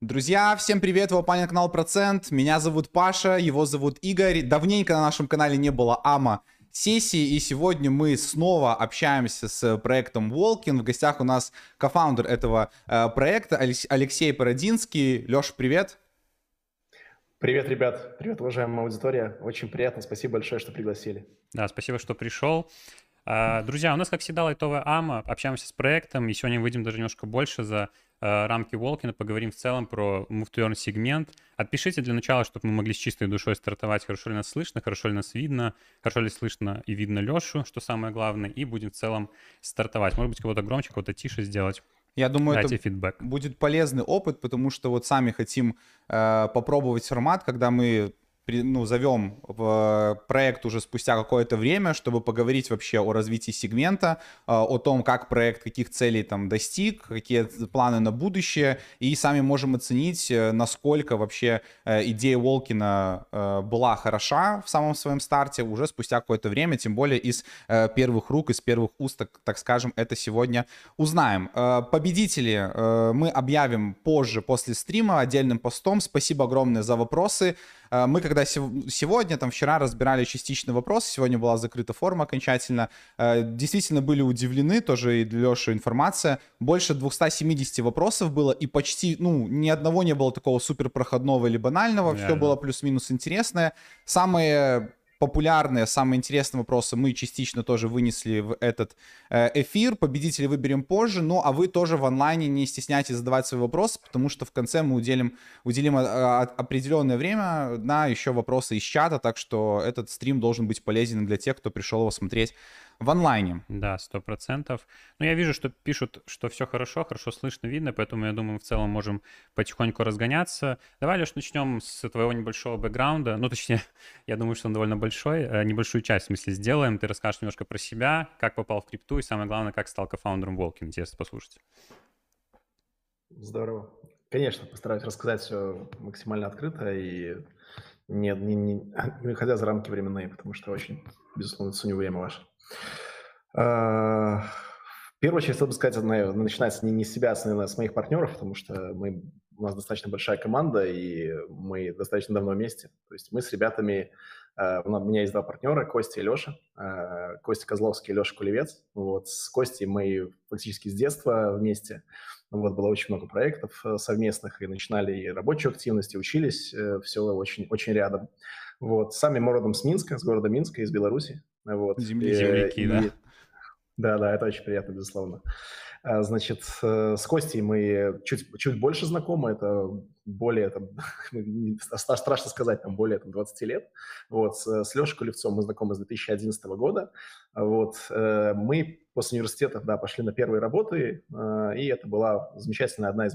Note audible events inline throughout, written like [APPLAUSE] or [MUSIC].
Друзья, всем привет, вы на канал Процент, меня зовут Паша, его зовут Игорь. Давненько на нашем канале не было АМА сессии, и сегодня мы снова общаемся с проектом Волкин. В гостях у нас кофаундер этого э, проекта Алексей Породинский. Леша, привет. Привет, ребят. Привет, уважаемая аудитория. Очень приятно. Спасибо большое, что пригласили. Да, спасибо, что пришел. А, друзья, у нас, как всегда, лайтовая АМА. Общаемся с проектом, и сегодня выйдем даже немножко больше за рамки Волкина, поговорим в целом про Move сегмент. Отпишите для начала, чтобы мы могли с чистой душой стартовать, хорошо ли нас слышно, хорошо ли нас видно, хорошо ли слышно и видно Лешу, что самое главное, и будем в целом стартовать. Может быть, кого-то громче, кого-то тише сделать. Я думаю, Дайте это фидбэк. будет полезный опыт, потому что вот сами хотим э, попробовать формат, когда мы ну, зовем в проект уже спустя какое-то время, чтобы поговорить вообще о развитии сегмента, а, о том, как проект каких целей там достиг, какие планы на будущее, и сами можем оценить, э, насколько вообще э, идея Волкина э, была хороша в самом своем старте уже спустя какое-то время, тем более из первых рук, из первых уст, так, так скажем, это сегодня узнаем. Победители мы объявим позже, после стрима, отдельным постом. Спасибо огромное за вопросы. Э, мы когда сегодня, там вчера разбирали частично вопрос, сегодня была закрыта форма окончательно, э, действительно были удивлены, тоже и для Леши информация, больше 270 вопросов было, и почти, ну, ни одного не было такого супер проходного или банального, Реально. все было плюс-минус интересное. Самые популярные, самые интересные вопросы мы частично тоже вынесли в этот э, эфир. Победителей выберем позже. Ну, а вы тоже в онлайне не стесняйтесь задавать свои вопросы, потому что в конце мы уделим, уделим э, определенное время на еще вопросы из чата, так что этот стрим должен быть полезен для тех, кто пришел его смотреть в онлайне. Да, сто процентов. Но я вижу, что пишут, что все хорошо, хорошо слышно, видно, поэтому я думаю, в целом можем потихоньку разгоняться. Давай лишь начнем с твоего небольшого бэкграунда. Ну, точнее, [LAUGHS] я думаю, что он довольно большой. Э, небольшую часть, в смысле, сделаем. Ты расскажешь немножко про себя, как попал в крипту и, самое главное, как стал кофаундером Волки. Интересно послушать. Здорово. Конечно, постараюсь рассказать все максимально открыто и не, не, не, [COUGHS] не выходя за рамки временные, потому что очень, безусловно, ценю время ваше. А, в первую очередь, хотел бы сказать, наверное, начинается не, не с себя, а с моих партнеров, потому что мы, у нас достаточно большая команда, и мы достаточно давно вместе. То есть мы с ребятами, а, у меня есть два партнера, Костя и Леша. А, Костя Козловский и Леша Кулевец. Вот, с Костей мы фактически с детства вместе. Вот, было очень много проектов э, совместных, и начинали и рабочую активность, и учились, э, все очень, очень рядом. Вот, сами мы родом с Минска, с города Минска, из Беларуси. Вот. Земли, земляки, и, да. Да, да, это очень приятно, безусловно. А, значит, э, с Костей мы чуть, чуть больше знакомы, это более, там, [LAUGHS] страшно сказать, там, более там, 20 лет. Вот, с, Лешей Кулевцом мы знакомы с 2011 года. Вот, э, мы после университета, да, пошли на первые работы, э, и это была замечательная одна из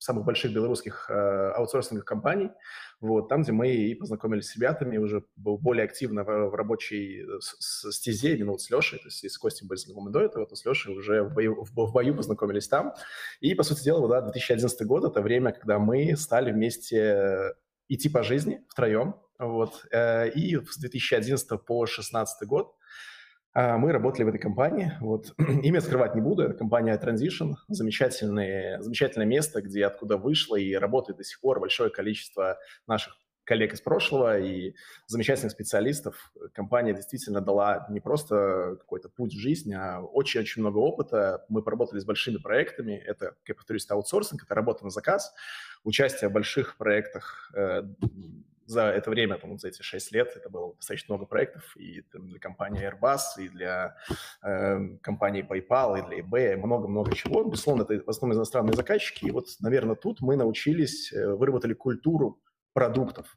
самых больших белорусских э, аутсорсинговых компаний, вот, там, где мы и познакомились с ребятами, уже был более активно в, в рабочей э, с, стезе, именно вот с Лешей, то есть и с Костей были знакомы до этого, то с Лешей уже в бою, в, в бою познакомились там. И, по сути дела, да, 2011 год – это время, когда мы стали вместе идти по жизни втроем, вот, э, и с 2011 по 2016 год мы работали в этой компании. Вот. [CLEARS THROAT] Имя скрывать не буду. Это компания Transition. Замечательное, замечательное место, где откуда вышло и работает до сих пор большое количество наших коллег из прошлого и замечательных специалистов. Компания действительно дала не просто какой-то путь в жизнь, а очень-очень много опыта. Мы поработали с большими проектами. Это, как я повторюсь, аутсорсинг, это работа на заказ, участие в больших проектах э, за это время, там, вот за эти шесть лет, это было достаточно много проектов и там, для компании Airbus, и для э, компании PayPal, и для eBay, много-много чего. Безусловно, это в основном иностранные заказчики. И вот, наверное, тут мы научились, э, выработали культуру продуктов.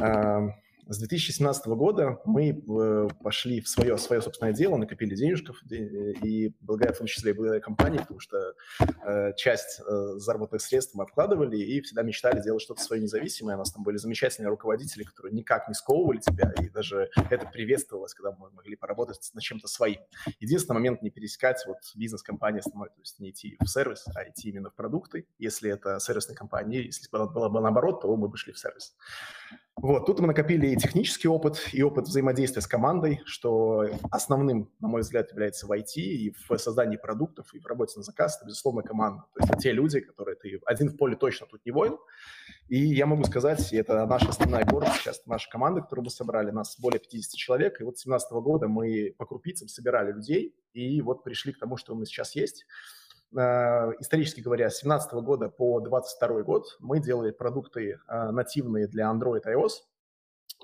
Э, с 2017 года мы э, пошли в свое, свое собственное дело, накопили денежков, и благодаря, в том числе, благодаря компании, потому что э, часть э, заработных средств мы откладывали и всегда мечтали делать что-то свое независимое. У нас там были замечательные руководители, которые никак не сковывали тебя, и даже это приветствовалось, когда мы могли поработать над чем-то своим. Единственный момент не пересекать вот бизнес-компания основной, то есть не идти в сервис, а идти именно в продукты. Если это сервисная компания, если было бы наоборот, то мы бы шли в сервис. Вот, тут мы накопили и технический опыт, и опыт взаимодействия с командой, что основным, на мой взгляд, является в IT, и в создании продуктов, и в работе на заказ, это, безусловно, команда. То есть те люди, которые ты один в поле точно тут не воин. И я могу сказать, и это наша основная гордость сейчас, наша команда, которую мы собрали, нас более 50 человек, и вот с 2017 года мы по крупицам собирали людей, и вот пришли к тому, что мы сейчас есть. Э, исторически говоря, с 2017 года по 2022 год мы делали продукты э, нативные для Android и iOS.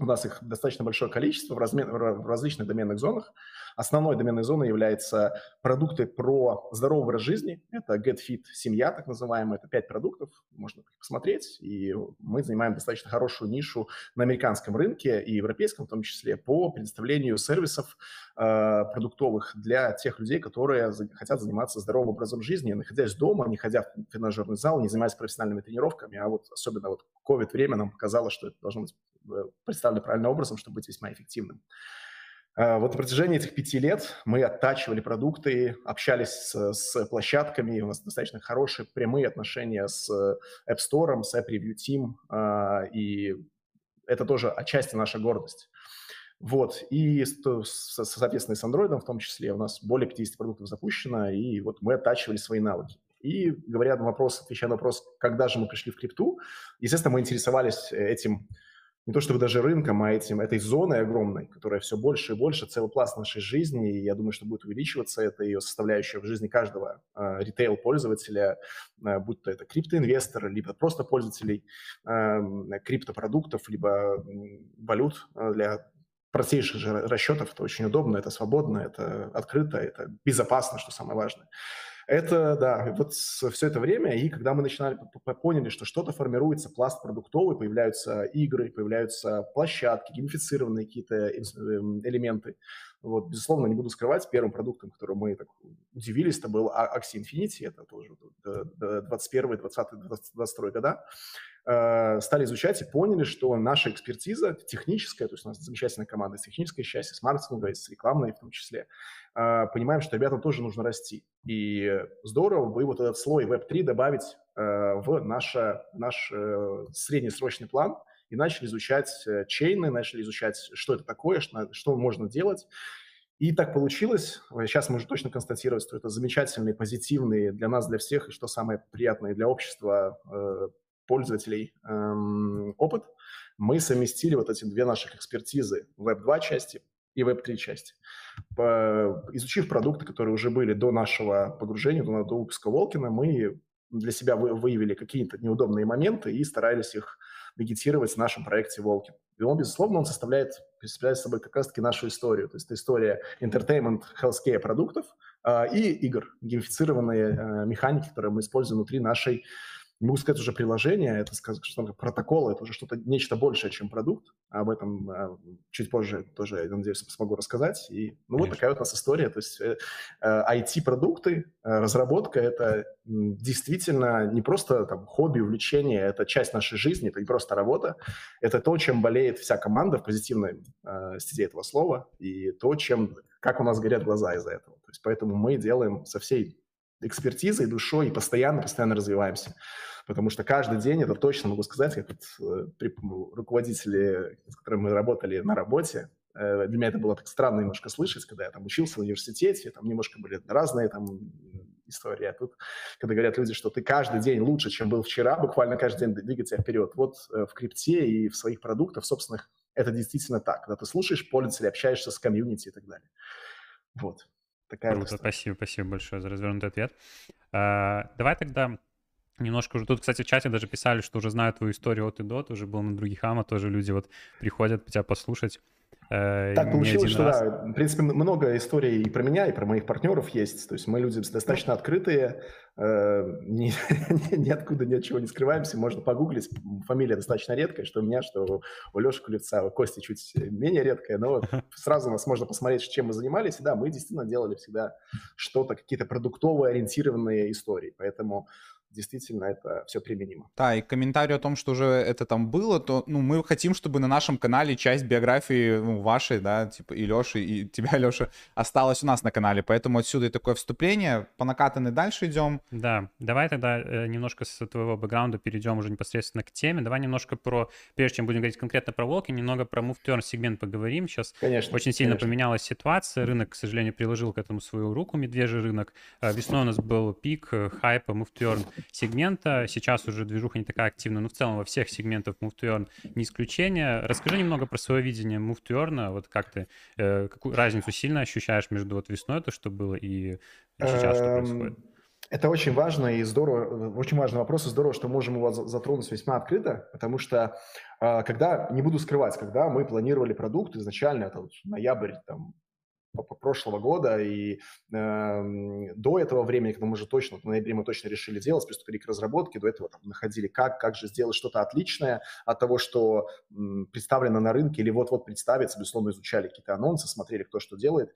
У нас их достаточно большое количество в, размен, в различных доменных зонах. Основной доменной зоной являются продукты про здоровый образ жизни. Это GetFit семья, так называемая. Это пять продуктов, можно посмотреть. И мы занимаем достаточно хорошую нишу на американском рынке и европейском в том числе по предоставлению сервисов э, продуктовых для тех людей, которые хотят заниматься здоровым образом жизни, находясь дома, не ходя в тренажерный зал, не занимаясь профессиональными тренировками. А вот особенно вот COVID-время нам показало, что это должно быть э, представлено правильным образом, чтобы быть весьма эффективным. Э, вот на протяжении этих пяти лет мы оттачивали продукты, общались с, с площадками, у нас достаточно хорошие прямые отношения с App Store, с App Review Team, э, и это тоже отчасти наша гордость. Вот, и, соответственно, с Android в том числе у нас более 50 продуктов запущено, и вот мы оттачивали свои навыки. И говоря на вопрос, отвечая на вопрос, когда же мы пришли в крипту, естественно, мы интересовались этим не то чтобы даже рынком, а этим, этой зоной огромной, которая все больше и больше, целый пласт нашей жизни, и я думаю, что будет увеличиваться, это ее составляющая в жизни каждого э, ритейл-пользователя, э, будь то это криптоинвестор, либо просто пользователей э, криптопродуктов, либо валют для простейших же расчетов. Это очень удобно, это свободно, это открыто, это безопасно, что самое важное. Это, да, вот все это время, и когда мы начинали, поняли, что что-то формируется, пласт продуктовый, появляются игры, появляются площадки, геймифицированные какие-то эм, элементы. Вот, безусловно, не буду скрывать, первым продуктом, которым мы так удивились, это был Axie Infinity, это тоже 21, 20, 22 года. Э, стали изучать и поняли, что наша экспертиза техническая, то есть у нас замечательная команда с технической части, с маркетинга, с рекламной в том числе, э, понимаем, что ребятам тоже нужно расти. И здорово бы вот этот слой Web3 добавить э, в наше, наш среднесрочный план и начали изучать чейны, начали изучать, что это такое, что, что можно делать. И так получилось. Сейчас мы уже точно констатировать, что это замечательный, позитивный для нас, для всех, и что самое приятное для общества пользователей эм, опыт, мы совместили вот эти две наших экспертизы Web2 части и Web3 части. По, изучив продукты, которые уже были до нашего погружения, до, до выпуска Волкина, мы для себя вы, выявили какие-то неудобные моменты и старались их вегетировать в нашем проекте Волкин. И он, безусловно, он составляет, представляет собой как раз-таки нашу историю. То есть это история entertainment, healthcare продуктов э, и игр, геймифицированные э, механики, которые мы используем внутри нашей не могу сказать уже приложение, это сказать, что протокол, это уже что-то, нечто большее, чем продукт. Об этом а, чуть позже тоже, я надеюсь, смогу рассказать. И, ну, вот такая вот у нас история. То есть э, IT-продукты, э, разработка – это действительно не просто там, хобби, увлечение, это часть нашей жизни, это не просто работа. Это то, чем болеет вся команда в позитивной э, стезе этого слова, и то, чем, как у нас горят глаза из-за этого. То есть поэтому мы делаем со всей экспертизой, душой и постоянно-постоянно развиваемся. Потому что каждый день, это точно могу сказать, как вот, э, руководители, с которыми мы работали на работе, э, для меня это было так странно немножко слышать, когда я там учился в университете, там немножко были разные там истории. А тут, когда говорят люди, что ты каждый день лучше, чем был вчера, буквально каждый день двигать себя вперед. Вот э, в крипте и в своих продуктах собственных это действительно так. Когда ты слушаешь пользователей, общаешься с комьюнити и так далее. Вот. Такая Круто, спасибо, спасибо большое за развернутый ответ. А, давай тогда немножко уже... Тут, кстати, в чате даже писали, что уже знают твою историю от и до, ты уже был на других АМА, тоже люди вот приходят тебя послушать. Э, так получилось, что раз. да, в принципе, много историй и про меня, и про моих партнеров есть. То есть мы люди достаточно открытые, э, ни, [LAUGHS] ниоткуда ничего не скрываемся. Можно погуглить. Фамилия достаточно редкая, что у меня, что у Леши Кулевца, у Кости чуть менее редкая, но [LAUGHS] сразу нас можно посмотреть, чем мы занимались. И да, мы действительно делали всегда что-то, какие-то продуктовые ориентированные истории. Поэтому действительно это все применимо. Да, и комментарий о том, что уже это там было, то ну, мы хотим, чтобы на нашем канале часть биографии ну, вашей, да, типа и Леши, и тебя, [LAUGHS] Леша, осталась у нас на канале. Поэтому отсюда и такое вступление. По накатанной дальше идем. Да, давай тогда э, немножко с твоего бэкграунда перейдем уже непосредственно к теме. Давай немножко про, прежде чем будем говорить конкретно про волки, немного про move turn сегмент поговорим. Сейчас конечно, очень сильно конечно. поменялась ситуация. Рынок, к сожалению, приложил к этому свою руку, медвежий рынок. Э, весной у нас был пик э, хайпа move turn сегмента. Сейчас уже движуха не такая активная, но в целом во всех сегментах Move to Earn не исключение. Расскажи немного про свое видение Move to Earn. Вот как ты, э, какую разницу сильно ощущаешь между вот весной, то, что было, и сейчас что Эм, происходит? Это очень важно и здорово, очень важный вопрос, и здорово, что можем его за- затронуть весьма открыто, потому что, а, когда, не буду скрывать, когда мы планировали продукт изначально, это вот ноябрь там, прошлого года, и эм, до этого времени, когда мы уже точно, в ноябре мы точно решили делать, приступили к разработке, до этого там, находили, как, как же сделать что-то отличное от того, что м, представлено на рынке или вот-вот представится, безусловно, изучали какие-то анонсы, смотрели, кто что делает.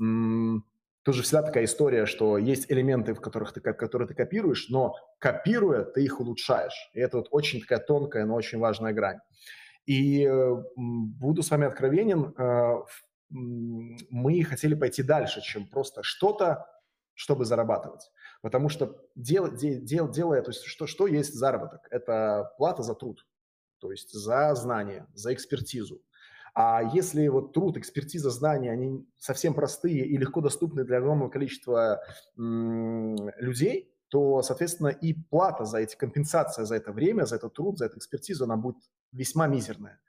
М, Тут же всегда такая история, что есть элементы, в которых ты, ко- которые ты копируешь, но копируя, ты их улучшаешь. И это вот очень такая тонкая, но очень важная грань. И э, буду с вами откровенен, э, мы хотели пойти дальше, чем просто что-то, чтобы зарабатывать. Потому что дел, де- дел- делая, то есть что, что есть заработок? Это плата за труд, то есть за знания, за экспертизу. А если вот труд, экспертиза, знания, они совсем простые и легко доступны для огромного количества людей, то, соответственно, и плата за эти, компенсация за это время, за этот труд, за эту экспертизу, она будет весьма мизерная.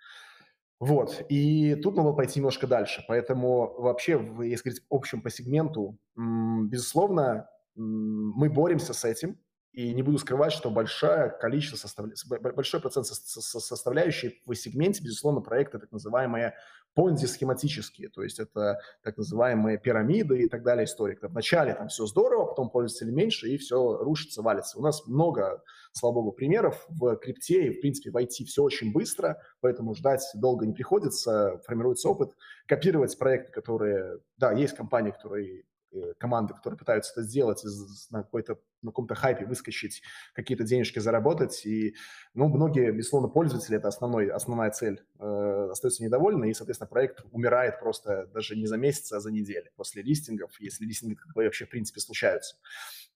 Вот, и тут надо пойти немножко дальше. Поэтому вообще, если говорить в общем по сегменту, безусловно, мы боремся с этим. И не буду скрывать, что большое количество составля... большой процент со- со- со- составляющих в сегменте, безусловно, проекты так называемые понзи-схематические, то есть это так называемые пирамиды и так далее истории. Когда вначале там все здорово, потом пользователей меньше, и все рушится, валится. У нас много, слава богу, примеров в крипте и, в принципе, в IT все очень быстро, поэтому ждать долго не приходится, формируется опыт. Копировать проекты, которые... Да, есть компании, которые команды, которые пытаются это сделать, на какой-то на каком-то хайпе выскочить, какие-то денежки заработать. И, ну, многие, безусловно, пользователи, это основной, основная цель, э, остаются недовольны, и, соответственно, проект умирает просто даже не за месяц, а за неделю после листингов, если листинги вообще, в принципе, случаются.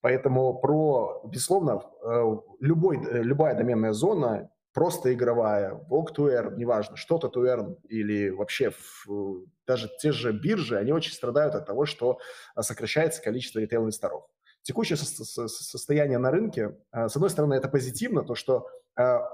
Поэтому про, безусловно, э, любой, э, любая доменная зона, просто игровая, to earn, неважно, что-то to earn или вообще в- даже те же биржи, они очень страдают от того, что а, сокращается количество ритейл-инвесторов. Текущее со- со- состояние на рынке, а, с одной стороны, это позитивно, то, что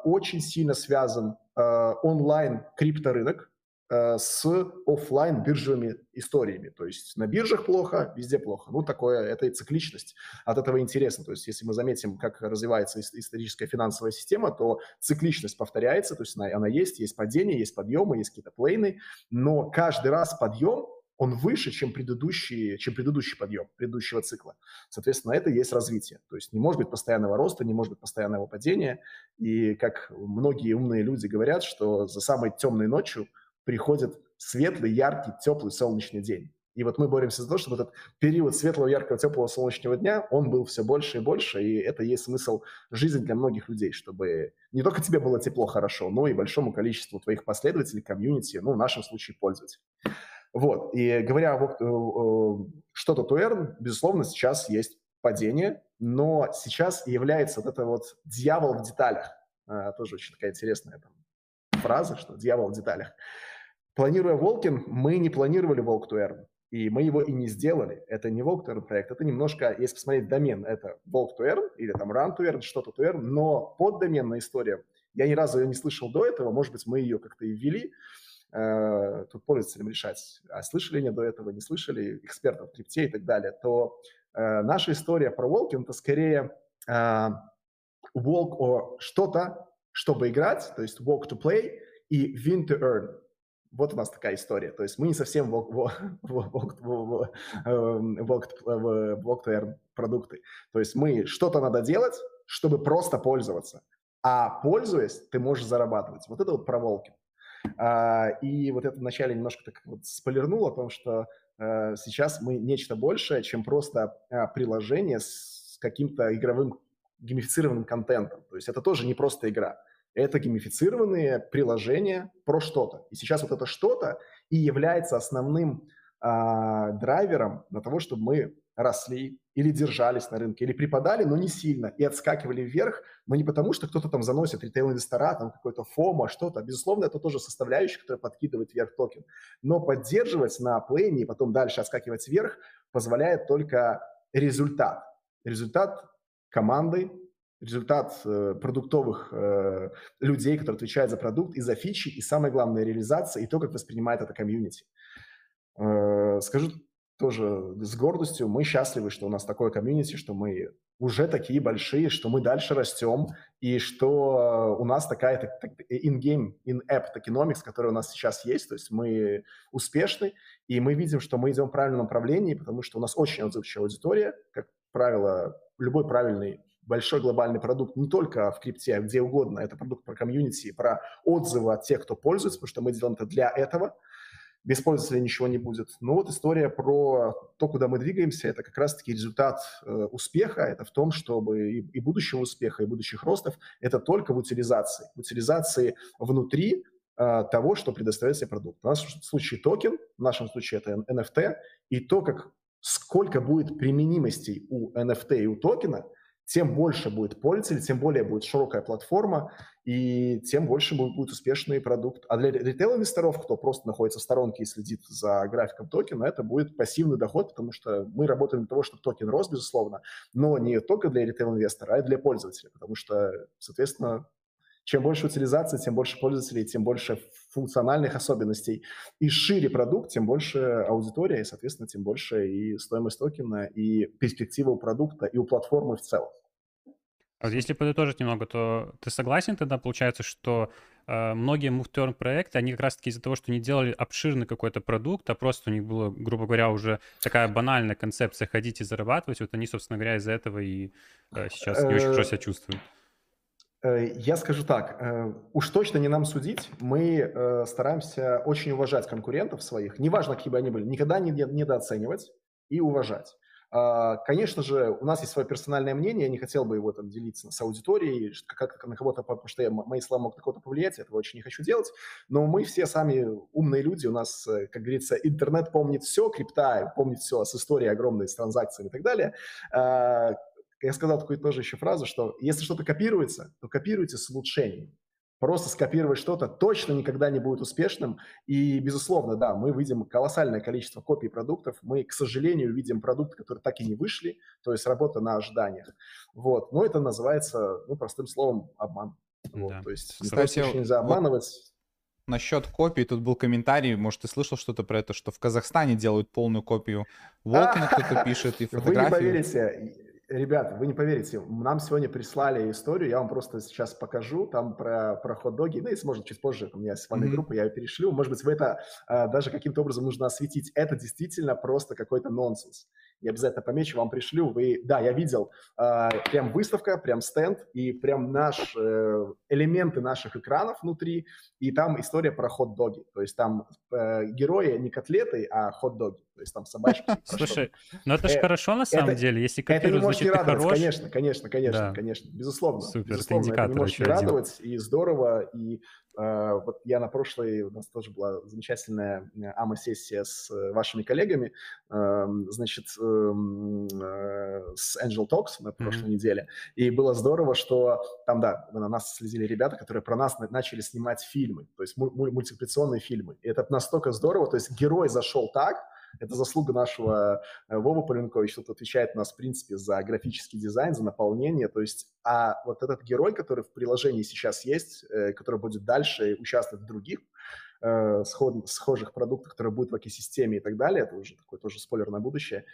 очень сильно связан онлайн крипторынок а, с офлайн биржевыми историями. То есть на биржах плохо, везде плохо. Ну, такое, это и цикличность. От этого интересно. То есть если мы заметим, как развивается ис- историческая финансовая система, то цикличность повторяется, то есть она, она есть, есть падения, есть подъемы, есть какие-то плейны, но каждый раз подъем, он выше, чем предыдущий, чем предыдущий подъем предыдущего цикла. Соответственно, это и есть развитие. То есть не может быть постоянного роста, не может быть постоянного падения. И как многие умные люди говорят, что за самой темной ночью приходит светлый, яркий, теплый солнечный день. И вот мы боремся за то, чтобы этот период светлого, яркого, теплого солнечного дня, он был все больше и больше, и это есть смысл жизни для многих людей, чтобы не только тебе было тепло, хорошо, но и большому количеству твоих последователей, комьюнити, ну, в нашем случае, пользователей. Вот, и говоря о э, что-то earn, безусловно, сейчас есть падение, но сейчас является вот это вот дьявол в деталях. А, Тоже очень такая интересная там фраза, что дьявол в деталях. Планируя Волкин, мы не планировали Волк Earn, и мы его и не сделали. Это не Волк Earn проект, это немножко, если посмотреть домен, это Волк Earn или там to Earn, что-то Earn, но поддоменная история, я ни разу ее не слышал до этого, может быть, мы ее как-то и ввели, Э, тут пользователям решать, а слышали они до этого, не слышали, экспертов крипте и так далее, то э, наша история про Волкин это скорее э, walk о что-то, чтобы играть, то есть walk to play и win to earn. Вот у нас такая история. То есть мы не совсем walk, [LAUGHS] эм, продукты. То есть мы что-то надо делать, чтобы просто пользоваться. А пользуясь, ты можешь зарабатывать. Вот это вот про Волкин. А, И вот это вначале немножко так вот спойлернул о том, что э, сейчас мы нечто большее, чем просто а, приложение с каким-то игровым геймифицированным контентом. То есть это тоже не просто игра. Это геймифицированные приложения про что-то. И сейчас вот это что-то и является основным а, драйвером на того, чтобы мы росли или держались на рынке, или припадали, но не сильно, и отскакивали вверх, но не потому, что кто-то там заносит ритейл-инвестора, там какой-то фома, что-то. Безусловно, это тоже составляющая, которая подкидывает вверх токен. Но поддерживать на плейне и потом дальше отскакивать вверх позволяет только результат. Результат команды, результат э, продуктовых э, людей, которые отвечают за продукт и за фичи, и самое главное, реализация, и то, как воспринимает это комьюнити. Э, скажу тоже с гордостью, мы счастливы, что у нас такое комьюнити, что мы уже такие большие, что мы дальше растем, и что у нас такая так, так, in-game, in-app tokenomics, которая у нас сейчас есть, то есть мы успешны, и мы видим, что мы идем в правильном направлении, потому что у нас очень отзывчивая аудитория, как правило, любой правильный большой глобальный продукт не только в крипте, а где угодно. Это продукт про комьюнити, про отзывы от тех, кто пользуется, потому что мы делаем это для этого – без пользователя ничего не будет. Но вот история про то, куда мы двигаемся, это как раз-таки результат э, успеха, это в том, чтобы и, и будущего успеха, и будущих ростов, это только в утилизации. В утилизации внутри э, того, что предоставляет себе продукт. В нашем случае токен, в нашем случае это NFT, и то, как сколько будет применимостей у NFT и у токена – тем больше будет пользователей, тем более будет широкая платформа, и тем больше будет, будет успешный продукт. А для ритейл-инвесторов, кто просто находится в сторонке и следит за графиком токена, это будет пассивный доход, потому что мы работаем для того, чтобы токен рос, безусловно, но не только для ритейл-инвестора, а и для пользователя, потому что, соответственно, чем больше утилизации, тем больше пользователей, тем больше функциональных особенностей. И шире продукт, тем больше аудитория, и, соответственно, тем больше и стоимость токена, и перспектива у продукта, и у платформы в целом. А вот если подытожить немного, то ты согласен тогда, получается, что э, многие move проекты, они как раз-таки из-за того, что не делали обширный какой-то продукт, а просто у них была, грубо говоря, уже такая банальная концепция ходить и зарабатывать, вот они, собственно говоря, из-за этого и э, сейчас не очень хорошо себя чувствуют. Э, я скажу так, э, уж точно не нам судить, мы э, стараемся очень уважать конкурентов своих, неважно, какие бы они были, никогда не недооценивать и уважать. А, конечно же, у нас есть свое персональное мнение, я не хотел бы его там делиться с аудиторией, как, на кого-то, потому что я, мои слова могут на кого-то повлиять, этого очень не хочу делать, но мы все сами умные люди, у нас, как говорится, интернет помнит все, крипта помнит все с историей огромной, с транзакциями и так далее. А, я сказал такую тоже еще фразу, что если что-то копируется, то копируйте с улучшением. Просто скопировать что-то точно никогда не будет успешным. И, безусловно, да, мы видим колоссальное количество копий продуктов. Мы, к сожалению, видим продукты, которые так и не вышли, то есть работа на ожиданиях. Вот. Но это называется, ну, простым словом, обман. Вот. Да. То есть Кстати, нельзя обманывать. Вот насчет копий, тут был комментарий, может, ты слышал что-то про это, что в Казахстане делают полную копию [LAUGHS] Волкина, кто-то пишет, и фотографии. Вы не поверите, Ребята, вы не поверите, нам сегодня прислали историю, я вам просто сейчас покажу, там про, про хот-доги, ну, если можно, чуть позже, у меня есть фанная mm-hmm. группа, я ее перешлю, может быть, вы это а, даже каким-то образом нужно осветить. Это действительно просто какой-то нонсенс. Я обязательно помечу, вам пришлю. Вы, да, я видел, а, прям выставка, прям стенд, и прям наш, э, элементы наших экранов внутри, и там история про хот-доги. То есть там э, герои не котлеты, а хот-доги. То есть там собачки. [LAUGHS] Слушай, ну это же э, хорошо на самом деле, если копируют, значит ты хорош. Конечно, конечно, конечно, конечно, безусловно. Супер, безусловно, это не может не радовать, и здорово, и э, вот я на прошлой, у нас тоже была замечательная АМА-сессия с вашими коллегами, эм, значит, эм, с Angel Talks на прошлой неделе, и было здорово, что там, да, на нас следили ребята, которые про нас начали снимать фильмы, то есть мультипликационные фильмы, и это настолько здорово, то есть герой зашел так, это заслуга нашего э, Вова Поленковича, что отвечает нас, в принципе, за графический дизайн, за наполнение. То есть, а вот этот герой, который в приложении сейчас есть, э, который будет дальше участвовать в других э, сход, схожих продуктах, которые будут в экосистеме и так далее, это уже такой тоже спойлер на будущее,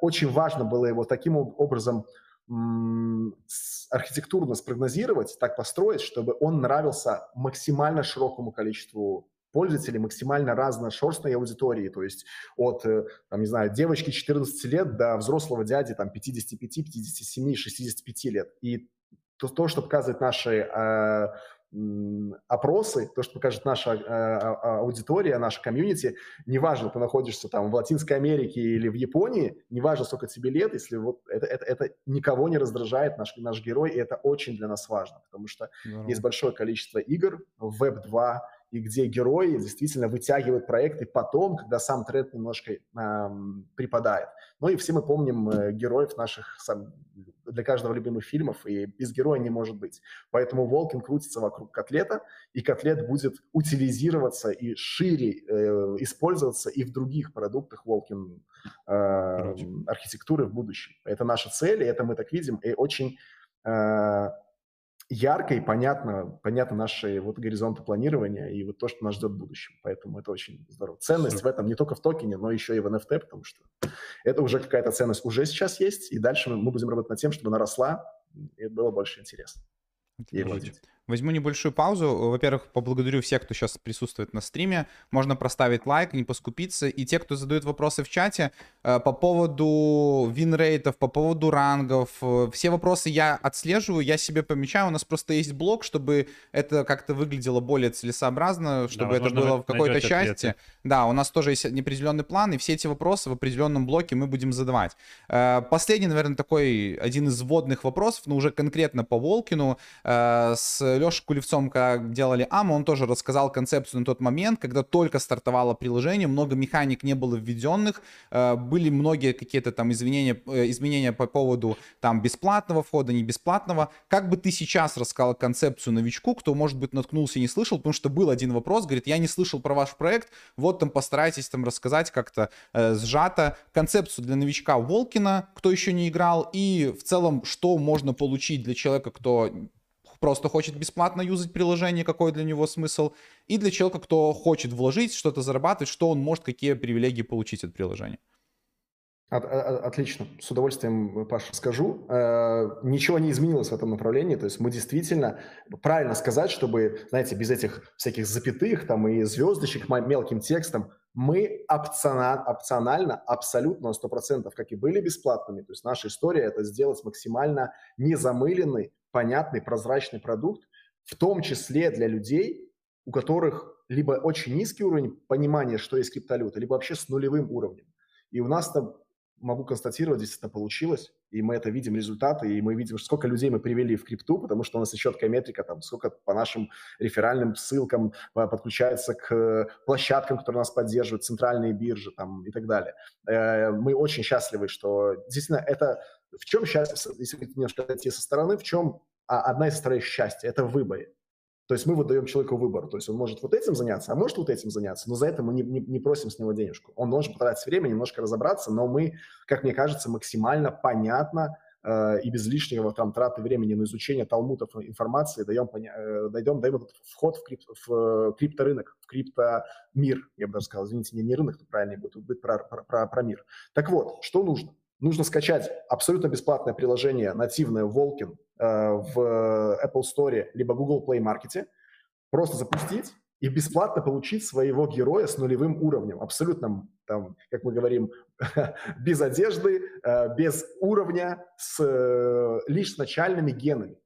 очень важно было его таким образом архитектурно спрогнозировать, так построить, чтобы он нравился максимально широкому количеству пользователей максимально разношерстной аудитории, то есть от, э, там, не знаю, девочки 14 лет до взрослого дяди там 55, 57, 65 лет. И то, то что показывает наши э, опросы, то, что покажет наша э, аудитория, наша комьюнити, неважно, ты находишься там в Латинской Америке или в Японии, неважно, сколько тебе лет, если вот это, это, это никого не раздражает, наш, наш герой, и это очень для нас важно, потому что Здорово. есть большое количество игр в Web 2, и где герои действительно вытягивают проекты потом, когда сам тренд немножко эм, припадает. Ну и все мы помним э, героев наших сам, для каждого любимых фильмов, и без героя не может быть. Поэтому Волкин крутится вокруг котлета, и котлет будет утилизироваться и шире э, использоваться и в других продуктах Волкин э, архитектуры в будущем. Это наша цель, и это мы так видим, и очень... Э, ярко и понятно, понятно наши вот горизонты планирования и вот то, что нас ждет в будущем. Поэтому это очень здорово. Ценность в этом не только в токене, но еще и в NFT, потому что это уже какая-то ценность уже сейчас есть, и дальше мы будем работать над тем, чтобы она росла, и было больше интереса. Возьму небольшую паузу. Во-первых, поблагодарю всех, кто сейчас присутствует на стриме. Можно проставить лайк, не поскупиться. И те, кто задают вопросы в чате э, по поводу винрейтов, по поводу рангов, э, все вопросы я отслеживаю, я себе помечаю. У нас просто есть блок, чтобы это как-то выглядело более целесообразно, чтобы да, это было в какой-то части. Ответы. Да, у нас тоже есть неопределенный план, и все эти вопросы в определенном блоке мы будем задавать. Э, последний, наверное, такой один из вводных вопросов, но уже конкретно по Волкину с Леша Кулевцом, когда делали АМА, он тоже рассказал концепцию на тот момент, когда только стартовало приложение, много механик не было введенных, э, были многие какие-то там изменения, э, изменения по поводу там бесплатного входа, не бесплатного. Как бы ты сейчас рассказал концепцию новичку, кто, может быть, наткнулся и не слышал, потому что был один вопрос, говорит, я не слышал про ваш проект, вот там постарайтесь там рассказать как-то э, сжато концепцию для новичка Волкина, кто еще не играл, и в целом, что можно получить для человека, кто просто хочет бесплатно юзать приложение, какой для него смысл, и для человека, кто хочет вложить, что-то зарабатывать, что он может, какие привилегии получить от приложения. От, от, отлично, с удовольствием, Паша, скажу. Э, ничего не изменилось в этом направлении, то есть мы действительно, правильно сказать, чтобы, знаете, без этих всяких запятых там и звездочек мелким текстом, мы опционально, опционально абсолютно на 100%, как и были бесплатными, то есть наша история это сделать максимально незамыленный, понятный, прозрачный продукт, в том числе для людей, у которых либо очень низкий уровень понимания, что есть криптовалюта, либо вообще с нулевым уровнем. И у нас там, могу констатировать, здесь это получилось, и мы это видим результаты, и мы видим, сколько людей мы привели в крипту, потому что у нас есть четкая метрика, там, сколько по нашим реферальным ссылкам э, подключается к площадкам, которые нас поддерживают, центральные биржи там, и так далее. Э, мы очень счастливы, что действительно это в чем счастье, если немножко отойти со стороны, в чем а, одна из составляющих счастья – это в выборе. То есть мы выдаем человеку выбор. То есть он может вот этим заняться, а может вот этим заняться, но за это мы не, не, не просим с него денежку. Он должен потратить время, немножко разобраться, но мы, как мне кажется, максимально понятно э, и без лишнего там траты времени на изучение талмутов информации даем, поня- э, даем, даем этот вход в, крип, в э, крипторынок, в криптомир, я бы даже сказал. Извините, не, не рынок, тут правильнее будет, будет про, про, про, про мир. Так вот, что нужно? Нужно скачать абсолютно бесплатное приложение нативное Волкин э, в Apple Store либо Google Play Market, просто запустить и бесплатно получить своего героя с нулевым уровнем, абсолютно, там, как мы говорим, [LAUGHS] без одежды, э, без уровня, с, э, лишь с начальными генами.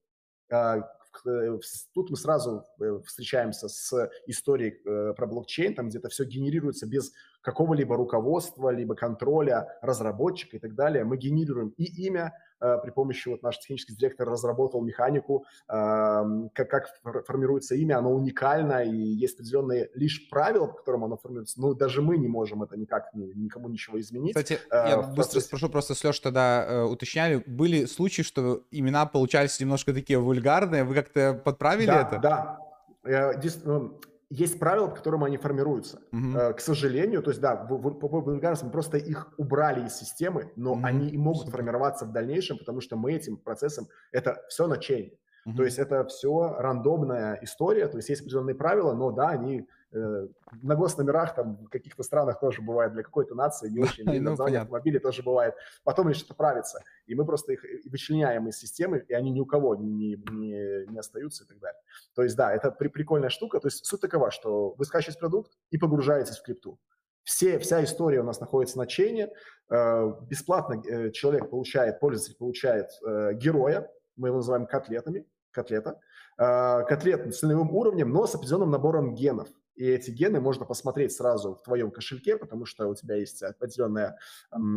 Тут мы сразу встречаемся с историей про блокчейн, там где-то все генерируется без какого-либо руководства, либо контроля разработчика и так далее. Мы генерируем и имя, Э, при помощи, вот наш технический директор разработал механику, эм, как, как формируется имя, оно уникально, и есть определенные лишь правила, по которым оно формируется, но даже мы не можем это никак, никому ничего изменить. Кстати, э, я быстро процессе... спрошу, просто с Леш тогда э, уточняли, были случаи, что имена получались немножко такие вульгарные, вы как-то подправили да, это? Да, да. Есть правила, по которым они формируются. Uh-huh. К сожалению, то есть, да, по мы просто их убрали из системы, но uh-huh. они и могут формироваться в дальнейшем, потому что мы этим процессом, это все на чейне. Uh-huh. То есть это все рандомная история, то есть есть определенные правила, но да, они э, на госномерах там в каких-то странах тоже бывает, для какой-то нации не очень, и название автомобиля тоже бывает. Потом лишь это правится, и мы просто их вычленяем из системы, и они ни у кого не, не, не остаются и так далее. То есть да, это при, прикольная штука, то есть суть такова, что вы скачиваете продукт и погружаетесь в крипту. Все, вся история у нас находится на чейне. Э, бесплатно э, человек получает, пользователь получает э, героя, мы его называем котлетами, котлета, э, котлет с нулевым уровнем, но с определенным набором генов. И эти гены можно посмотреть сразу в твоем кошельке, потому что у тебя есть определенный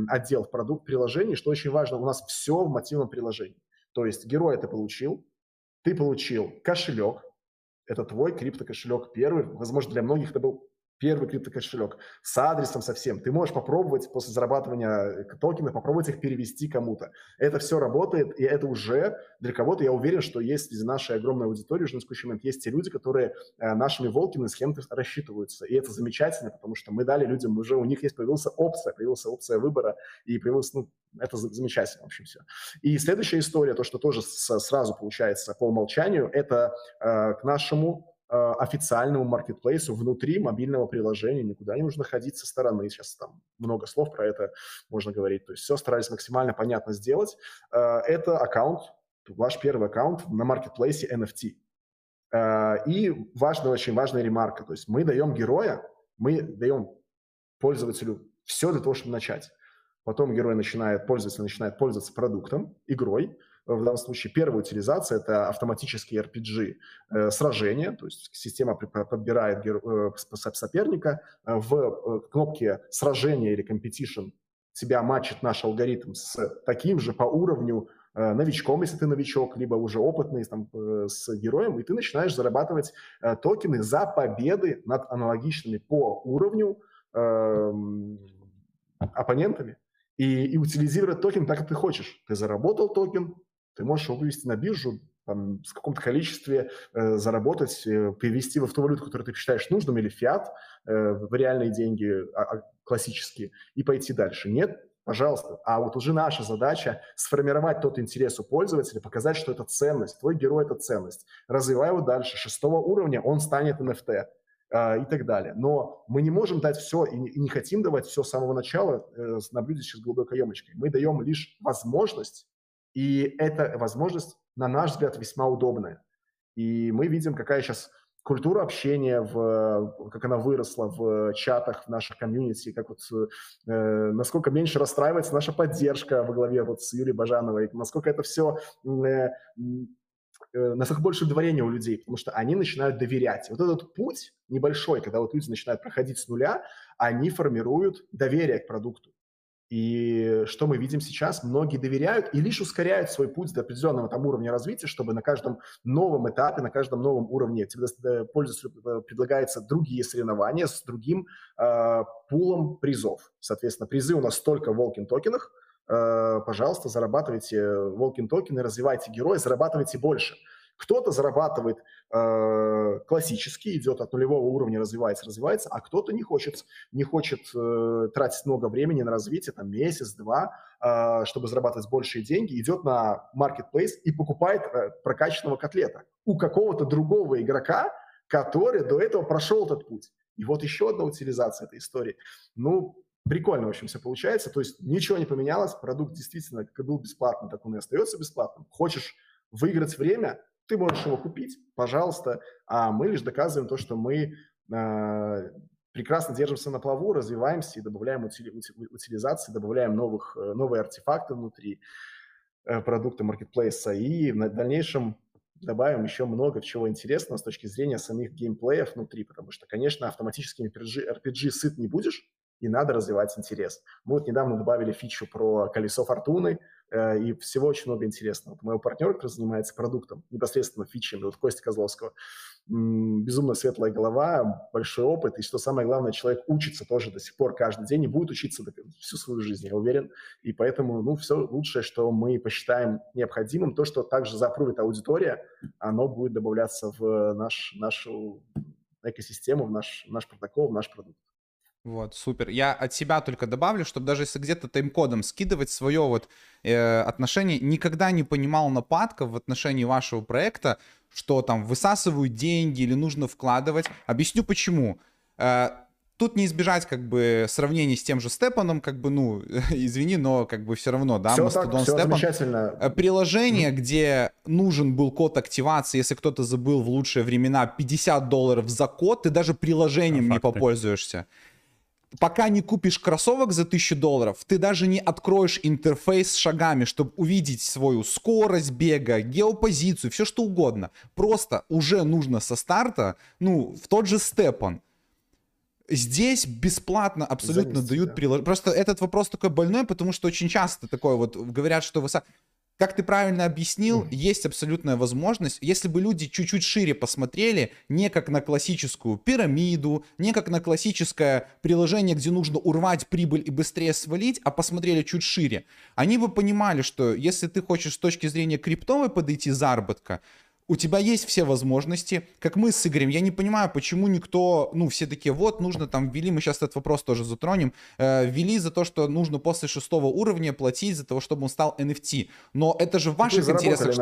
отдел в продукт приложений, что очень важно, у нас все в мотивном приложении. То есть героя ты получил, ты получил кошелек, это твой криптокошелек первый, возможно, для многих это был первый криптокошелек с адресом совсем. Ты можешь попробовать после зарабатывания токенов, попробовать их перевести кому-то. Это все работает, и это уже для кого-то, я уверен, что есть среди нашей огромной аудитории уже на текущий момент, есть те люди, которые э, нашими волками с кем-то рассчитываются. И это замечательно, потому что мы дали людям, уже у них есть появилась опция, появилась опция выбора, и появилась, ну, это замечательно, в общем, все. И следующая история, то, что тоже сразу получается по умолчанию, это э, к нашему Э, официальному маркетплейсу внутри мобильного приложения, никуда не нужно ходить со стороны. Сейчас там много слов про это можно говорить. То есть все старались максимально понятно сделать. Э, это аккаунт, ваш первый аккаунт на маркетплейсе NFT. Э, и важная, очень важная ремарка. То есть мы даем героя, мы даем пользователю все для того, чтобы начать. Потом герой начинает, пользователь начинает пользоваться продуктом, игрой, в данном случае первая утилизация – это автоматические RPG э, сражения, то есть система подбирает э, соперника э, в кнопке сражения или competition тебя матчит наш алгоритм с таким же по уровню новичком, если ты новичок, либо уже опытный там, с героем, и ты начинаешь зарабатывать токены за победы над аналогичными по уровню э, оппонентами и, и утилизировать токен так, как ты хочешь. Ты заработал токен, ты можешь его вывести на биржу, там, в каком-то количестве э, заработать, э, перевести в ту валюту, которую ты считаешь нужным, или фиат, э, в реальные деньги а, а, классические, и пойти дальше. Нет, пожалуйста. А вот уже наша задача сформировать тот интерес у пользователя, показать, что это ценность, твой герой – это ценность. Развивай его дальше. Шестого уровня он станет NFT э, и так далее. Но мы не можем дать все и не, и не хотим давать все с самого начала э, на блюде с голубой каемочкой. Мы даем лишь возможность и эта возможность, на наш взгляд, весьма удобная. И мы видим, какая сейчас культура общения, в, как она выросла в чатах, в наших комьюнити, как вот, э, насколько меньше расстраивается наша поддержка во главе вот с Юлией Бажановой, насколько это все э, э, насколько больше удовлетворения у людей, потому что они начинают доверять. Вот этот путь небольшой, когда вот люди начинают проходить с нуля, они формируют доверие к продукту. И что мы видим сейчас? Многие доверяют и лишь ускоряют свой путь до определенного там уровня развития, чтобы на каждом новом этапе, на каждом новом уровне тебе пользователю э, предлагается другие соревнования с другим э, пулом призов. Соответственно, призы у нас только в Волкин токенах. Э, пожалуйста, зарабатывайте Волкин токены, развивайте героя, зарабатывайте больше. Кто-то зарабатывает э, классически, идет от нулевого уровня, развивается, развивается, а кто-то не хочет, не хочет э, тратить много времени на развитие, там месяц-два, э, чтобы зарабатывать большие деньги, идет на marketplace и покупает э, прокачанного котлета у какого-то другого игрока, который до этого прошел этот путь. И вот еще одна утилизация этой истории. Ну, прикольно, в общем, все получается. То есть ничего не поменялось, продукт действительно как был бесплатным, так он и остается бесплатным. Хочешь выиграть время, ты можешь его купить, пожалуйста, а мы лишь доказываем то, что мы э, прекрасно держимся на плаву, развиваемся и добавляем утили, утилизации, добавляем новых, э, новые артефакты внутри э, продукта маркетплейса. И в дальнейшем добавим еще много чего интересного с точки зрения самих геймплеев внутри, потому что, конечно, автоматическими RPG, RPG сыт не будешь, и надо развивать интерес. Мы вот недавно добавили фичу про колесо фортуны, э, и всего очень много интересного. Вот моего партнера, который занимается продуктом, непосредственно фичами, вот Костя Козловского, безумно светлая голова, большой опыт, и что самое главное, человек учится тоже до сих пор каждый день и будет учиться всю свою жизнь, я уверен. И поэтому, ну, все лучшее, что мы посчитаем необходимым, то, что также запрувит аудитория, оно будет добавляться в наш, нашу экосистему, в наш, в наш протокол, в наш продукт. Вот, супер. Я от себя только добавлю, чтобы даже если где-то тайм-кодом скидывать свое вот э, отношение, никогда не понимал нападков в отношении вашего проекта, что там высасывают деньги или нужно вкладывать. Объясню почему. Э, тут не избежать как бы сравнений с тем же Степаном, как бы, ну, [LAUGHS] извини, но как бы все равно, да, все Мастодон так, все Степан. замечательно. Э, приложение, где нужен был код активации, если кто-то забыл в лучшие времена 50 долларов за код, ты даже приложением а, не попользуешься пока не купишь кроссовок за 1000 долларов, ты даже не откроешь интерфейс с шагами, чтобы увидеть свою скорость бега, геопозицию, все что угодно. Просто уже нужно со старта, ну, в тот же степан. Здесь бесплатно абсолютно Занести, дают да. приложение. Просто этот вопрос такой больной, потому что очень часто такое вот говорят, что вы как ты правильно объяснил, mm. есть абсолютная возможность, если бы люди чуть-чуть шире посмотрели, не как на классическую пирамиду, не как на классическое приложение, где нужно урвать прибыль и быстрее свалить, а посмотрели чуть шире, они бы понимали, что если ты хочешь с точки зрения криптовой подойти заработка, у тебя есть все возможности, как мы с Игорем, я не понимаю, почему никто, ну, все такие, вот, нужно там ввели, мы сейчас этот вопрос тоже затронем, э, ввели за то, что нужно после шестого уровня платить за того, чтобы он стал NFT, но это же в ваших интересах,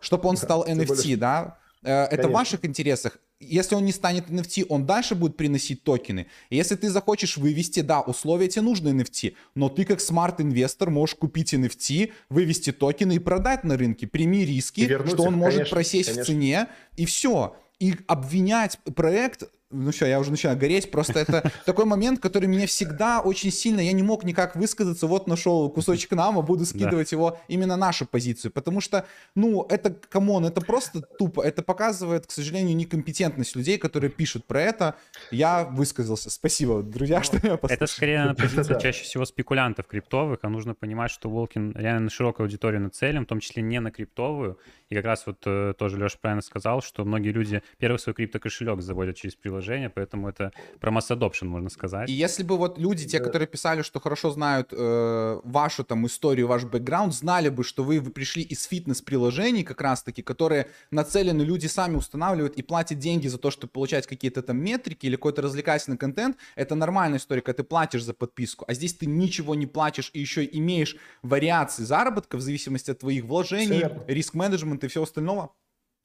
чтобы он стал NFT, да? Это Конечно. в ваших интересах. Если он не станет NFT, он дальше будет приносить токены. И если ты захочешь вывести, да, условия тебе нужны NFT, но ты как smart инвестор можешь купить NFT, вывести токены и продать на рынке. Прими риски, что он может конечно, просесть конечно. в цене, и все. И обвинять проект ну все, я уже начинаю гореть, просто это [LAUGHS] такой момент, который меня всегда очень сильно, я не мог никак высказаться, вот нашел кусочек нама, буду скидывать да. его именно нашу позицию, потому что, ну, это, come on, это просто тупо, это показывает, к сожалению, некомпетентность людей, которые пишут про это, я высказался, спасибо, друзья, что я послушал. Это скорее, наверное, [LAUGHS] позиция чаще всего спекулянтов криптовых, а нужно понимать, что Walken реально на широкую аудиторию нацелен, в том числе не на криптовую, и как раз вот э, тоже Леша правильно сказал, что многие люди первый свой криптокошелек заводят через приложение, поэтому это про масс adoption, можно сказать. И если бы вот люди, те, которые писали, что хорошо знают э, вашу там историю, ваш бэкграунд, знали бы, что вы, вы пришли из фитнес-приложений как раз-таки, которые нацелены, люди сами устанавливают и платят деньги за то, чтобы получать какие-то там метрики или какой-то развлекательный контент, это нормальная история, когда ты платишь за подписку, а здесь ты ничего не платишь и еще имеешь вариации заработка в зависимости от твоих вложений, риск-менеджмента и всего остального,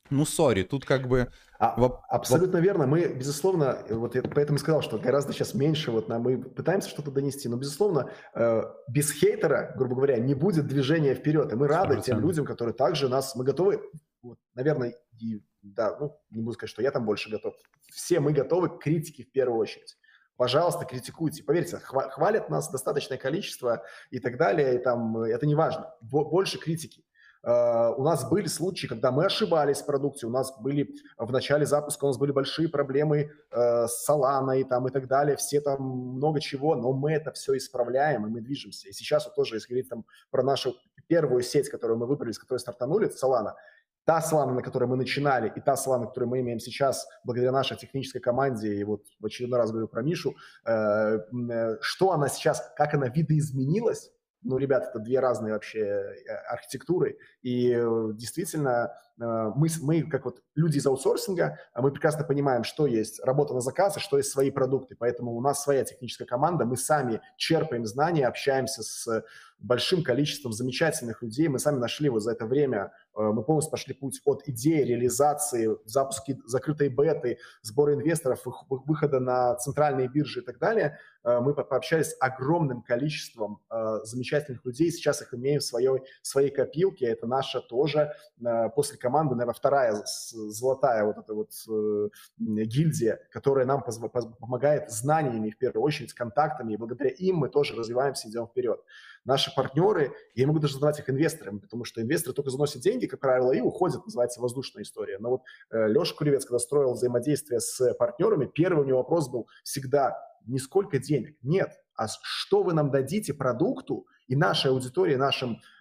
ну, сори, тут как бы... А, воп... Абсолютно верно. Мы, безусловно, вот я поэтому и сказал, что гораздо сейчас меньше вот нам, мы пытаемся что-то донести, но, безусловно, э, без хейтера, грубо говоря, не будет движения вперед. И мы рады 100%. тем людям, которые также нас... Мы готовы, вот, наверное, и, да, ну, не буду сказать, что я там больше готов. Все мы готовы к критике в первую очередь пожалуйста, критикуйте. Поверьте, хвалят нас достаточное количество и так далее, и там это не важно. Больше критики. Э, у нас были случаи, когда мы ошибались в продукте, у нас были в начале запуска у нас были большие проблемы э, с Solana там и так далее, все там много чего, но мы это все исправляем и мы движемся. И сейчас вот тоже, если говорить там про нашу первую сеть, которую мы выбрали, с которой стартанули, Solana, та Solana, на которой мы начинали, и та Solana, которую мы имеем сейчас, благодаря нашей технической команде, и вот в очередной раз говорю про Мишу, э, что она сейчас, как она видоизменилась, ну, ребят, это две разные вообще э, архитектуры, и э, действительно мы, мы, как вот люди из аутсорсинга, мы прекрасно понимаем, что есть работа на заказ, и что есть свои продукты, поэтому у нас своя техническая команда, мы сами черпаем знания, общаемся с большим количеством замечательных людей. Мы сами нашли вот за это время, э, мы полностью пошли путь от идеи, реализации, запуски закрытой беты, сбора инвесторов, выхода на центральные биржи и так далее. Э, мы пообщались с огромным количеством э, замечательных людей. Сейчас их имеем в своей, своей копилке. Это наша тоже после наверное, вторая золотая вот эта вот гильдия, которая нам помогает знаниями, в первую очередь, контактами. И благодаря им мы тоже развиваемся, идем вперед наши партнеры, я могу даже называть их инвесторами, потому что инвесторы только заносят деньги, как правило, и уходят, называется воздушная история. Но вот э, Леша Куревец, когда строил взаимодействие с партнерами, первый у него вопрос был всегда не сколько денег, нет, а что вы нам дадите продукту и нашей аудитории, нашим Э,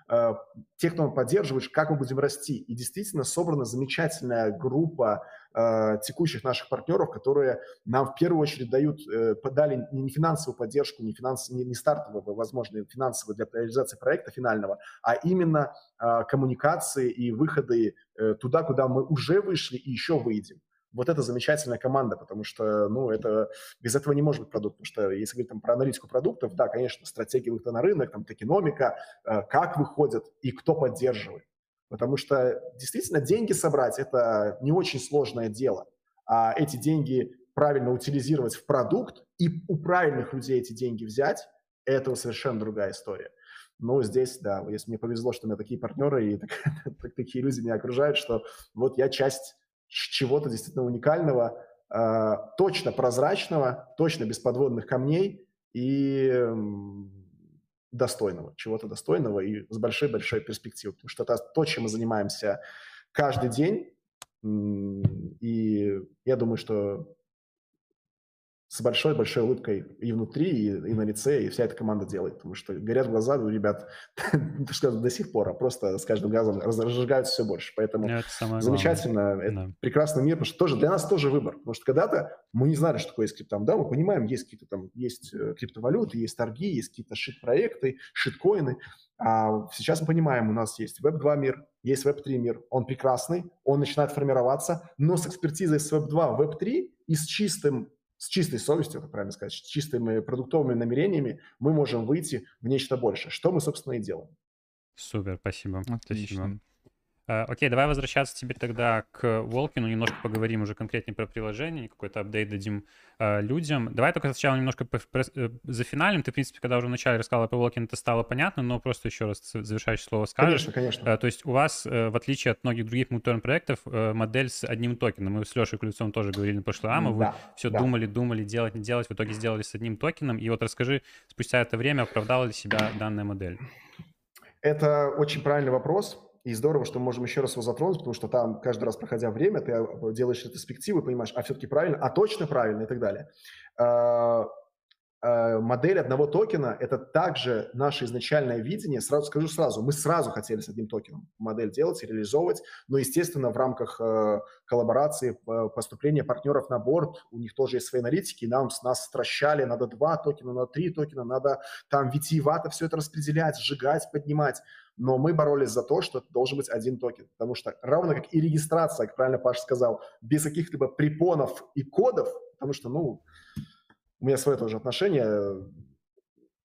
тех, кто поддерживает, как мы будем расти. И действительно собрана замечательная группа э, текущих наших партнеров, которые нам в первую очередь дают, э, дали не финансовую поддержку, не, финанс, не, не стартовую, возможно, финансовую для реализации проекта финального, а именно э, коммуникации и выходы э, туда, куда мы уже вышли и еще выйдем вот это замечательная команда, потому что, ну, это, без этого не может быть продукт, потому что если говорить там про аналитику продуктов, да, конечно, стратегия выхода на рынок, там, токеномика, э, как выходят и кто поддерживает. Потому что действительно деньги собрать – это не очень сложное дело, а эти деньги правильно утилизировать в продукт и у правильных людей эти деньги взять – это совершенно другая история. Ну, здесь, да, если мне повезло, что у меня такие партнеры и так, [LAUGHS] такие люди меня окружают, что вот я часть чего-то действительно уникального, а, точно прозрачного, точно без подводных камней, и достойного, чего-то достойного и с большой-большой перспективой. Потому что это то, чем мы занимаемся каждый день. И я думаю, что с большой-большой улыбкой и внутри, и, и на лице, и вся эта команда делает, потому что горят глаза у ребят [LAUGHS] до сих пор, а просто с каждым газом разжигаются все больше. Поэтому ну, это замечательно, это да. прекрасный мир, потому что тоже для нас тоже выбор, потому что когда-то мы не знали, что такое есть криптом, да, мы понимаем, есть какие-то там, есть э, криптовалюты, есть торги, есть какие-то шит-проекты, шит-коины, а сейчас мы понимаем, у нас есть Web2 мир, есть Web3 мир, он прекрасный, он начинает формироваться, но с экспертизой с Web2 в Web3 и с чистым с чистой совестью, это правильно сказать, с чистыми продуктовыми намерениями мы можем выйти в нечто большее, что мы, собственно, и делаем. Супер, спасибо. Отлично. Спасибо. Э, окей, давай возвращаться теперь тогда к Волкину, немножко поговорим уже конкретнее про приложение, какой-то апдейт дадим э, людям. Давай только сначала немножко по, про, э, за финалем. Ты, в принципе, когда уже вначале рассказал про Волкин, это стало понятно, но просто еще раз завершающее слово скажешь. Конечно, конечно. то есть у вас, в отличие от многих других муторн проектов, модель с одним токеном. Мы с Лешей Ключевцом тоже говорили на прошлый АМА, вы да, все да. думали, думали, делать, не делать, в итоге сделали с одним токеном. И вот расскажи, спустя это время оправдала ли себя данная модель? Это очень правильный вопрос. И здорово, что мы можем еще раз его затронуть, потому что там каждый раз, проходя время, ты э, делаешь ретроспективу, понимаешь, а все-таки правильно, а точно правильно и так далее. А, а, модель одного токена – это также наше изначальное видение. Сразу скажу сразу, мы сразу хотели с одним токеном модель делать и реализовывать, но, естественно, в рамках э, коллаборации, поступления партнеров на борт, у них тоже есть свои аналитики, и нам, нас стращали, надо два токена, надо три токена, надо там витиевато все это распределять, сжигать, поднимать но мы боролись за то, что должен быть один токен, потому что равно как и регистрация, как правильно Паша сказал, без каких-либо препонов и кодов, потому что, ну, у меня свое тоже отношение,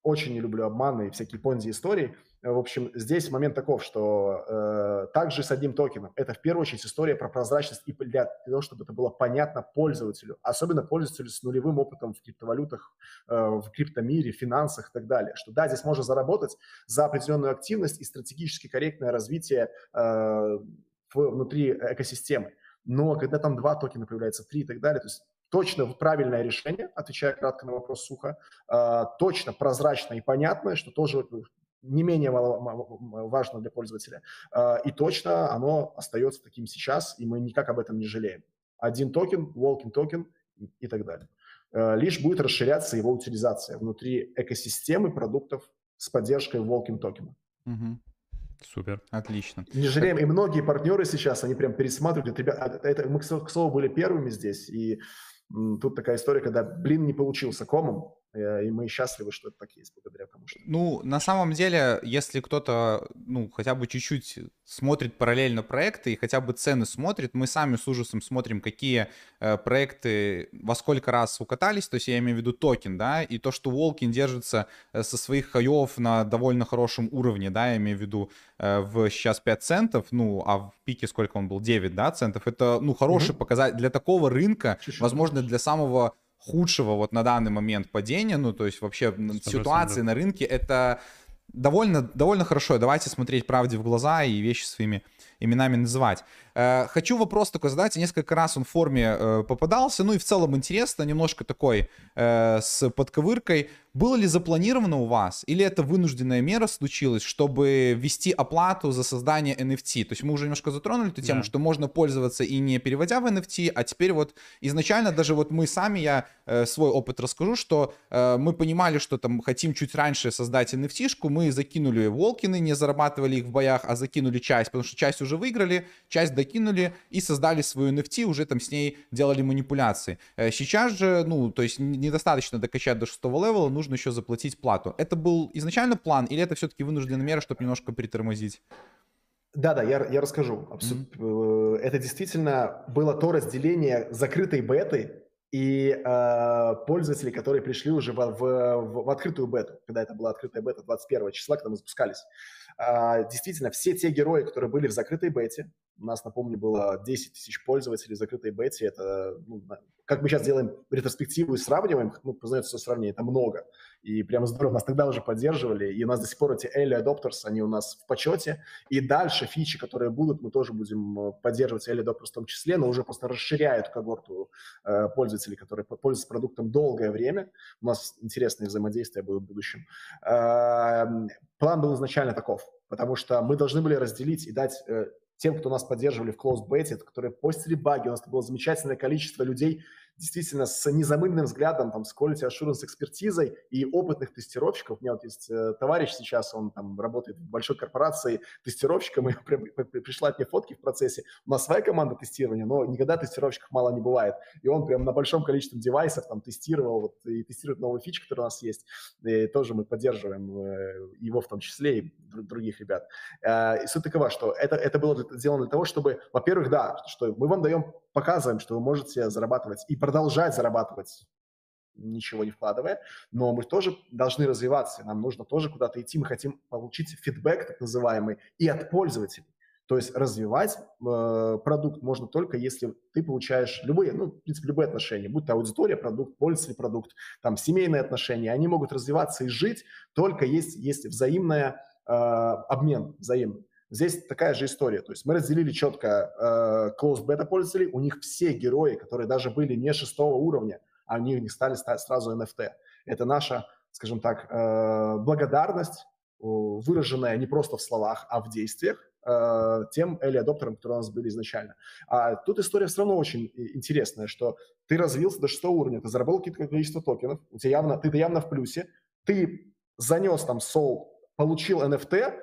очень не люблю обманы и всякие понзи истории – в общем, здесь момент таков, что э, также с одним токеном. Это в первую очередь история про прозрачность и для того, чтобы это было понятно пользователю, особенно пользователю с нулевым опытом в криптовалютах, э, в криптомире, финансах и так далее. Что да, здесь можно заработать за определенную активность и стратегически корректное развитие э, внутри экосистемы. Но когда там два токена появляется, три и так далее, то есть точно правильное решение, отвечая кратко на вопрос сухо, э, точно прозрачно и понятное, что тоже не менее важно для пользователя. А, и точно оно остается таким сейчас, и мы никак об этом не жалеем. Один токен, Walken токен и так далее. А, лишь будет расширяться его утилизация внутри экосистемы продуктов с поддержкой Walken токена. Угу. Супер. Отлично. Не жалеем. И многие партнеры сейчас, они прям пересматривают. Ребята, это, мы, к слову, были первыми здесь. И тут такая история, когда блин не получился комом, и мы счастливы, что это так есть благодаря тому, что... Ну, на самом деле, если кто-то, ну, хотя бы чуть-чуть смотрит параллельно проекты и хотя бы цены смотрит, мы сами с ужасом смотрим, какие э, проекты во сколько раз укатались, то есть я имею в виду токен, да, и то, что Волкин держится э, со своих хаев на довольно хорошем уровне, да, я имею в виду э, в сейчас 5 центов, ну, а в пике сколько он был, 9, да, центов, это, ну, хороший mm-hmm. показатель для такого рынка, Чуть-чуть возможно, для самого худшего вот на данный момент падения, ну, то есть вообще ситуации на рынке, это довольно, довольно хорошо. Давайте смотреть правде в глаза и вещи своими именами называть. Э, хочу вопрос такой задать. Несколько раз он в форме э, попадался. Ну и в целом интересно, немножко такой э, с подковыркой. Было ли запланировано у вас, или это вынужденная мера случилась, чтобы ввести оплату за создание NFT? То есть мы уже немножко затронули эту тему, да. что можно пользоваться и не переводя в NFT, а теперь вот изначально даже вот мы сами, я э, свой опыт расскажу, что э, мы понимали, что там хотим чуть раньше создать NFT-шку, мы закинули волкины, не зарабатывали их в боях, а закинули часть, потому что часть уже выиграли, часть докинули и создали свою NFT, уже там с ней делали манипуляции. Э, сейчас же, ну, то есть недостаточно докачать до шестого левела, нужно еще заплатить плату. Это был изначально план или это все-таки вынужденная мера, чтобы немножко притормозить? Да, да, я, я расскажу. Mm-hmm. Это действительно было то разделение закрытой беты и э, пользователей, которые пришли уже в, в, в, в открытую бету, когда это была открытая бета 21 числа, когда мы запускались. Э, действительно, все те герои, которые были в закрытой бете, у нас, напомню, было 10 тысяч пользователей в закрытой бете, это ну, как мы сейчас делаем ретроспективу и сравниваем, ну, познается сравнение, это много. И прямо здорово, нас тогда уже поддерживали, и у нас до сих пор эти early adopters, они у нас в почете. И дальше фичи, которые будут, мы тоже будем э, поддерживать early adopters в том числе, но уже просто расширяют когорту э, пользователей, которые пользуются продуктом долгое время. У нас интересные взаимодействия будут в будущем. Э, план был изначально таков, потому что мы должны были разделить и дать э, тем, кто нас поддерживали в closed beta, которые постили баги, у нас было замечательное количество людей, действительно с незамыленным взглядом, там, с quality assurance экспертизой и опытных тестировщиков. У меня вот есть э, товарищ сейчас, он там работает в большой корпорации тестировщиком, [LAUGHS] и при, пришла мне фотки в процессе. У нас своя команда тестирования, но никогда тестировщиков мало не бывает. И он прям на большом количестве девайсов там тестировал вот, и тестирует новые фичи, которые у нас есть. И тоже мы поддерживаем э, его в том числе и других ребят. Э, и суть такова, что это, это было сделано для того, чтобы, во-первых, да, что мы вам даем, показываем, что вы можете зарабатывать и продолжать зарабатывать ничего не вкладывая, но мы тоже должны развиваться, нам нужно тоже куда-то идти, мы хотим получить фидбэк так называемый и от пользователей. То есть развивать э, продукт можно только если ты получаешь любые, ну, в принципе, любые отношения, будь то аудитория, продукт, пользователь, продукт, там, семейные отношения, они могут развиваться и жить только есть, есть взаимная э, обмен, взаимный. Здесь такая же история. То есть мы разделили четко э, closed beta пользователей. У них все герои, которые даже были не шестого уровня, они не стали стать сразу NFT. Это наша, скажем так, э, благодарность, выраженная не просто в словах, а в действиях э, тем early адоптерам, которые у нас были изначально. А тут история все равно очень интересная, что ты развился до шестого уровня, ты заработал какое-то количество токенов, у тебя явно, ты явно в плюсе, ты занес там сол, получил NFT,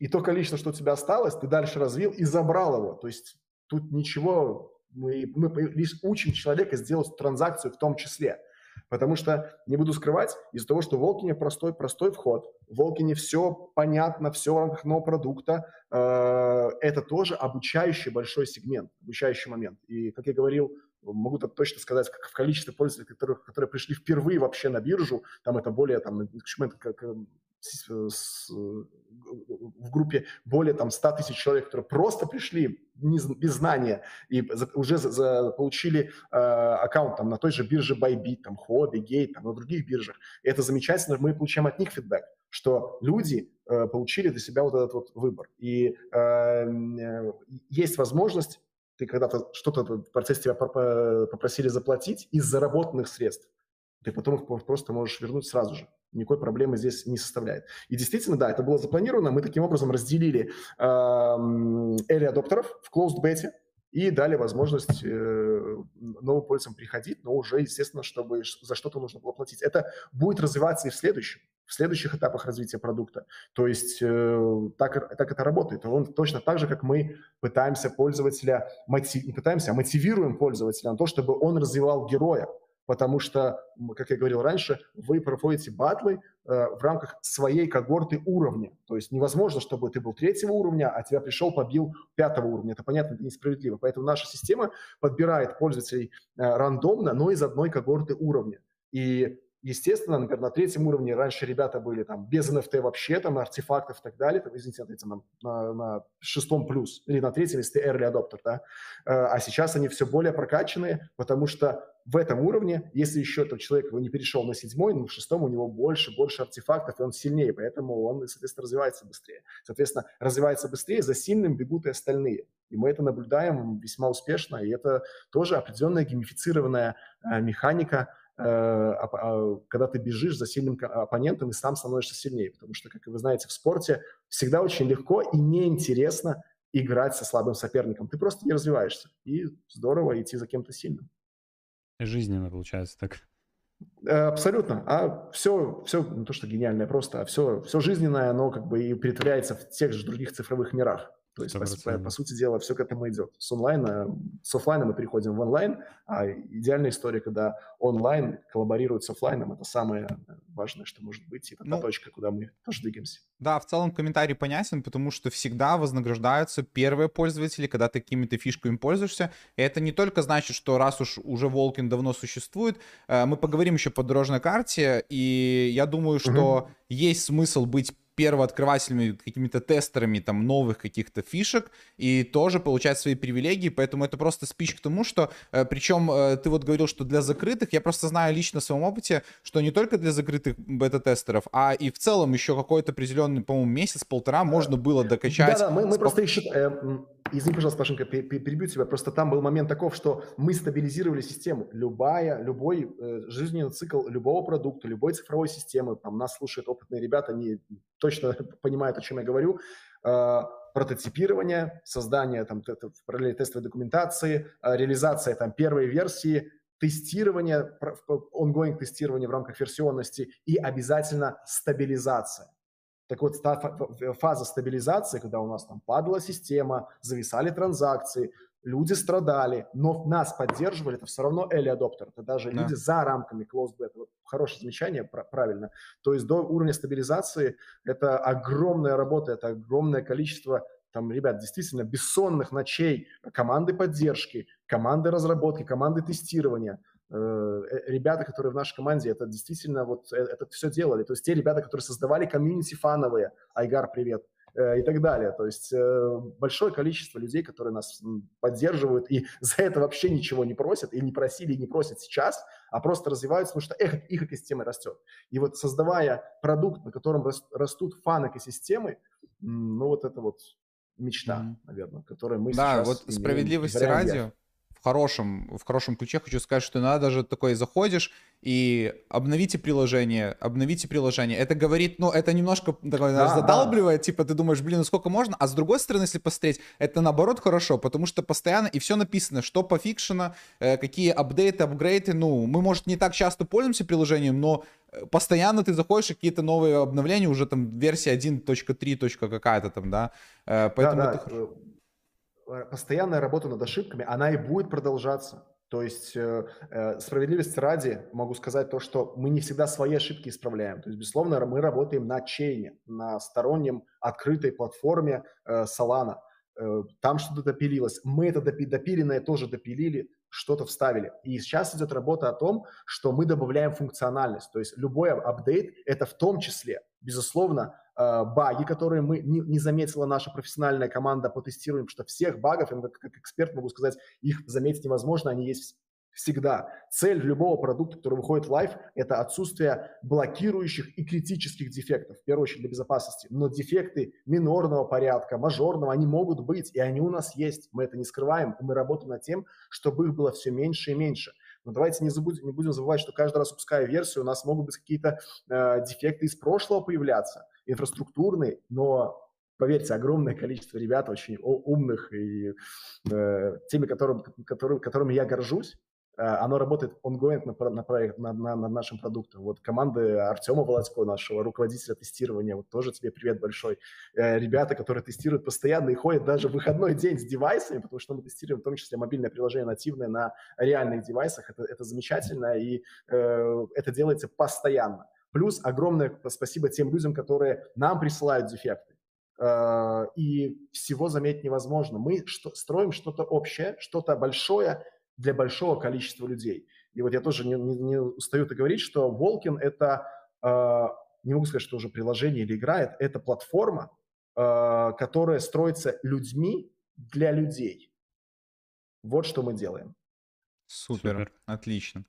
и то количество, что у тебя осталось, ты дальше развил и забрал его. То есть тут ничего, мы, мы лишь учим человека сделать транзакцию в том числе. Потому что, не буду скрывать, из-за того, что в Волкине простой, простой вход, в Волкине все понятно, все в рамках нового продукта, э, это тоже обучающий большой сегмент, обучающий момент. И, как я говорил, могу так точно сказать, как в количестве пользователей, которых, которые пришли впервые вообще на биржу, там это более, там, с, с, в группе более там 100 тысяч человек, которые просто пришли без, знания и за, уже за, за, получили э, аккаунт там, на той же бирже Bybit, там, Hobby, Gate, там, на других биржах. И это замечательно, мы получаем от них фидбэк, что люди э, получили для себя вот этот вот выбор. И э, э, есть возможность, ты когда-то что-то в процессе тебя попросили заплатить из заработанных средств, ты потом их просто можешь вернуть сразу же никакой проблемы здесь не составляет. И действительно, да, это было запланировано. Мы таким образом разделили э, early адоптеров в closed beta и дали возможность э, новым пользователям приходить, но уже, естественно, чтобы за что-то нужно было платить. Это будет развиваться и в следующем, в следующих этапах развития продукта. То есть э, так, так это работает. Он точно так же, как мы пытаемся пользователя, мотив, не пытаемся, а мотивируем пользователя на то, чтобы он развивал героя потому что, как я говорил раньше, вы проводите батлы э, в рамках своей когорты уровня. То есть невозможно, чтобы ты был третьего уровня, а тебя пришел, побил пятого уровня. Это понятно, это несправедливо. Поэтому наша система подбирает пользователей э, рандомно, но из одной когорты уровня. И Естественно, например, на третьем уровне раньше ребята были там без NFT вообще, там артефактов и так далее, там, извините, на, третьем, на, на шестом плюс, или на третьем, если ты early adopter, да, э, а сейчас они все более прокачанные, потому что в этом уровне, если еще тот человек не перешел на седьмой, но в шестом у него больше, больше артефактов, и он сильнее, поэтому он, соответственно, развивается быстрее. Соответственно, развивается быстрее, за сильным бегут и остальные. И мы это наблюдаем весьма успешно, и это тоже определенная геймифицированная э, механика, когда ты бежишь за сильным оппонентом и сам становишься сильнее. Потому что, как вы знаете, в спорте всегда очень легко и неинтересно играть со слабым соперником. Ты просто не развиваешься. И здорово идти за кем-то сильным. Жизненно получается так. Э, абсолютно. А все, все не то, что гениальное просто, а все, все жизненное, оно как бы и притворяется в тех же других цифровых мирах. То есть, по, по сути дела, все к этому идет. С онлайна, с офлайна мы переходим в онлайн, а идеальная история, когда онлайн коллаборирует с офлайном, это самое важное, что может быть, и это ну, та точка, куда мы тоже двигаемся. Да, в целом комментарий понятен, потому что всегда вознаграждаются первые пользователи, когда ты какими-то фишками пользуешься. И это не только значит, что раз уж уже Волкин давно существует, э, мы поговорим еще по дорожной карте, и я думаю, что угу. есть смысл быть первооткрывателями, какими-то тестерами там новых каких-то фишек и тоже получать свои привилегии, поэтому это просто спич к тому, что, э, причем э, ты вот говорил, что для закрытых, я просто знаю лично в своем опыте, что не только для закрытых бета-тестеров, а и в целом еще какой-то определенный, по-моему, месяц-полтора можно было докачать. Да-да, мы, мы просто еще... Извини, пожалуйста, Пашенька, перебью тебя, просто там был момент таков, что мы стабилизировали систему. Любая, любой э, жизненный цикл любого продукта, любой цифровой системы, там нас слушают опытные ребята, они точно [LAUGHS] понимают, о чем я говорю, э, прототипирование, создание там, параллельной тестовой документации, э, реализация там, первой версии, тестирование, ongoing тестирование в рамках версионности и обязательно стабилизация. Так вот, фаза стабилизации, когда у нас там падала система, зависали транзакции, люди страдали, но нас поддерживали, это все равно early adopter, это даже да. люди за рамками closed beta. Вот хорошее замечание, правильно. То есть до уровня стабилизации это огромная работа, это огромное количество там, ребят, действительно бессонных ночей команды поддержки, команды разработки, команды тестирования. Э, э, ребята, которые в нашей команде, это действительно вот это все делали. То есть те ребята, которые создавали комьюнити фановые, Айгар, привет, Э, и так далее. То есть э, большое количество людей, которые нас поддерживают и [LAUGHS] за это вообще ничего не просят, и не просили, и не просят сейчас, а просто развиваются, потому что их, их экосистема растет. И вот создавая продукт, на котором растут фан-экосистемы, ну вот это вот мечта, mm-hmm. наверное, которую мы да, сейчас... Да, вот справедливости ради, в хорошем, в хорошем ключе хочу сказать, что иногда даже такой заходишь и обновите приложение, обновите приложение. Это говорит, ну, это немножко такое, да, задалбливает, да. типа ты думаешь, блин, ну сколько можно? А с другой стороны, если посмотреть, это наоборот хорошо, потому что постоянно и все написано, что пофикшено, э, какие апдейты, апгрейды. Ну, мы, может, не так часто пользуемся приложением, но э, постоянно ты заходишь, какие-то новые обновления, уже там версия 1.3. какая-то там, да. Э, поэтому да, да. это постоянная работа над ошибками, она и будет продолжаться. То есть э, э, справедливости ради могу сказать то, что мы не всегда свои ошибки исправляем. То есть, безусловно, мы работаем на чейне, на стороннем открытой платформе э, Solana. Э, там что-то допилилось. Мы это допи- допиленное тоже допилили, что-то вставили. И сейчас идет работа о том, что мы добавляем функциональность. То есть любой апдейт – это в том числе, безусловно, Э, баги, которые мы не, не заметила наша профессиональная команда по что всех багов, я как, как эксперт могу сказать, их заметить невозможно, они есть всегда. Цель любого продукта, который выходит в live, это отсутствие блокирующих и критических дефектов, в первую очередь для безопасности. Но дефекты минорного порядка, мажорного, они могут быть, и они у нас есть. Мы это не скрываем, и мы работаем над тем, чтобы их было все меньше и меньше. Но давайте не, забудем, не будем забывать, что каждый раз выпуская версию, у нас могут быть какие-то э, дефекты из прошлого появляться инфраструктурный, но поверьте, огромное количество ребят очень умных и э, теми, которым, которым, которыми я горжусь, э, оно работает ongoing на, на, проект, на, на, над нашим продуктом. Вот команды Артема Володько, нашего руководителя тестирования, вот тоже тебе привет большой. Э, ребята, которые тестируют постоянно и ходят даже в выходной день с девайсами, потому что мы тестируем в том числе мобильное приложение нативное на реальных девайсах. Это, это замечательно, и э, это делается постоянно. Плюс огромное спасибо тем людям, которые нам присылают дефекты. Э, и всего заметить невозможно. Мы что, строим что-то общее, что-то большое для большого количества людей. И вот я тоже не, не, не устаю это говорить, что Волкин – это, э, не могу сказать, что уже приложение или играет, это платформа, э, которая строится людьми для людей. Вот что мы делаем. Супер, Супер. отлично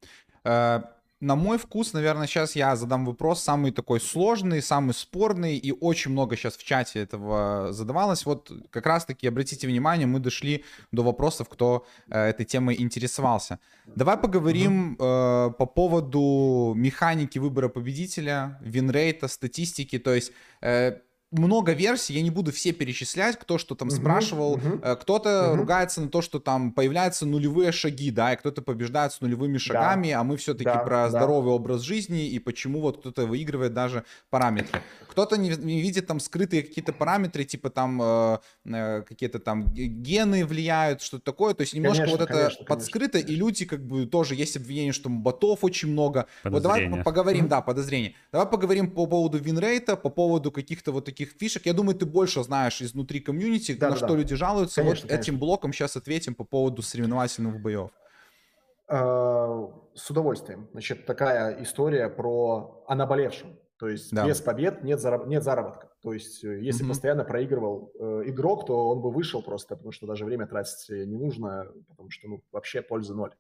на мой вкус, наверное, сейчас я задам вопрос самый такой сложный, самый спорный, и очень много сейчас в чате этого задавалось. Вот как раз-таки, обратите внимание, мы дошли до вопросов, кто э, этой темой интересовался. Давай поговорим mm-hmm. э, по поводу механики выбора победителя, винрейта, статистики, то есть... Э, много версий, я не буду все перечислять, кто что там uh-huh, спрашивал. Uh-huh, кто-то uh-huh. ругается на то, что там появляются нулевые шаги, да, и кто-то побеждает с нулевыми шагами, да. а мы все-таки да, про да. здоровый образ жизни и почему вот кто-то выигрывает даже параметры. Кто-то не, не видит там скрытые какие-то параметры, типа там э, э, какие-то там гены влияют, что-то такое. То есть немножко конечно, вот это конечно, подскрыто, конечно. и люди как бы тоже есть обвинение, что ботов очень много. Вот давай поговорим, да, подозрение. Давай поговорим по поводу винрейта, по поводу каких-то вот таких таких фишек. Я думаю, ты больше знаешь изнутри комьюнити, да, на да, что да. люди жалуются. Конечно, вот конечно. этим блоком сейчас ответим по поводу соревновательных боев. А, с удовольствием. Значит, такая история про о наболевшем. То есть да. без побед нет, зараб- нет заработка. То есть э, если mm-hmm. постоянно проигрывал э, игрок, то он бы вышел просто, потому что даже время тратить не нужно, потому что ну, вообще пользы ноль.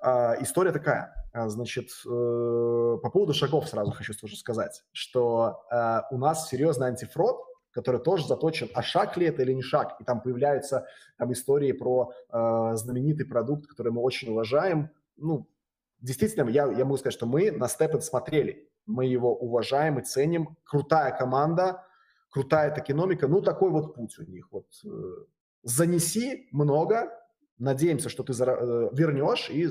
А, история такая. А, значит, э, по поводу шагов сразу хочу тоже сказать, что э, у нас серьезный антифрод, который тоже заточен, а шаг ли это или не шаг. И там появляются там истории про э, знаменитый продукт, который мы очень уважаем. Ну, действительно, я, я могу сказать, что мы на Step смотрели мы его уважаем и ценим. Крутая команда, крутая экономика. Ну, такой вот путь у них. Вот э, занеси много, надеемся, что ты э, вернешь и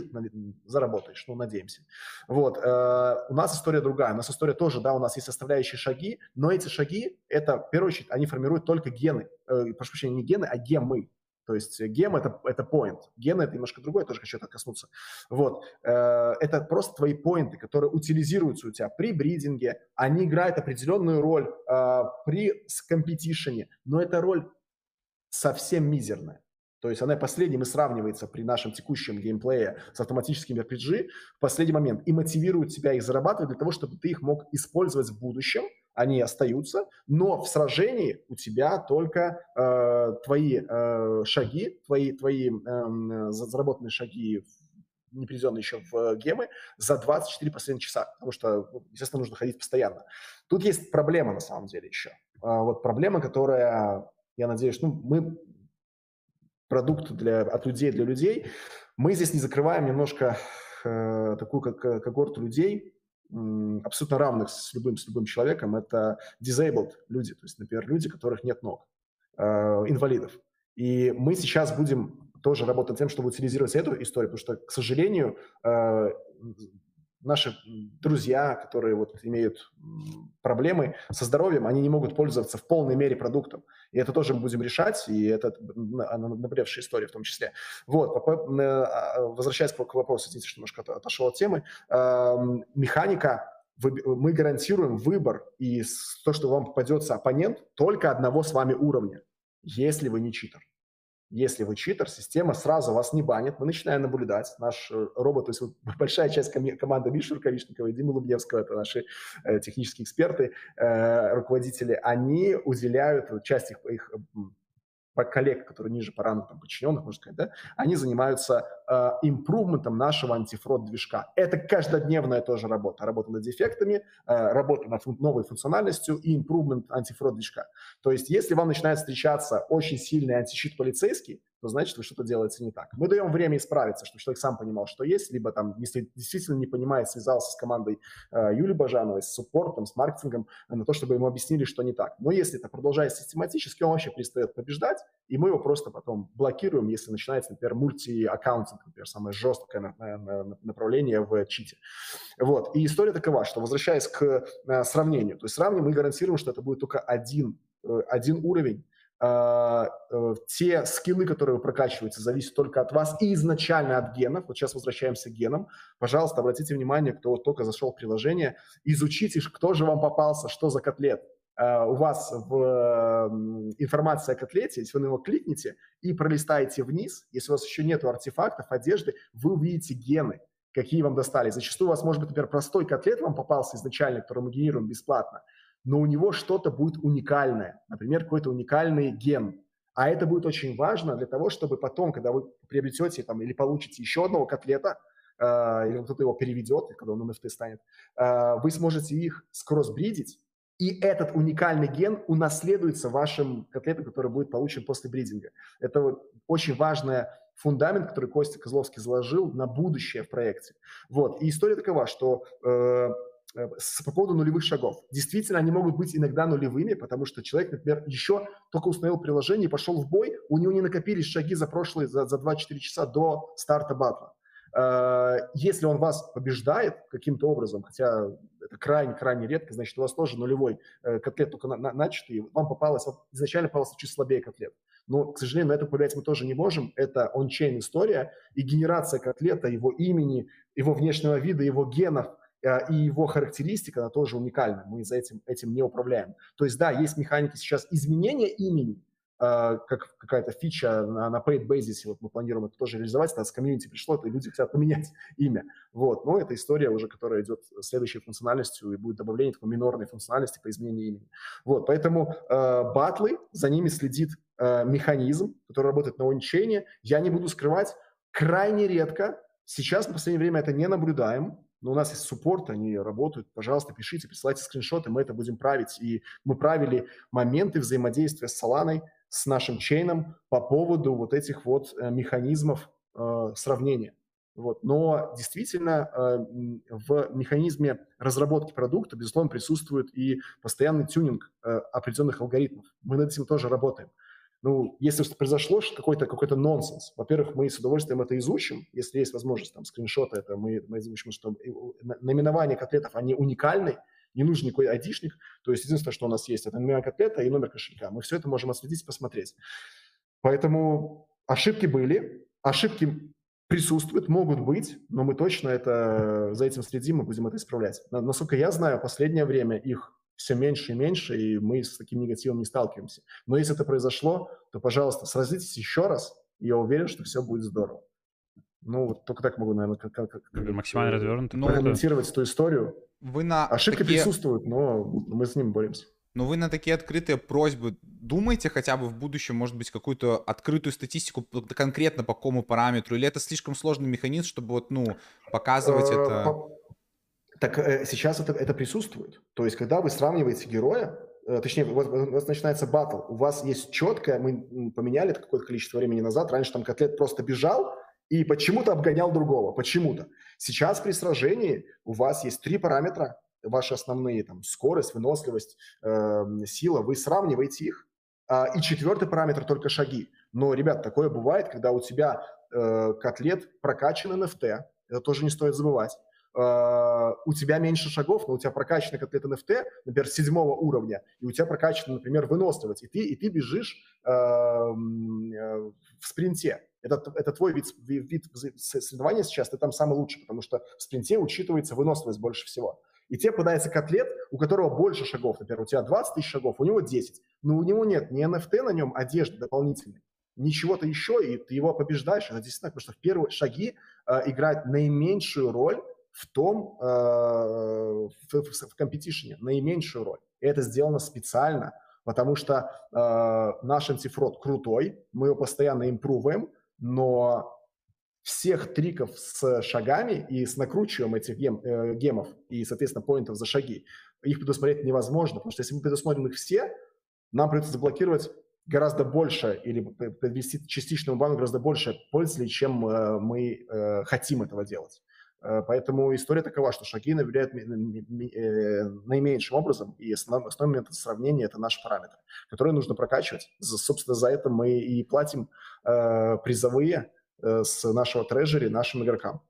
заработаешь, ну, надеемся. Вот, э, у нас история другая, у нас история тоже, да, у нас есть составляющие шаги, но эти шаги, это, в первую очередь, они формируют только гены, э, прошу прощения, не гены, а гемы, то есть гем это, это point. Ген это немножко другое, тоже хочу это коснуться. Вот. Э, это просто твои поинты, которые утилизируются у тебя при бридинге. Они играют определенную роль э, при компетишене, но эта роль совсем мизерная. То есть она последним и сравнивается при нашем текущем геймплее с автоматическим RPG в последний момент и мотивирует тебя их зарабатывать для того, чтобы ты их мог использовать в будущем – они остаются, но в сражении у тебя только э, твои э, шаги, твои, твои э, заработанные шаги не приведенные еще в гемы, за 24 последних часа, потому что, ну, естественно, нужно ходить постоянно. Тут есть проблема, на самом деле, еще. А вот проблема, которая, я надеюсь, ну, мы продукт для, от людей для людей, мы здесь не закрываем немножко э, такую как, когорту людей, абсолютно равных с любым, с любым человеком, это disabled люди, то есть, например, люди, которых нет ног, э, инвалидов. И мы сейчас будем тоже работать тем, чтобы утилизировать эту историю, потому что, к сожалению, э, наши друзья, которые вот имеют проблемы со здоровьем, они не могут пользоваться в полной мере продуктом. И это тоже мы будем решать, и это наболевшая история в том числе. Вот, а, возвращаясь к вопросу, извините, что немножко отошел от темы, механика мы гарантируем выбор и то, что вам попадется оппонент, только одного с вами уровня, если вы не читер. Если вы читер, система сразу вас не банит. Мы начинаем наблюдать. Наш э, робот, то есть вот [LAUGHS] большая часть ком- команды Миши Рукавишникова и Димы Лубневского, это наши э, технические эксперты, э, руководители, они уделяют часть их, их коллег, которые ниже по рангу там, подчиненных, можно сказать, да, они занимаются э, импрувментом нашего антифрод-движка. Это каждодневная тоже работа. Работа над дефектами, э, работа над фун- новой функциональностью и импрувмент антифрод-движка. То есть если вам начинает встречаться очень сильный антищит полицейский, то значит, вы что-то делаете не так. Мы даем время исправиться, чтобы человек сам понимал, что есть, либо там, если действительно не понимает, связался с командой э, Юли Бажановой, с суппортом, с маркетингом, э, на то, чтобы ему объяснили, что не так. Но если это продолжается систематически, он вообще перестает побеждать, и мы его просто потом блокируем, если начинается, например, мульти-аккаунтинг, например, самое жесткое на, на, на, направление в чите. Вот. И история такова, что, возвращаясь к э, сравнению, то есть сравним мы гарантируем, что это будет только один, э, один уровень, те скиллы, которые вы прокачиваете, зависят только от вас и изначально от генов. Вот сейчас возвращаемся к генам. Пожалуйста, обратите внимание, кто только зашел в приложение, изучите, кто же вам попался, что за котлет. Uh, у вас в информации о котлете, если вы на него кликните и пролистаете вниз, если у вас еще нет артефактов, одежды, вы увидите гены, какие вам достали. Зачастую у вас, может быть, например, простой котлет вам попался изначально, который мы генерируем бесплатно, но у него что-то будет уникальное, например, какой-то уникальный ген. А это будет очень важно для того, чтобы потом, когда вы приобретете там, или получите еще одного котлета, э, или кто-то его переведет, когда он NFT станет, э, вы сможете их скроссбридить, и этот уникальный ген унаследуется вашим котлетом, который будет получен после бридинга. Это очень важный фундамент, который Костя Козловский заложил на будущее в проекте. Вот. И история такова, что э, Э, по поводу нулевых шагов. Действительно, они могут быть иногда нулевыми, потому что человек, например, еще только установил приложение и пошел в бой, у него не накопились шаги за прошлые, за, за 24 часа до старта батла. Э, если он вас побеждает каким-то образом, хотя это крайне-крайне редко, значит, у вас тоже нулевой э, котлет только на, на, начатый, вам попалось, изначально попался чуть слабее котлет. Но, к сожалению, на это повлиять мы тоже не можем. Это он-чейн история, и генерация котлета, его имени, его внешнего вида, его генов – и его характеристика, она тоже уникальна. Мы за этим, этим не управляем. То есть, да, есть механики сейчас изменения имени, как какая-то фича на, на paid basis, вот мы планируем это тоже реализовать, это с комьюнити пришло, то люди хотят поменять [LAUGHS] имя. Вот. Но это история уже, которая идет следующей функциональностью, и будет добавление такой минорной функциональности по изменению имени. Вот. Поэтому э, батлы, за ними следит э, механизм, который работает на ончейне. Я не буду скрывать, крайне редко, сейчас в последнее время это не наблюдаем, но у нас есть суппорт, они работают. Пожалуйста, пишите, присылайте скриншоты, мы это будем править. И мы правили моменты взаимодействия с Solana, с нашим чейном по поводу вот этих вот э, механизмов э, сравнения. Вот. Но действительно э, в механизме разработки продукта, безусловно, присутствует и постоянный тюнинг э, определенных алгоритмов. Мы над этим тоже работаем. Ну, если произошло какой-то какой нонсенс, во-первых, мы с удовольствием это изучим, если есть возможность, там, скриншоты, это мы, мы изучим, что наименование котлетов, они уникальны, не нужен никакой айдишник, то есть единственное, что у нас есть, это наименование котлета и номер кошелька. Мы все это можем отследить и посмотреть. Поэтому ошибки были, ошибки присутствуют, могут быть, но мы точно это, за этим следим и будем это исправлять. Насколько я знаю, в последнее время их все меньше и меньше, и мы с таким негативом не сталкиваемся. Но если это произошло, то, пожалуйста, сразитесь еще раз, и я уверен, что все будет здорово. Ну, вот только так могу, наверное, как, как, максимально развернуто. Ну, комментировать эту историю. Вы на Ошибки такие... присутствуют, но мы с ними боремся. Но вы на такие открытые просьбы думаете хотя бы в будущем, может быть, какую-то открытую статистику конкретно по какому параметру? Или это слишком сложный механизм, чтобы вот, ну, показывать э, это? Так э, сейчас это, это присутствует. То есть, когда вы сравниваете героя, э, точнее, у вас, у вас начинается батл, у вас есть четкое, мы поменяли это какое-то количество времени назад, раньше там котлет просто бежал и почему-то обгонял другого, почему-то. Сейчас при сражении у вас есть три параметра, ваши основные, там, скорость, выносливость, э, сила, вы сравниваете их, э, и четвертый параметр только шаги. Но, ребят, такое бывает, когда у тебя э, котлет прокачан NFT, это тоже не стоит забывать, Uh, у тебя меньше шагов, но у тебя прокачаны котлеты NFT, например, седьмого уровня, и у тебя прокачана, например, выносливость, и ты, и ты бежишь uh, uh, в спринте. Это, это твой вид, вид соревнования сейчас, ты там самый лучший, потому что в спринте учитывается выносливость больше всего. И тебе попадается котлет, у которого больше шагов. Например, у тебя 20 тысяч шагов, у него 10. Но у него нет ни NFT на нем, одежды дополнительной, ничего-то еще, и ты его побеждаешь. Это действительно, потому что в первые шаги э, играет наименьшую роль в том, э, в, в, в компетишене, наименьшую роль. И это сделано специально, потому что э, наш антифрод крутой, мы его постоянно импруваем, но всех триков с шагами и с накручиванием этих гем, э, гемов и, соответственно, поинтов за шаги, их предусмотреть невозможно, потому что если мы предусмотрим их все, нам придется заблокировать гораздо больше или подвести частичному банку гораздо больше пользователей, чем э, мы э, хотим этого делать. Э, поэтому история такова, что шаги влияют э, наименьшим образом, и основной, основной метод сравнения – это наш параметр, который нужно прокачивать. Собственно, за это мы и платим э, призовые с нашего treasury нашим игрокам.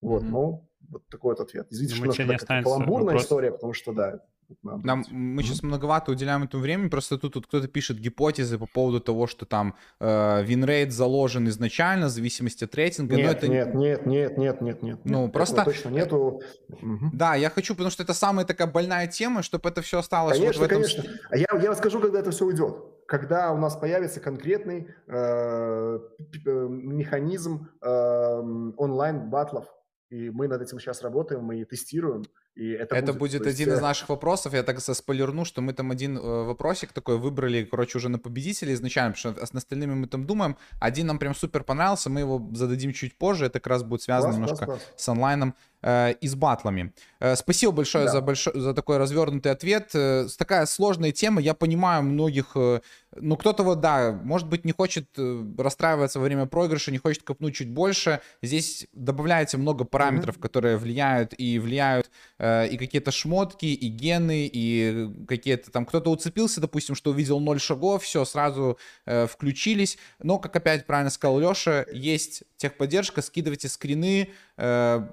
Вот, mm-hmm. ну, вот такой вот ответ. Извините, Думаю, что немножко каламбурная вопрос... история, потому что, да, нам, мы сейчас многовато уделяем этому времени, просто тут, тут кто-то пишет гипотезы по поводу того, что там э, win rate заложен изначально, в зависимости от рейтинга. Нет, но это... нет, нет, нет, нет, нет, нет. Ну, нет, просто... точно нету. Да, я хочу, потому что это самая такая больная тема, чтобы это все осталось конечно, вот в этом... Конечно, А я, я скажу, когда это все уйдет. Когда у нас появится конкретный э, э механизм э, онлайн-батлов, и мы над этим сейчас работаем, мы тестируем, и это, это будет, будет один есть... из э, наших вопросов. Я так спойлерну, что мы там один э, вопросик такой выбрали, короче, уже на победителя изначально, потому что с остальными мы там думаем. Один нам прям супер понравился, мы его зададим чуть позже. Это как раз будет связано класс, немножко класс, класс. с онлайном э, и с батлами. Э, спасибо большое да. за, большой, за такой развернутый ответ. Э, такая сложная тема. Я понимаю многих... Э, ну, кто-то вот, да, может быть, не хочет э, расстраиваться во время проигрыша, не хочет копнуть чуть больше. Здесь добавляется много параметров, mm-hmm. которые влияют и влияют Э, и какие-то шмотки, и гены, и какие-то там... Кто-то уцепился, допустим, что увидел ноль шагов, все, сразу э, включились. Но, как опять правильно сказал Леша, есть техподдержка, скидывайте скрины, э,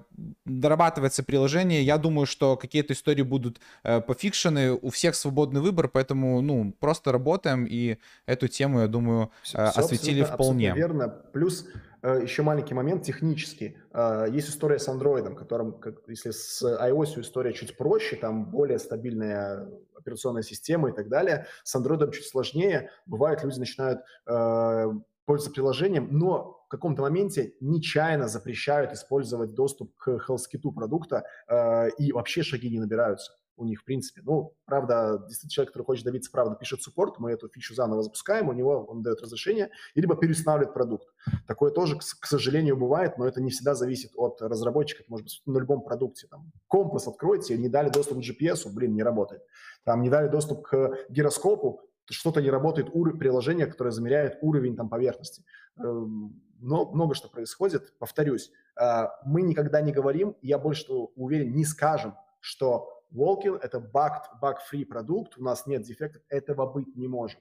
дорабатывается приложение. Я думаю, что какие-то истории будут э, пофикшены, у всех свободный выбор, поэтому, ну, просто работаем, и эту тему, я думаю, э, осветили абсолютно, вполне. Абсолютно верно. Плюс Э, еще маленький момент технический. Э, есть история с Android, которым, если с iOS история чуть проще, там более стабильная операционная система и так далее. С Android чуть сложнее. Бывает, люди начинают э, пользоваться приложением, но каком-то моменте нечаянно запрещают использовать доступ к HealthKit продукта э, и вообще шаги не набираются у них, в принципе. Ну, правда, действительно, человек, который хочет добиться правды, пишет суппорт, мы эту фичу заново запускаем, у него он дает разрешение, и либо перестанавливает продукт. Такое тоже, к, к сожалению, бывает, но это не всегда зависит от разработчика, это может быть на любом продукте. Там, компас откройте, не дали доступ к GPS, блин, не работает. Там не дали доступ к гироскопу, что-то не работает, уровень приложения, которое замеряет уровень там, поверхности. Эм, но много что происходит. Повторюсь, э, мы никогда не говорим, я больше уверен, не скажем, что Walking – это баг-фри продукт, у нас нет дефектов, этого быть не может.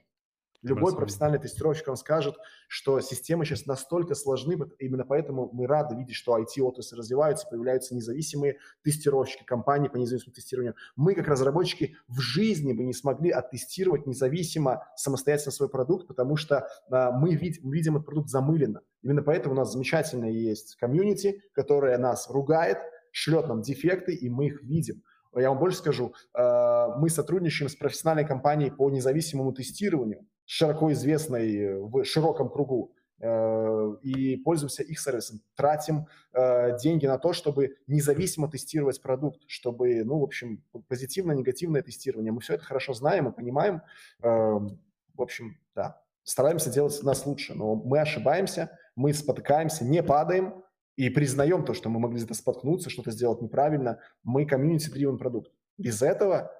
Любой профессиональный тестировщик вам скажет, что системы сейчас настолько сложны, именно поэтому мы рады видеть, что IT-отрасль развивается, появляются независимые тестировщики, компании по независимому тестированию. Мы, как разработчики, в жизни бы не смогли оттестировать независимо, самостоятельно свой продукт, потому что а, мы, вид, мы видим этот продукт замыленно. Именно поэтому у нас замечательная есть комьюнити, которая нас ругает, шлет нам дефекты, и мы их видим. Я вам больше скажу, э, мы сотрудничаем с профессиональной компанией по независимому тестированию, широко известной в широком кругу, э, и пользуемся их сервисом. Тратим э, деньги на то, чтобы независимо тестировать продукт, чтобы, ну, в общем, позитивное, негативное тестирование. Мы все это хорошо знаем и понимаем. В общем, да, стараемся делать нас лучше, но мы ошибаемся, мы спотыкаемся, не падаем, и признаем то, что мы могли где-то споткнуться, что-то сделать неправильно. Мы комьюнити-дривен продукт. Без этого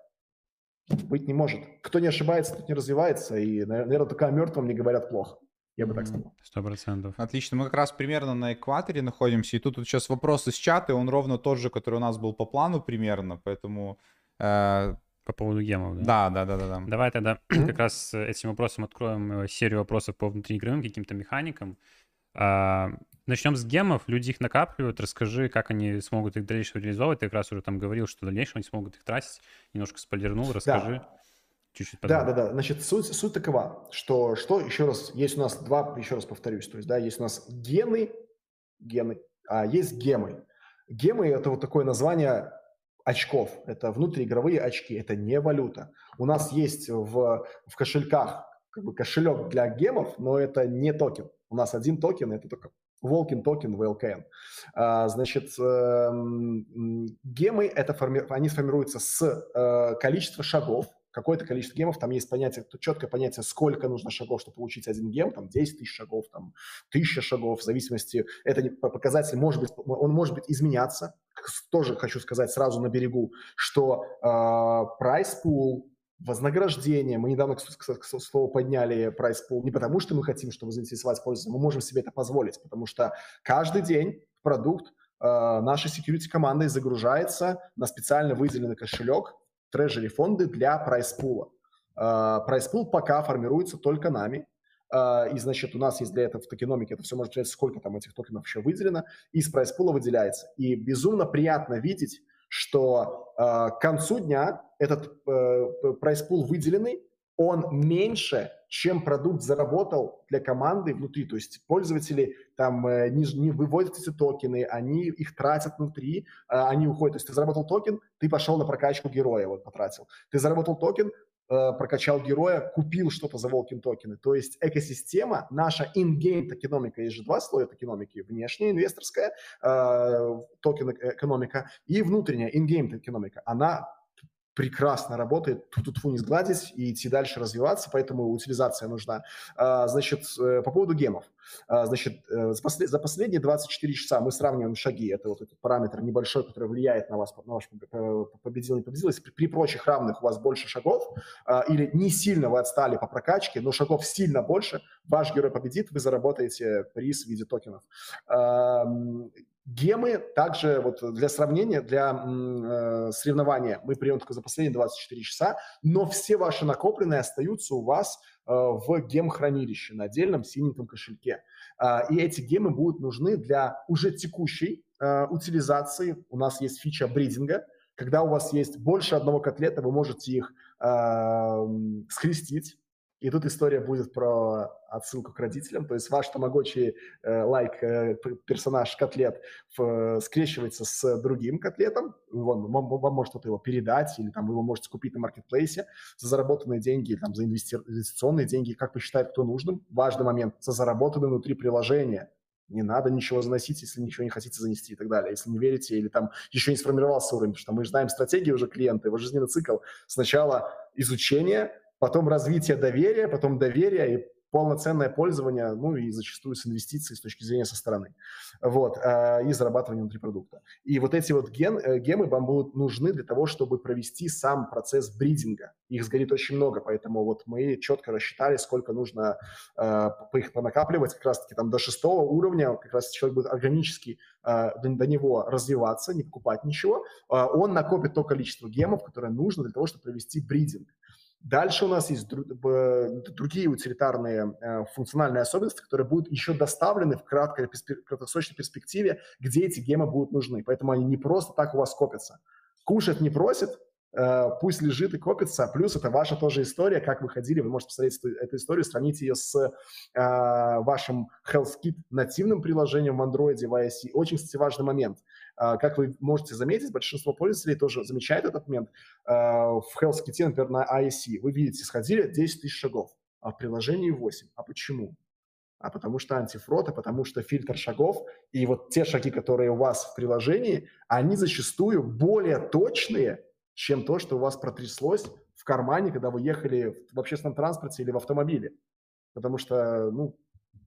быть не может. Кто не ошибается, тот не развивается. И, наверное, только о мертвом не говорят плохо. Я бы так сказал. Сто процентов. Отлично. Мы как раз примерно на экваторе находимся. И тут вот сейчас вопрос из чата, и он ровно тот же, который у нас был по плану примерно. Поэтому... Э... По поводу гемов, да? Да, да, да, да. Давай тогда [CLEARS THROAT] как раз этим вопросом откроем э, серию вопросов по внутриигровым каким-то механикам. А, Начнем с гемов. Люди их накапливают. Расскажи, как они смогут их в дальнейшем реализовывать. Ты как раз уже там говорил, что в дальнейшем они смогут их тратить. Немножко спойлернул. Расскажи. Да. Чуть-чуть да, да, да. Значит, суть, суть такова, что, что, еще раз, есть у нас два, еще раз повторюсь, то есть, да, есть у нас гены, гены, а есть гемы. Гемы – это вот такое название очков. Это внутриигровые очки, это не валюта. У нас есть в, в кошельках как бы кошелек для гемов, но это не токен. У нас один токен, это только Walken токен WLKN. А, значит, эм, гемы, это форми... они сформируются с э, количества шагов, какое-то количество гемов, там есть понятие, четкое понятие, сколько нужно шагов, чтобы получить один гем, там 10 тысяч шагов, там 1000 шагов, в зависимости, это показатель может быть, он может быть изменяться, тоже хочу сказать сразу на берегу, что э, price pool вознаграждение. Мы недавно, к, слову, подняли prize pool не потому, что мы хотим, чтобы заинтересовать пользователя, мы можем себе это позволить, потому что каждый день продукт э, нашей security командой загружается на специально выделенный кошелек treasury фонды для prize pool'а. Э, prize pool пока формируется только нами, Uh, и, значит, у нас есть для этого в токеномике, это все может взять, сколько там этих токенов еще выделено, и из prize pool'а выделяется. И безумно приятно видеть, что э, к концу дня этот э, prize pool выделенный, он меньше, чем продукт заработал для команды внутри. То есть пользователи там э, не, не выводят эти токены, они их тратят внутри, э, они уходят. То есть ты заработал токен, ты пошел на прокачку героя, вот потратил. Ты заработал токен, прокачал героя, купил что-то за Walken токены. То есть экосистема, наша in-game токеномика, есть же два слоя токеномики, внешняя инвесторская э, токен экономика и внутренняя in-game токеномика. Она прекрасно работает, тут фу не сгладить и идти дальше развиваться, поэтому утилизация нужна. А, значит, э, по поводу гемов. А, значит, э, за последние 24 часа мы сравниваем шаги, это вот этот параметр небольшой, который влияет на вас, на ваш победил, не победил. Если при прочих равных у вас больше шагов, а, или не сильно вы отстали по прокачке, но шагов сильно больше, ваш герой победит, вы заработаете приз в виде токенов. Гемы также, вот для сравнения, для э, соревнования мы прием только за последние 24 часа, но все ваши накопленные остаются у вас э, в гем-хранилище на отдельном синеньком кошельке. Э, и эти гемы будут нужны для уже текущей э, утилизации. У нас есть фича бридинга, когда у вас есть больше одного котлета, вы можете их э, скрестить, И тут история будет про отсылку к родителям, то есть ваш тамагочи э, лайк э, персонаж котлет в, скрещивается с другим котлетом, вам, вам, вам может кто-то его передать, или там вы его можете купить на маркетплейсе за заработанные деньги, там, за инвестиционные деньги, как посчитает кто нужным. Важный момент, за заработанные внутри приложения. Не надо ничего заносить, если ничего не хотите занести и так далее. Если не верите или там еще не сформировался уровень, потому что мы знаем стратегии уже клиента, его жизненный цикл. Сначала изучение, потом развитие доверия, потом доверие и полноценное пользование, ну и зачастую с инвестицией с точки зрения со стороны, вот, э, и зарабатывание внутри продукта. И вот эти вот ген, э, гемы вам будут нужны для того, чтобы провести сам процесс бридинга. Их сгорит очень много, поэтому вот мы четко рассчитали, сколько нужно э, их понакапливать, как раз-таки там до шестого уровня, как раз человек будет органически э, до, до него развиваться, не покупать ничего, э, он накопит то количество гемов, которое нужно для того, чтобы провести бридинг. Дальше у нас есть другие утилитарные э, функциональные особенности, которые будут еще доставлены в краткой, краткосрочной перспективе, где эти гемы будут нужны. Поэтому они не просто так у вас копятся. Кушать не просит, э, пусть лежит и копится. Плюс это ваша тоже история, как вы ходили, вы можете посмотреть эту, историю, сравнить ее с э, вашим HealthKit нативным приложением в Android, в iOS. Очень, кстати, важный момент – как вы можете заметить, большинство пользователей тоже замечает этот момент. А, в HealthKit, например, на ISC вы видите, сходили 10 тысяч шагов, а в приложении 8. А почему? а потому что антифрод, а потому что фильтр шагов. И вот те шаги, которые у вас в приложении, они зачастую более точные, чем то, что у вас протряслось в кармане, когда вы ехали в общественном транспорте или в автомобиле. Потому что, ну,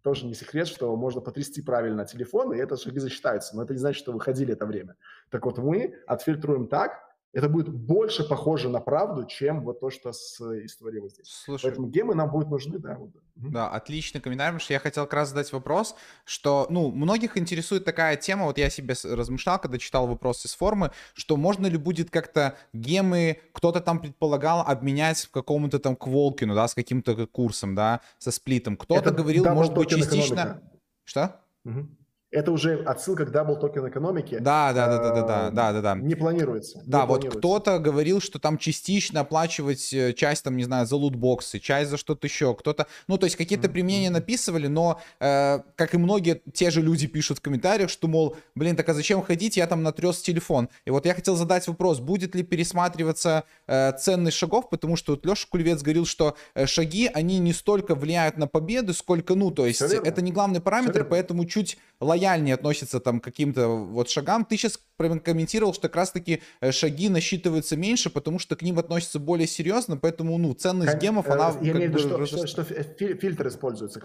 тоже не секрет, что можно потрясти правильно телефон, и это шаги засчитаются. Но это не значит, что вы ходили это время. Так вот, мы отфильтруем так, это будет больше похоже на правду, чем вот то, что с историей вот здесь. Слушай, Поэтому гемы нам будут нужны, да. Вот. Да, отличный комментарий, потому что я хотел как раз задать вопрос, что, ну, многих интересует такая тема, вот я себе размышлял, когда читал вопросы с формы, что можно ли будет как-то гемы, кто-то там предполагал обменять в какому-то там кволкину, да, с каким-то курсом, да, со сплитом. Кто-то говорил, может быть, частично... Экономика. Что? Угу это уже отсылка к double токен экономике. Да, да, да, да, да, да, да, да, да. Не планируется. Да, не вот кто-то говорил, что там частично оплачивать э, часть, там, не знаю, за лутбоксы, часть за что-то еще, кто-то, ну, то есть какие-то mm-hmm. применения написывали, но, э, как и многие, те же люди пишут в комментариях, что, мол, блин, так а зачем ходить, я там натряс телефон. И вот я хотел задать вопрос, будет ли пересматриваться э, ценность шагов, потому что вот Леша Кульвец говорил, что э, шаги, они не столько влияют на победы, сколько, ну, то есть это не главный параметр, поэтому чуть лояльнее относится там к каким-то вот шагам. Ты сейчас комментировал, что как раз-таки э, шаги насчитываются меньше, потому что к ним относятся более серьезно, поэтому, ну, ценность гемов, она... Э, я имею в виду, что, что, что фильтр используется.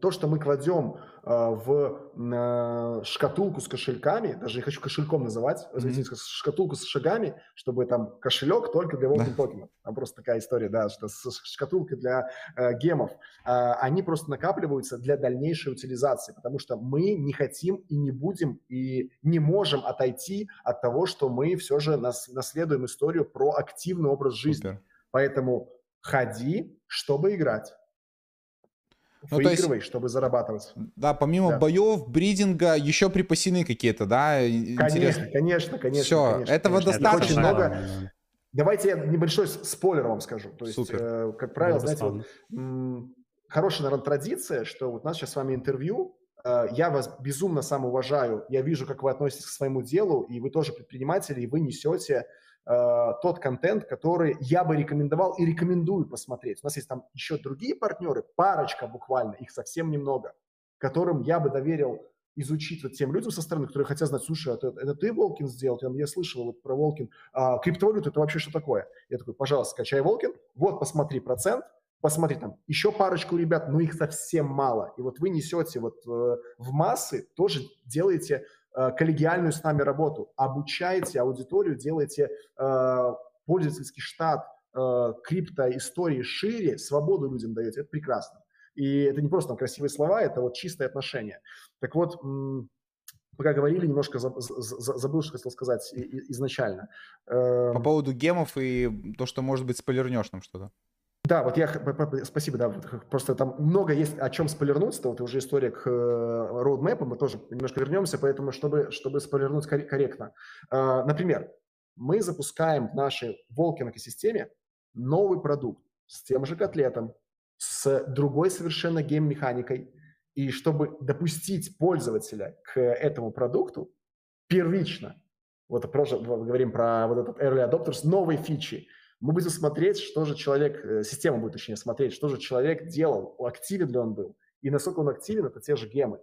То, что мы кладем э, в шкатулку с кошельками, даже не хочу кошельком называть, mm-hmm. шкатулку с шагами, чтобы там кошелек только для walking токенов. Там просто такая история, да, что с шкатулкой для гемов. Они просто накапливаются для дальнейшей утилизации, потому что мы не хотим и не будем и не можем от отойти от того, что мы все же нас, наследуем историю про активный образ жизни. Супер. Поэтому ходи, чтобы играть. Ну, Выигрывай, есть, чтобы зарабатывать. Да, помимо да. боев, бридинга, еще припасены какие-то, да? Конечно, конечно, конечно. Все, конечно, этого конечно. достаточно. Очень много. Давайте я небольшой спойлер вам скажу. То есть, э, как правило, знаете, вот, м- хорошая, наверное, традиция, что вот у нас сейчас с вами интервью, я вас безумно сам уважаю, я вижу, как вы относитесь к своему делу, и вы тоже предприниматели, и вы несете э, тот контент, который я бы рекомендовал и рекомендую посмотреть. У нас есть там еще другие партнеры, парочка буквально, их совсем немного, которым я бы доверил изучить вот тем людям со стороны, которые хотят знать, слушай, это, это ты Волкин сделал? Я, я слышал вот про Волкин. А, криптовалюта – это вообще что такое? Я такой, пожалуйста, скачай Волкин, вот посмотри процент, посмотри, там еще парочку ребят, но их совсем мало. И вот вы несете вот э, в массы, тоже делаете э, коллегиальную с нами работу, обучаете аудиторию, делаете э, пользовательский штат, э, крипто истории шире, свободу людям даете. Это прекрасно. И это не просто там, красивые слова, это вот чистое отношение. Так вот, пока говорили, немножко забыл, что хотел сказать изначально. По эм, поводу гемов и то, что, может быть, спойлернешь нам что-то. Да, вот я, спасибо, да, просто там много есть о чем спойлернуть, это вот уже история к роудмэпу, мы тоже немножко вернемся, поэтому чтобы, чтобы спойлернуть корректно. А, например, мы запускаем в нашей Волкин экосистеме новый продукт с тем же котлетом, с другой совершенно гейм-механикой. И чтобы допустить пользователя к этому продукту первично, вот просто говорим про вот этот early adopters, новые фичи, мы будем смотреть, что же человек, э, система будет точнее смотреть, что же человек делал, активен ли он был, и насколько он активен, это те же гемы.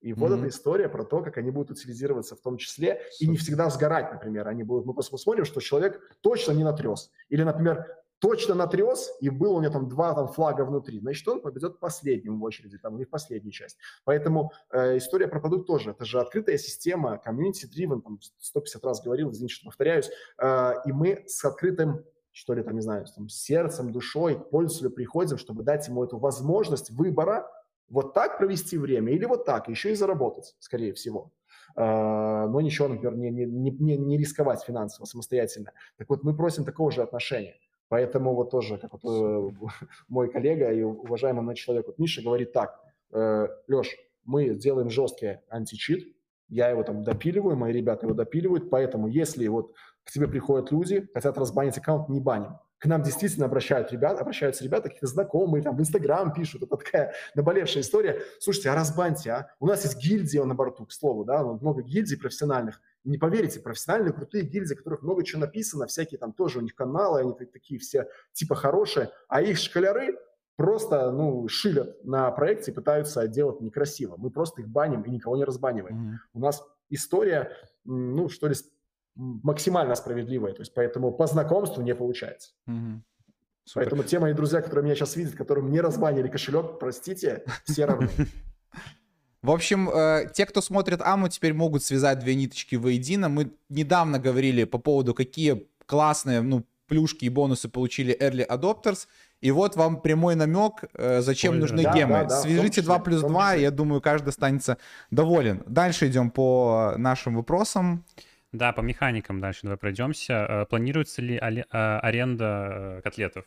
И вот mm-hmm. эта история про то, как они будут утилизироваться в том числе, и не всегда сгорать, например. Они будут, мы просто посмотрим, что человек точно не натрес. Или, например, точно натрес, и было у него там два там, флага внутри, значит, он победет последним в очереди, там, или в последнюю часть. Поэтому э, история про продукт тоже. Это же открытая система, community-driven, там, 150 раз говорил, извините, что повторяюсь, э, и мы с открытым что ли, там, не знаю, там, сердцем, душой к пользователю приходим, чтобы дать ему эту возможность выбора, вот так провести время или вот так, еще и заработать, скорее всего. Uh, но ничего, например, не, не, не, не рисковать финансово самостоятельно. Так вот, мы просим такого же отношения. Поэтому вот тоже, как вот э, [LAUGHS] мой коллега и уважаемый мой человек, вот Миша говорит так, э, Леш, мы делаем жесткий античит, я его там допиливаю, мои ребята его допиливают, поэтому если вот к тебе приходят люди, хотят разбанить аккаунт, не баним к нам действительно обращают ребят, обращаются ребята, какие-то знакомые, там в Инстаграм пишут, это такая наболевшая история. Слушайте, а разбаньте, а? У нас есть гильдия на борту, к слову, да, много гильдий профессиональных. Не поверите, профессиональные крутые гильдии, которых много чего написано, всякие там тоже у них каналы, они такие все типа хорошие, а их школяры просто, ну, шилят на проекте и пытаются делать некрасиво. Мы просто их баним и никого не разбаниваем. Mm-hmm. У нас история, ну, что ли, максимально справедливая. То есть поэтому по знакомству не получается. Угу. Поэтому те мои друзья, которые меня сейчас видят, которым не разбанили кошелек, простите, все равны. В общем, э, те, кто смотрит Аму, теперь могут связать две ниточки воедино. Мы недавно говорили по поводу, какие классные ну, плюшки и бонусы получили Early Adopters. И вот вам прямой намек, э, зачем Ой, нужны да, гемы. Да, да, Свяжите 2 плюс 2, я думаю, каждый останется доволен. Дальше идем по нашим вопросам. Да, по механикам дальше давай пройдемся. Э, планируется ли э, аренда э, котлетов?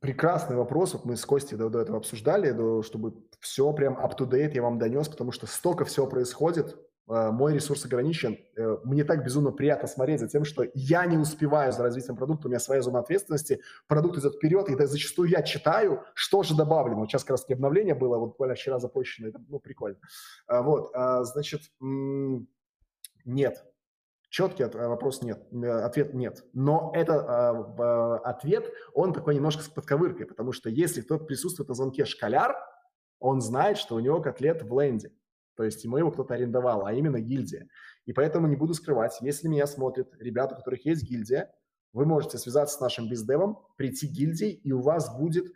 прекрасный вопрос. Вот мы с Костей до, до этого обсуждали, до, чтобы все прям up-to-date я вам донес, потому что столько всего происходит. Мой ресурс ограничен. Мне так безумно приятно смотреть за тем, что я не успеваю за развитием продукта, у меня своя зона ответственности, продукт идет вперед, и зачастую я читаю, что же добавлено. Вот сейчас как раз обновление было, вот буквально вчера запущено, это ну, прикольно. Вот, значит, нет. Четкий вопрос нет, э, ответ нет. Но это э, ответ, он такой немножко с подковыркой, потому что если кто-то присутствует на звонке школяр, он знает, что у него котлет в ленде. То есть ему его кто-то арендовал, а именно гильдия. И поэтому не буду скрывать, если меня смотрят ребята, у которых есть гильдия, вы можете связаться с нашим бездевом, прийти к гильдии, и у вас будет,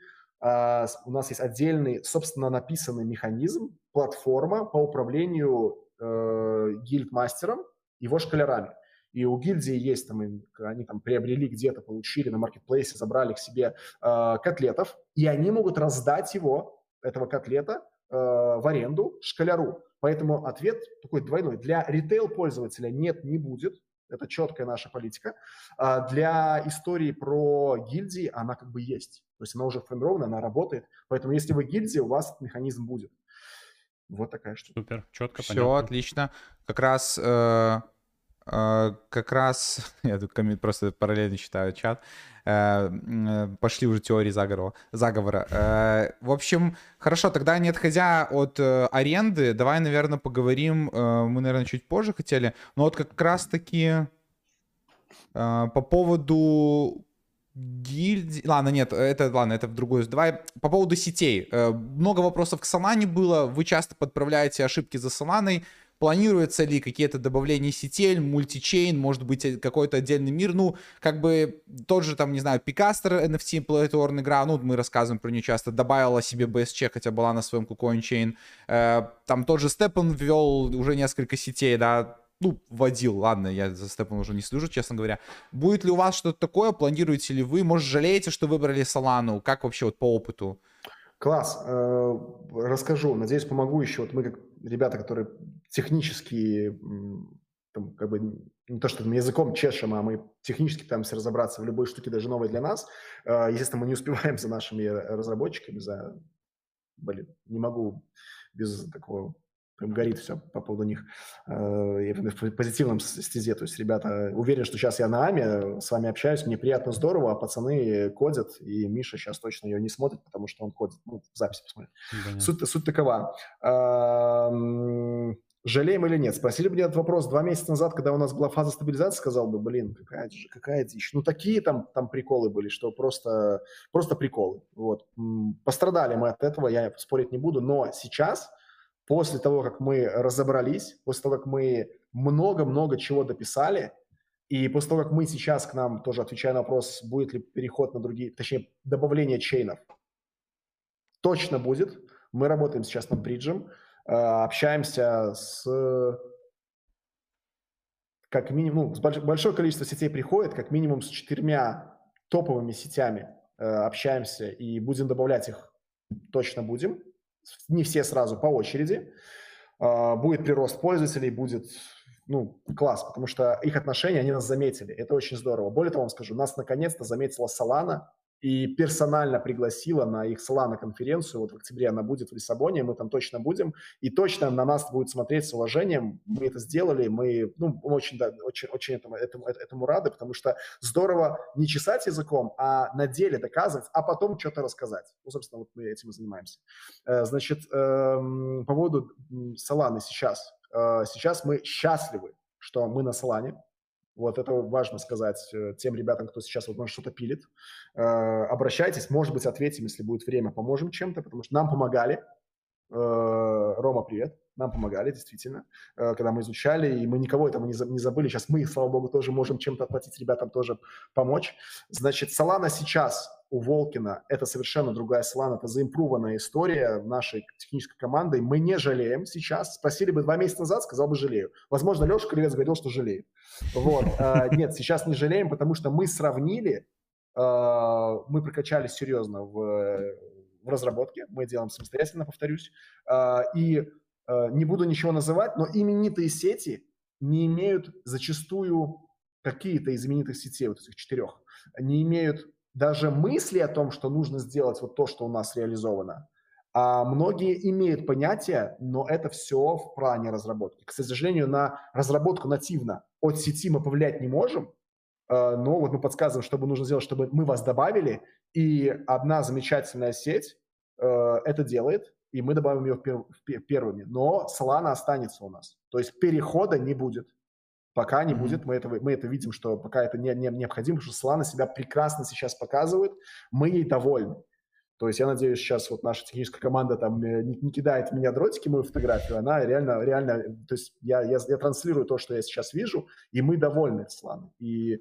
э, у нас есть отдельный, собственно, написанный механизм, платформа по управлению э, гильдмастером, его шкалерами. И у гильдии есть там, они там приобрели где-то, получили на маркетплейсе, забрали к себе э, котлетов, и они могут раздать его, этого котлета, э, в аренду шкаляру. Поэтому ответ такой двойной. Для ритейл-пользователя нет, не будет. Это четкая наша политика. А для истории про гильдии она как бы есть. То есть она уже формирована, она работает. Поэтому если вы гильдия, у вас этот механизм будет. Вот такая штука. Супер, четко, Все понятно. отлично. Как раз, э, э, как раз, [LAUGHS] я тут коммент, просто параллельно читаю чат, э, э, пошли уже теории заговора. заговора. Э, в общем, хорошо, тогда не отходя от э, аренды, давай, наверное, поговорим, э, мы, наверное, чуть позже хотели, но вот как раз-таки э, по поводу гильдии... Ладно, нет, это, ладно, это в другую. Давай по поводу сетей. Э, много вопросов к Solana было. Вы часто подправляете ошибки за Solana. Планируется ли какие-то добавления сетей, мультичейн, может быть, э, какой-то отдельный мир? Ну, как бы тот же, там, не знаю, Пикастер, NFT, Playetorn игра, ну, мы рассказываем про нее часто, добавила себе BSC, хотя была на своем KuCoin. Э, там тот же Степан ввел уже несколько сетей, да, ну, вводил, ладно, я за степом уже не слежу, честно говоря. Будет ли у вас что-то такое, планируете ли вы, может, жалеете, что выбрали Солану, как вообще вот по опыту? Класс, э, расскажу, надеюсь, помогу еще, вот мы как ребята, которые технически, там, как бы, не то, что мы языком чешем, а мы технически пытаемся разобраться в любой штуке, даже новой для нас. Э, естественно, мы не успеваем за нашими разработчиками, за, блин, не могу без такого прям горит все по поводу них. Э, в позитивном стезе. То есть ребята уверен, что сейчас я на АМе с вами общаюсь, мне приятно, здорово, а пацаны кодят, и Миша сейчас точно ее не смотрит, потому что он кодит. Ну, в записи посмотрит. Суть, суть такова. Жалеем или нет? Спросили бы мне этот вопрос два месяца назад, когда у нас была фаза стабилизации, сказал бы, блин, какая, какая дичь. Ну, такие там, там приколы были, что просто, просто приколы. Вот. Пострадали мы от этого, я спорить не буду, но сейчас после того, как мы разобрались, после того, как мы много-много чего дописали, и после того, как мы сейчас к нам, тоже отвечая на вопрос, будет ли переход на другие, точнее, добавление чейнов, точно будет. Мы работаем сейчас над бриджем, э, общаемся с как минимум, ну, большое количество сетей приходит, как минимум с четырьмя топовыми сетями э, общаемся и будем добавлять их, точно будем не все сразу по очереди. А, будет прирост пользователей, будет ну, класс, потому что их отношения, они нас заметили. Это очень здорово. Более того, вам скажу, нас наконец-то заметила Solana, и персонально пригласила на их Solana конференцию, вот в октябре она будет в Лиссабоне, мы там точно будем, и точно на нас будет смотреть с уважением, мы это сделали, мы ну, очень, да, очень, очень этому, этому, этому рады, потому что здорово не чесать языком, а на деле доказывать, а потом что-то рассказать. Ну, собственно, вот мы этим и занимаемся. Э, значит, эм, по поводу Solana сейчас. Э, сейчас мы счастливы, что мы на Solana, вот это важно сказать э, тем ребятам, кто сейчас вот может что-то пилит. Э, обращайтесь, может быть, ответим, если будет время, поможем чем-то, потому что нам помогали. Э, Рома, привет. Нам помогали, действительно, когда мы изучали, и мы никого этого не забыли. Сейчас мы, слава богу, тоже можем чем-то отплатить ребятам тоже помочь. Значит, Solana сейчас у Волкина это совершенно другая Solana, это заимпруванная история нашей технической командой. Мы не жалеем сейчас. Спросили бы два месяца назад, сказал бы жалею. Возможно, Леша Кривец говорил, что жалеет. Вот. А, нет, сейчас не жалеем, потому что мы сравнили, а, мы прокачались серьезно в, в разработке, мы делаем самостоятельно, повторюсь, а, и не буду ничего называть, но именитые сети не имеют зачастую какие-то из именитых сетей, вот этих четырех, не имеют даже мысли о том, что нужно сделать вот то, что у нас реализовано, а многие имеют понятие, но это все в плане разработки. К сожалению, на разработку нативно от сети мы повлиять не можем, э, но вот мы подсказываем, что нужно сделать, чтобы мы вас добавили, и одна замечательная сеть э, это делает, и мы добавим ее первыми. Но Solana останется у нас. То есть перехода не будет. Пока не mm-hmm. будет, мы, это мы это видим, что пока это не, не, необходимо, потому что Solana себя прекрасно сейчас показывает, мы ей довольны. То есть я надеюсь, сейчас вот наша техническая команда там э, не, не кидает меня дротики, мою фотографию, она реально, реально, то есть я, я, я транслирую то, что я сейчас вижу, и мы довольны Сланой. И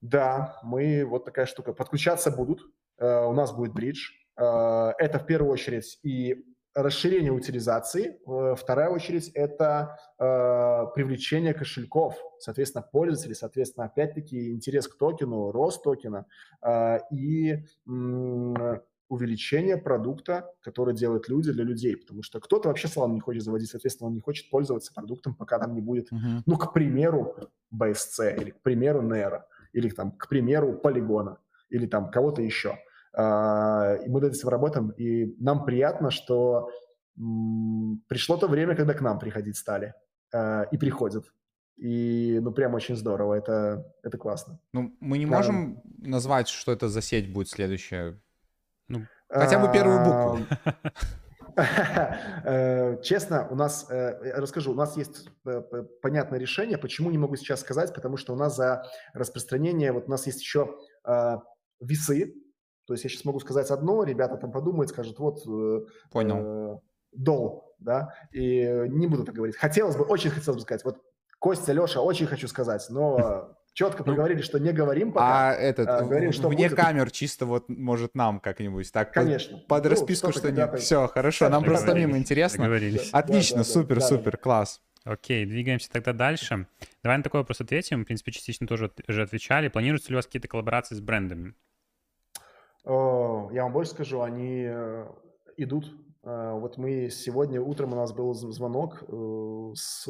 да, мы вот такая штука. Подключаться будут, uh, у нас будет бридж. Uh, это в первую очередь и расширение утилизации. Вторая очередь – это э, привлечение кошельков, соответственно, пользователей, соответственно, опять-таки интерес к токену, рост токена э, и э, увеличение продукта, который делают люди для людей, потому что кто-то вообще салон не хочет заводить, соответственно, он не хочет пользоваться продуктом, пока там не будет, uh-huh. ну, к примеру, BSC или, к примеру, Nero, или, там, к примеру, Полигона, или там кого-то еще. А, и мы над этим работаем, и нам приятно, что пришло то время, когда к нам приходить стали а, и приходят. И, ну, прям очень здорово, это, это классно. Ну, мы не можем а, назвать, что это за сеть будет следующая? Ну, хотя бы первую букву. [LAUGHS] Э, честно, у нас, э, расскажу, у нас есть э, понятное решение, почему не могу сейчас сказать, потому что у нас за распространение, вот у нас есть еще весы, то есть я сейчас могу сказать одно, ребята там подумают, скажут, вот... Э, Понял. Э, дол, да, и не буду так говорить. Хотелось бы, очень хотелось бы сказать, вот Костя, Леша, очень хочу сказать, но четко проговорили, ну, что не говорим пока. А этот, а, говорим, что вне будет. камер чисто вот, может, нам как-нибудь так Конечно. под, под ну, расписку, что не... Все, хорошо, нам просто самим интересно. Договорились. Отлично, да, да, супер, да, супер, да. класс. Окей, двигаемся тогда дальше. Давай на такой вопрос ответим. В принципе, частично тоже уже отвечали. Планируются ли у вас какие-то коллаборации с брендами? Я вам больше скажу, они э, идут. Э, вот мы сегодня утром у нас был звонок э, с...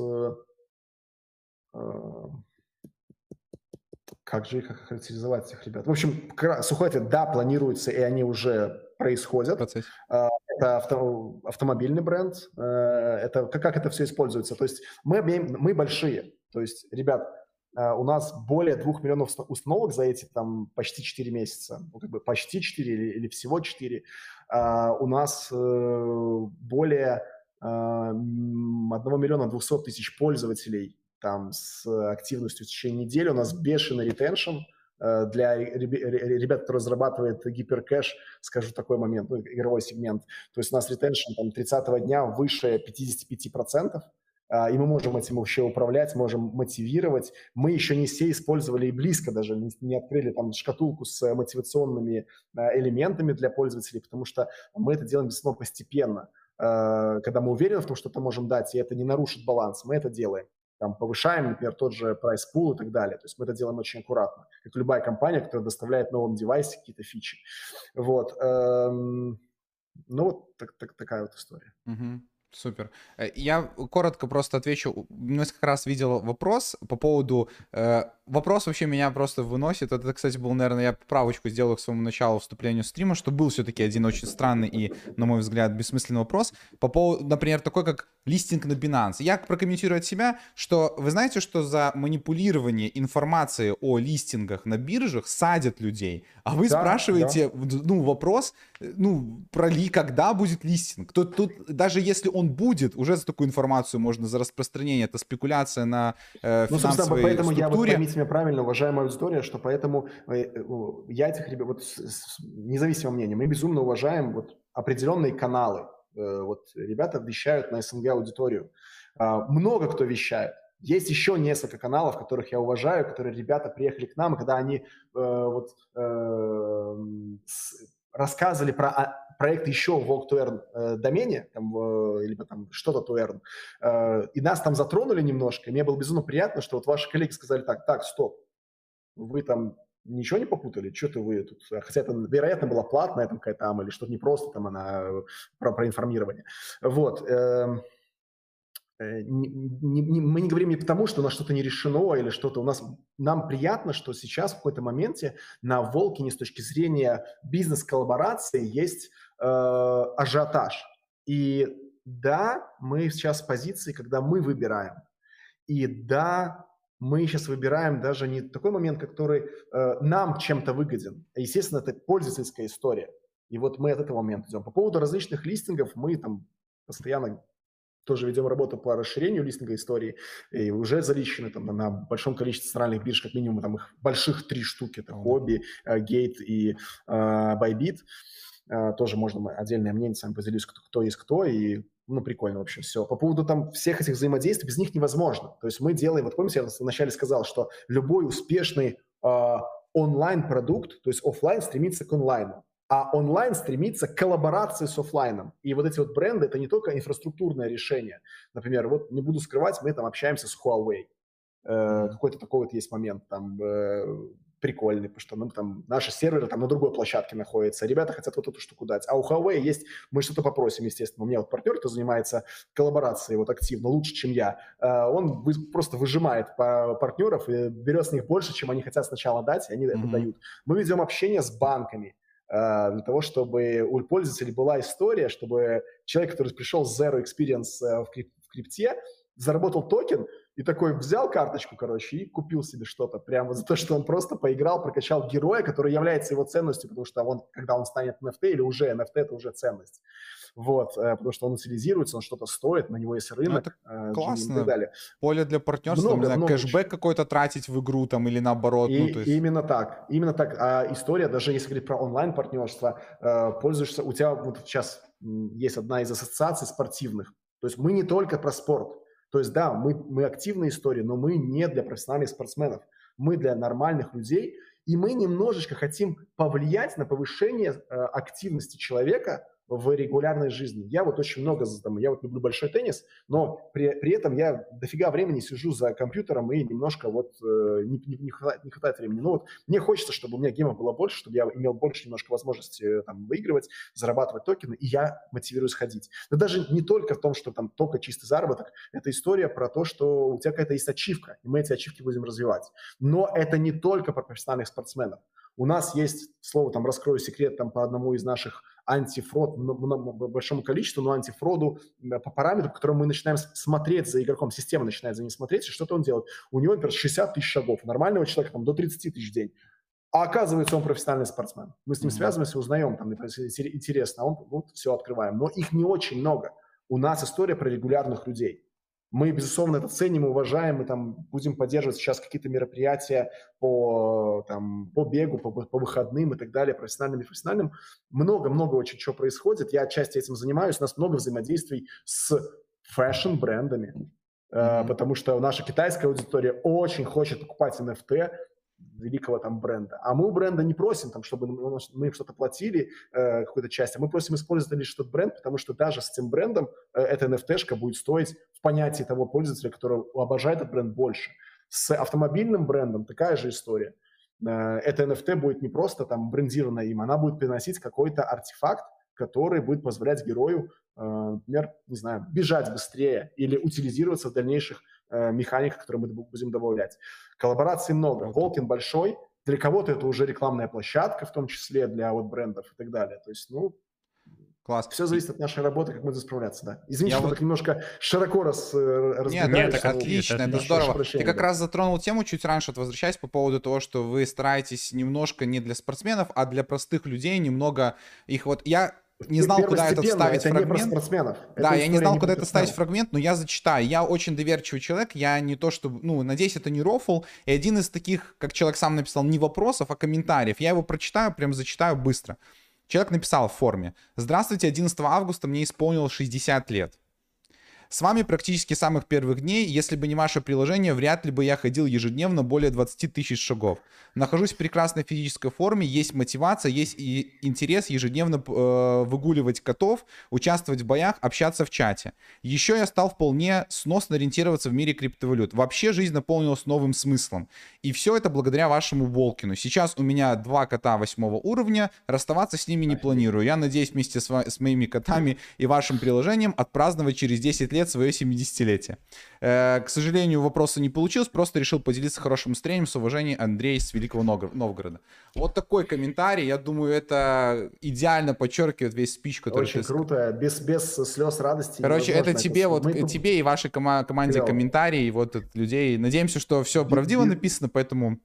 Как же их характеризовать, этих ребят? В общем, сухой ответ – да, планируется, и они уже происходят. Процесс. Это авто, автомобильный бренд. Это как, как это все используется. То есть мы, мы большие. То есть, ребят, у нас более двух миллионов установок за эти там почти 4 месяца. Ну, как бы почти 4 или, или всего 4. А, у нас э, более 1 миллиона 200 тысяч пользователей там с активностью в течение недели. У нас бешеный ретеншн Э, для ребят, которые разрабатывают гиперкэш, скажу такой момент, ну, игровой сегмент. То есть у нас ретеншн там 30 дня выше 55%, а, и мы можем этим вообще управлять, можем мотивировать. Мы еще не все использовали и близко даже не открыли там шкатулку с мотивационными э, элементами для пользователей, потому что мы это делаем безусловно постепенно. Э, когда мы уверены в том, что это можем дать, и это не нарушит баланс, мы это делаем там, повышаем, например, тот же прайс пул и так далее. То есть мы это делаем очень аккуратно, как любая компания, которая доставляет новым девайсе какие-то фичи. Вот. Эм, ну, вот так, так, такая вот история. Угу. Супер. Э, я коротко просто отвечу. Несколько раз видел вопрос по поводу... Э, вопрос вообще меня просто выносит. Это, кстати, был, наверное, я правочку сделал к своему началу вступления стрима, что был все-таки один очень странный и, на мой взгляд, бессмысленный вопрос. По поводу, например, такой, как листинг на Binance. Я прокомментирую от себя, что вы знаете, что за манипулирование информацией о листингах на биржах садят людей, а вы да, спрашиваете, да. ну, вопрос, ну, про ли, когда будет листинг. Тут, тут, даже если он будет, уже за такую информацию можно за распространение, это спекуляция на э, ну, финансовой поэтому структуре. я, вот, поймите меня правильно, уважаемая аудитория, что поэтому э, э, я этих ребят, вот, независимо мнения, мы безумно уважаем вот определенные каналы, Э, вот ребята вещают на СНГ аудиторию. А, много кто вещает. Есть еще несколько каналов, которых я уважаю, которые ребята приехали к нам, и когда они э, вот, э, рассказывали про а, проект еще в Walk Earn э, домене, там, либо там что-то to Earn, э, и нас там затронули немножко, и мне было безумно приятно, что вот ваши коллеги сказали так, так, стоп, вы там ничего не попутали? Что-то вы тут... Хотя это, вероятно, была платная там какая-то АМА или что-то не просто там она э, про, про информирование. Вот. Э, не, не, мы не говорим не потому, что у нас что-то не решено или что-то. У нас нам приятно, что сейчас в какой-то моменте на Волкине с точки зрения бизнес-коллаборации есть э, ажиотаж. И да, мы сейчас в позиции, когда мы выбираем. И да, мы сейчас выбираем даже не такой момент, который э, нам чем-то выгоден. Естественно, это пользовательская история. И вот мы от этого момента идем. По поводу различных листингов мы там постоянно тоже ведем работу по расширению листинга истории, и уже заличены там на большом количестве центральных бирж, как минимум там их больших три штуки, это Hobby, Gate и э, Bybit. Э, тоже можно отдельное мнение с вами поделюсь, кто, кто есть кто, и ну, прикольно вообще все. По поводу там всех этих взаимодействий, без них невозможно. То есть мы делаем, вот помните, я вначале сказал, что любой успешный э, онлайн-продукт, то есть офлайн стремится к онлайну, а онлайн стремится к коллаборации с офлайном. И вот эти вот бренды – это не только инфраструктурное решение. Например, вот не буду скрывать, мы там общаемся с Huawei. Э, какой-то такой вот есть момент. Там э, прикольный, потому что ну, там, наши серверы там на другой площадке находятся, ребята хотят вот эту штуку дать. А у Huawei есть, мы что-то попросим, естественно. У меня вот партнер, кто занимается коллаборацией вот активно, лучше, чем я, а, он просто выжимает партнеров и берет с них больше, чем они хотят сначала дать, и они mm-hmm. это дают. Мы ведем общение с банками, для того, чтобы у пользователей была история, чтобы человек, который пришел с Zero Experience э, в крипте, заработал токен, и такой взял карточку, короче, и купил себе что-то. Прямо за то, что он просто поиграл, прокачал героя, который является его ценностью, потому что он, когда он станет NFT или уже NFT, это уже ценность. Вот, э, потому что он утилизируется, он что-то стоит, на него есть рынок, ну, классно. и так далее. Поле для партнерства, много, знаю, много кэшбэк какой-то тратить в игру там или наоборот. И, ну, то есть... Именно так, именно так. А история, даже если говорить про онлайн-партнерство, э, пользуешься, у тебя вот сейчас есть одна из ассоциаций спортивных, то есть мы не только про спорт, то есть, да, мы, мы активная история, но мы не для профессиональных спортсменов. Мы для нормальных людей, и мы немножечко хотим повлиять на повышение э, активности человека в регулярной жизни. Я вот очень много, там, я вот люблю большой теннис, но при, при этом я дофига времени сижу за компьютером и немножко вот э, не, не, не, хватает, не хватает времени. Ну вот мне хочется, чтобы у меня геймов было больше, чтобы я имел больше немножко возможности э, там выигрывать, зарабатывать токены, и я мотивируюсь ходить. Но даже не только в том, что там только чистый заработок, это история про то, что у тебя какая-то есть ачивка, и мы эти ачивки будем развивать. Но это не только про профессиональных спортсменов. У нас есть, слово там раскрою секрет там по одному из наших антифрод большому количеству, но антифроду по параметру, по которому мы начинаем смотреть за игроком, система начинает за ним смотреть, и что-то он делает. У него, например, 60 тысяч шагов, нормального человека там до 30 тысяч в день. А оказывается, он профессиональный спортсмен. Мы с ним связываемся, узнаем, там, интересно, а он, вот, все открываем. Но их не очень много. У нас история про регулярных людей. Мы, безусловно, это ценим и уважаем, мы там будем поддерживать сейчас какие-то мероприятия по, там, по бегу, по, по выходным и так далее, профессиональным и профессиональным. Много-много очень чего происходит. Я отчасти этим занимаюсь. У нас много взаимодействий с фэшн-брендами, mm-hmm. потому что наша китайская аудитория очень хочет покупать NFT, великого там бренда. А мы у бренда не просим, там, чтобы мы что-то платили, э, какую-то часть, а мы просим использовать лишь этот бренд, потому что даже с этим брендом э, эта NFT-шка будет стоить в понятии того пользователя, который обожает этот бренд больше. С автомобильным брендом такая же история. Э, эта NFT будет не просто там брендирована им, она будет приносить какой-то артефакт, который будет позволять герою, э, например, не знаю, бежать быстрее или утилизироваться в дальнейших э, механиках, которые мы будем добавлять. Коллабораций много. Волкин большой. Для кого-то это уже рекламная площадка, в том числе для вот брендов и так далее. То есть, ну, Класс. Все зависит от нашей работы, как мы будем справляться, да. Извините, я что вот... так немножко широко раз, э, Нет, нет, так отлично, это, это здорово. Ты как да. раз затронул тему чуть раньше, возвращаясь по поводу того, что вы стараетесь немножко не для спортсменов, а для простых людей немного их вот... Я не знал, куда это вставить это фрагмент. Не спортсменов. Да, я не знал, не куда это ставить фрагмент, но я зачитаю. Я очень доверчивый человек, я не то, что, ну, надеюсь, это не рофл. И один из таких, как человек сам написал, не вопросов, а комментариев. Я его прочитаю, прям зачитаю быстро. Человек написал в форме. Здравствуйте, 11 августа мне исполнилось 60 лет. С вами практически с самых первых дней. Если бы не ваше приложение, вряд ли бы я ходил ежедневно более 20 тысяч шагов. Нахожусь в прекрасной физической форме, есть мотивация, есть и интерес ежедневно э, выгуливать котов, участвовать в боях, общаться в чате. Еще я стал вполне сносно ориентироваться в мире криптовалют. Вообще жизнь наполнилась новым смыслом. И все это благодаря вашему Волкину. Сейчас у меня два кота восьмого уровня, расставаться с ними не планирую. Я надеюсь вместе с, с моими котами и вашим приложением отпраздновать через 10 лет свое 70-летие. Э, к сожалению, вопроса не получилось, просто решил поделиться хорошим настроением. С уважением, Андрей с Великого Новгорода. Вот такой комментарий, я думаю, это идеально подчеркивает весь спич, который Очень ты... круто, без, без слез радости. Короче, это тебе, это... вот, Мы... тебе и вашей кома- команде Клево. комментарии, вот от людей. Надеемся, что все правдиво написано, поэтому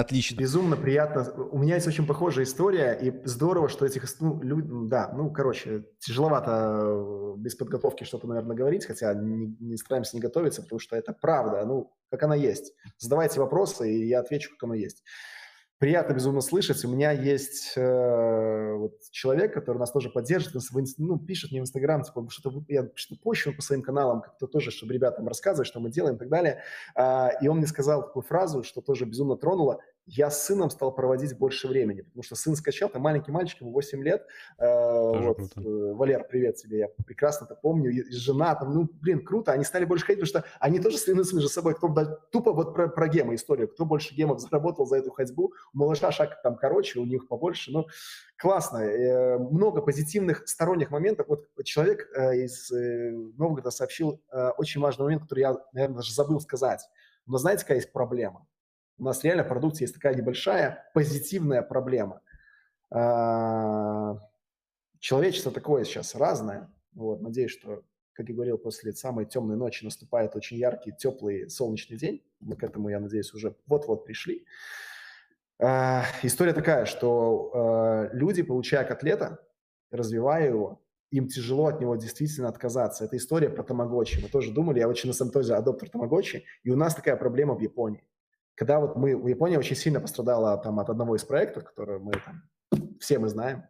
Отлично. Безумно приятно. У меня есть очень похожая история, и здорово, что этих... Ну, люд... да, ну, короче, тяжеловато э, без подготовки что-то, наверное, говорить, хотя не, не стараемся не готовиться, потому что это правда, ну, как она есть. Задавайте вопросы, и я отвечу, как оно есть приятно безумно слышать. У меня есть э, вот человек, который нас тоже поддерживает, ну, пишет мне в Инстаграм, типа, что-то я что-то по своим каналам, как-то тоже, чтобы ребятам рассказывать, что мы делаем и так далее. А, и он мне сказал такую фразу, что тоже безумно тронуло я с сыном стал проводить больше времени, потому что сын скачал, там маленький мальчик, ему 8 лет, э, вот, э, Валер, привет тебе, я прекрасно это помню, и жена там, ну, блин, круто, они стали больше ходить, потому что они тоже соревнуются между собой, кто тупо вот про, про гемы история, кто больше гемов [LAUGHS] заработал за эту ходьбу, у малыша шаг там короче, у них побольше, но классно, э, много позитивных сторонних моментов, вот человек из Новгорода сообщил очень важный момент, который я, наверное, даже забыл сказать, но знаете, какая есть проблема? У нас реально в продукции есть такая небольшая позитивная проблема. А, человечество такое сейчас разное. Вот, надеюсь, что, как я говорил, после самой темной ночи наступает очень яркий, теплый, солнечный день. Мы к этому, я надеюсь, уже вот-вот пришли. А, история такая, что а, люди, получая котлета, развивая его, им тяжело от него действительно отказаться. Это история про тамагочи. Мы тоже думали, я очень на самом деле адоптер тамагочи, и у нас такая проблема в Японии когда вот мы, Япония очень сильно пострадала там от одного из проектов, который мы там, все мы знаем,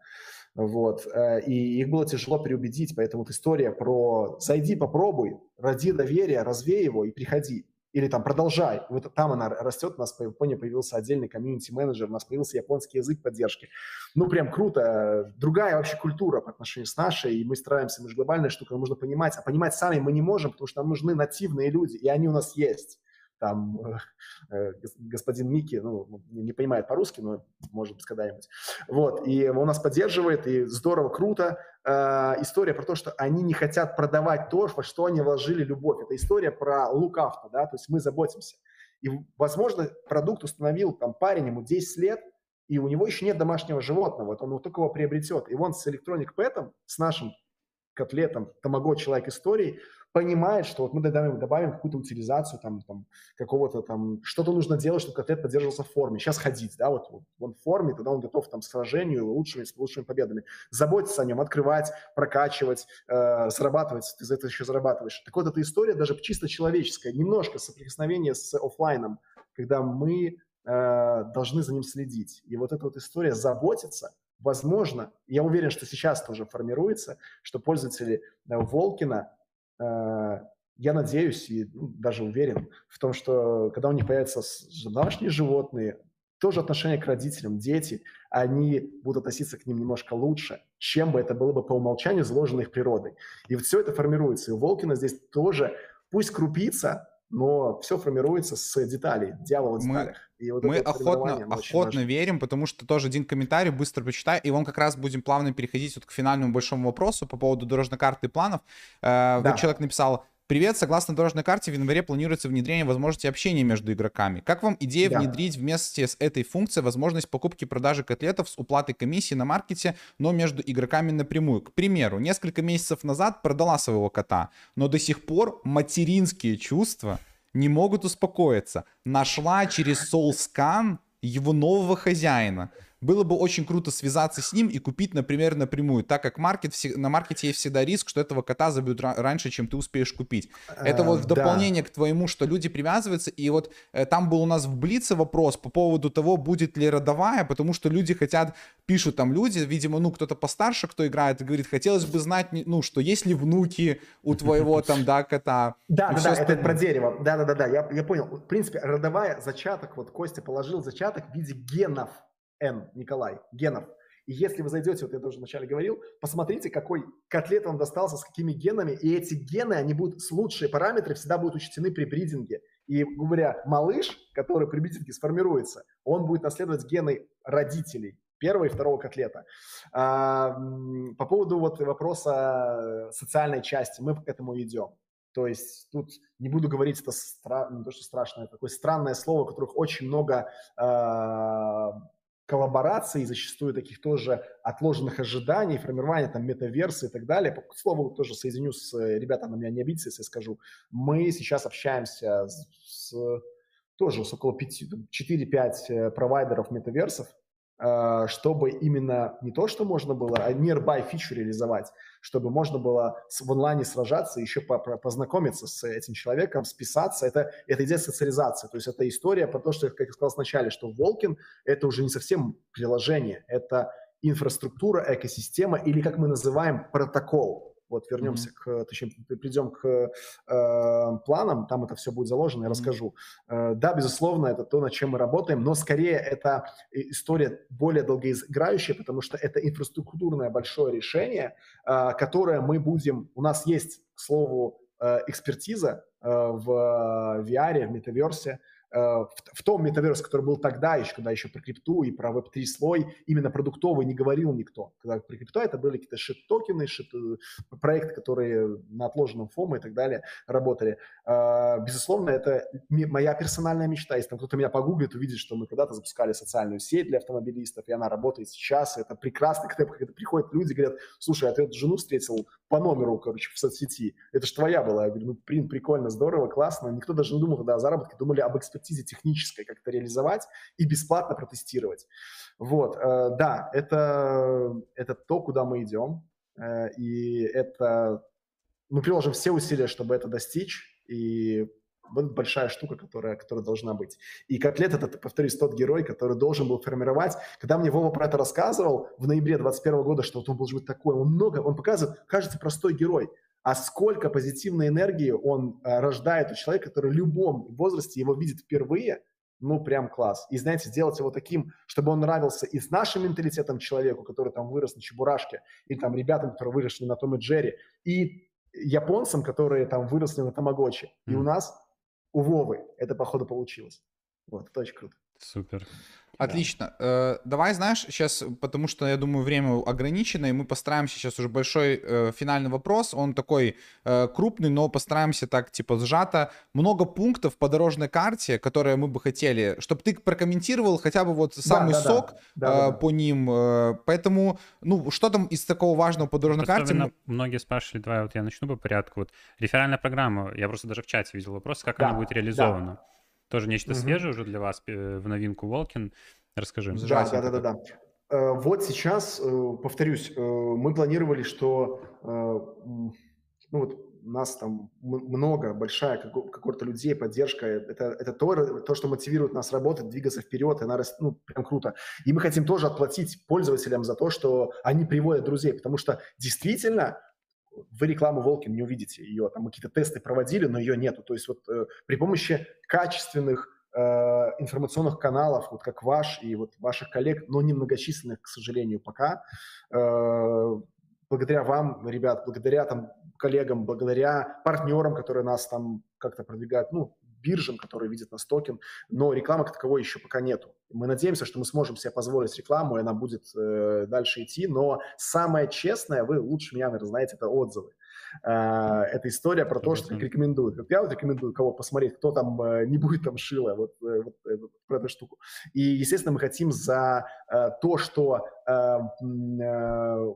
вот, э, и их было тяжело переубедить, поэтому вот история про «зайди, попробуй, роди доверие, развей его и приходи», или там «продолжай», вот там она растет, у нас в Японии появился отдельный комьюнити-менеджер, у нас появился японский язык поддержки, ну, прям круто, другая вообще культура по отношению с нашей, и мы стараемся, мы же глобальная штука, нужно понимать, а понимать сами мы не можем, потому что нам нужны нативные люди, и они у нас есть, там [LAUGHS] э, господин Микки, ну, не понимает по-русски, но может быть когда-нибудь. Вот, и он нас поддерживает, и здорово, круто. Э, история про то, что они не хотят продавать то, во что они вложили любовь. Это история про after, да, то есть мы заботимся. И, возможно, продукт установил там парень, ему 10 лет, и у него еще нет домашнего животного, вот он вот только его приобретет. И он с Electronic Pet, с нашим котлетом Тамаго человек истории, понимает, что вот мы добавим, добавим какую-то утилизацию там, там какого-то там, что-то нужно делать, чтобы котлет поддерживался в форме. Сейчас ходить, да, вот, вот он в форме, тогда он готов там к сражению лучшими, с лучшими победами. Заботиться о нем, открывать, прокачивать, э, зарабатывать, ты за это еще зарабатываешь. Так вот, эта история даже чисто человеческая, немножко соприкосновение с офлайном, когда мы э, должны за ним следить. И вот эта вот история заботиться, возможно, я уверен, что сейчас тоже формируется, что пользователи э, Волкина я надеюсь и ну, даже уверен в том, что когда у них появятся домашние животные, тоже отношение к родителям, дети, они будут относиться к ним немножко лучше, чем бы это было бы по умолчанию заложено их природой. И вот все это формируется. И у Волкина здесь тоже, пусть крупица, но все формируется с деталей, дьявол в деталях. Мы, и вот мы охотно, охотно верим, потому что тоже один комментарий быстро прочитаю, и вон как раз будем плавно переходить вот к финальному большому вопросу по поводу дорожной карты и планов. Э, да. Вот человек написал, Привет, согласно дорожной карте, в январе планируется внедрение возможности общения между игроками. Как вам идея да. внедрить вместе с этой функцией возможность покупки и продажи котлетов с уплатой комиссии на маркете, но между игроками напрямую? К примеру, несколько месяцев назад продала своего кота, но до сих пор материнские чувства не могут успокоиться. Нашла через SoulScan его нового хозяина было бы очень круто связаться с ним и купить, например, напрямую, так как маркет, на маркете есть всегда риск, что этого кота забьют раньше, чем ты успеешь купить. Это вот в э, дополнение да. к твоему, что люди привязываются, и вот э, там был у нас в Блице вопрос по поводу того, будет ли родовая, потому что люди хотят, пишут там люди, видимо, ну, кто-то постарше, кто играет, и говорит, хотелось бы знать, ну, что есть ли внуки у твоего [LAUGHS] там, да, кота. Да, да, да, это про дерево, да-да-да, я, я понял. В принципе, родовая зачаток, вот Костя положил зачаток в виде генов, Н. Николай Генов. И если вы зайдете, вот я тоже вначале говорил, посмотрите, какой котлет он достался, с какими генами, и эти гены, они будут с лучшие параметры всегда будут учтены при бридинге. И, говоря, малыш, который при бридинге сформируется, он будет наследовать гены родителей первого и второго котлета. А, по поводу вот вопроса социальной части, мы к этому идем. То есть тут не буду говорить это стра... не то, что страшное, это такое странное слово, которых очень много э, коллабораций, зачастую таких тоже отложенных ожиданий, формирования там метаверсы и так далее. К слову, тоже соединю с ребятами, на меня не обидится, если скажу. Мы сейчас общаемся с, с тоже с около 4-5 э, провайдеров метаверсов, Э, чтобы именно не то, что можно было, а nearby фичу реализовать, чтобы можно было в онлайне сражаться, еще по познакомиться с этим человеком, списаться. Это, это идея социализации. То есть это история про то, что, как я сказал вначале, что Волкин – это уже не совсем приложение, это инфраструктура, экосистема или, как мы называем, протокол. Вот вернемся mm-hmm. к, точнее, придем к э, планам, там это все будет заложено, я mm-hmm. расскажу. Э, да, безусловно, это то, над чем мы работаем, но скорее это история более долгоиграющая, потому что это инфраструктурное большое решение, э, которое мы будем, у нас есть, к слову, э, экспертиза э, в VR, в метаверсе, Э, в, в том метаверсе, который был тогда еще, когда еще про крипту и про веб-3 слой, именно продуктовый не говорил никто. Когда про крипту это были какие-то шит-токены, шит, э, проекты, которые на отложенном фоме и так далее работали. Э, безусловно, это моя персональная мечта. Если там кто-то меня погуглит, увидит, что мы когда-то запускали социальную сеть для автомобилистов, и она работает сейчас. Это прекрасно, когда, когда приходят люди, говорят, слушай, а ты эту жену встретил по номеру, короче, в соцсети. Это же твоя была. Я говорю, ну, блин, прикольно, здорово, классно. Никто даже не думал тогда о заработке, думали об экспертизе экспертизе технической, как это реализовать и бесплатно протестировать. Вот, э, да, это, это то, куда мы идем, э, и это мы приложим все усилия, чтобы это достичь, и вот большая штука, которая, которая должна быть. И котлет это, повторюсь, тот герой, который должен был формировать. Когда мне Вова про это рассказывал в ноябре 2021 года, что вот он должен быть такой, он много, он показывает, кажется, простой герой а сколько позитивной энергии он э, рождает у человека, который в любом возрасте его видит впервые, ну, прям класс. И, знаете, сделать его таким, чтобы он нравился и с нашим менталитетом человеку, который там вырос на Чебурашке, или там ребятам, которые выросли на Том и Джерри, и японцам, которые там выросли на Тамагочи. Mm. И у нас, у Вовы, это, походу, получилось. Вот, это очень круто. Супер. Отлично. Да. Э, давай, знаешь, сейчас, потому что, я думаю, время ограничено, и мы постараемся сейчас уже большой э, финальный вопрос. Он такой э, крупный, но постараемся так, типа, сжато. Много пунктов по дорожной карте, которые мы бы хотели, чтобы ты прокомментировал хотя бы вот самый да, да, сок да. Да, э, да, по ним. Э, поэтому, ну, что там из такого важного по дорожной просто карте? Многие спрашивали, давай вот я начну по порядку. Вот реферальная программа, я просто даже в чате видел вопрос, как да, она будет реализована. Да. Тоже нечто угу. свежее уже для вас э, в новинку Волкин. Расскажи. Да, да, да, да, да. Э, вот сейчас, э, повторюсь, мы планировали, что ну вот нас там много, большая какой-то людей, поддержка, это, это то, то, что мотивирует нас работать, двигаться вперед, и она, ну, прям круто. И мы хотим тоже отплатить пользователям за то, что они приводят друзей, потому что действительно вы рекламу Волкин не увидите ее, там какие-то тесты проводили, но ее нету. То есть вот э, при помощи качественных э, информационных каналов, вот как ваш и вот ваших коллег, но немногочисленных, к сожалению, пока, э, благодаря вам, ребят, благодаря там коллегам, благодаря партнерам, которые нас там как-то продвигают, ну, биржам, которые видят нас токен, но рекламы как таковой еще пока нету. Мы надеемся, что мы сможем себе позволить рекламу, и она будет э, дальше идти, но самое честное, вы лучше меня, наверное, знаете, это отзывы. Э, это история про то, что как рекомендуют. Вот я вот рекомендую кого посмотреть, кто там э, не будет там шила, вот, э, вот, э, про эту штуку. И, естественно, мы хотим за э, то, что э, э,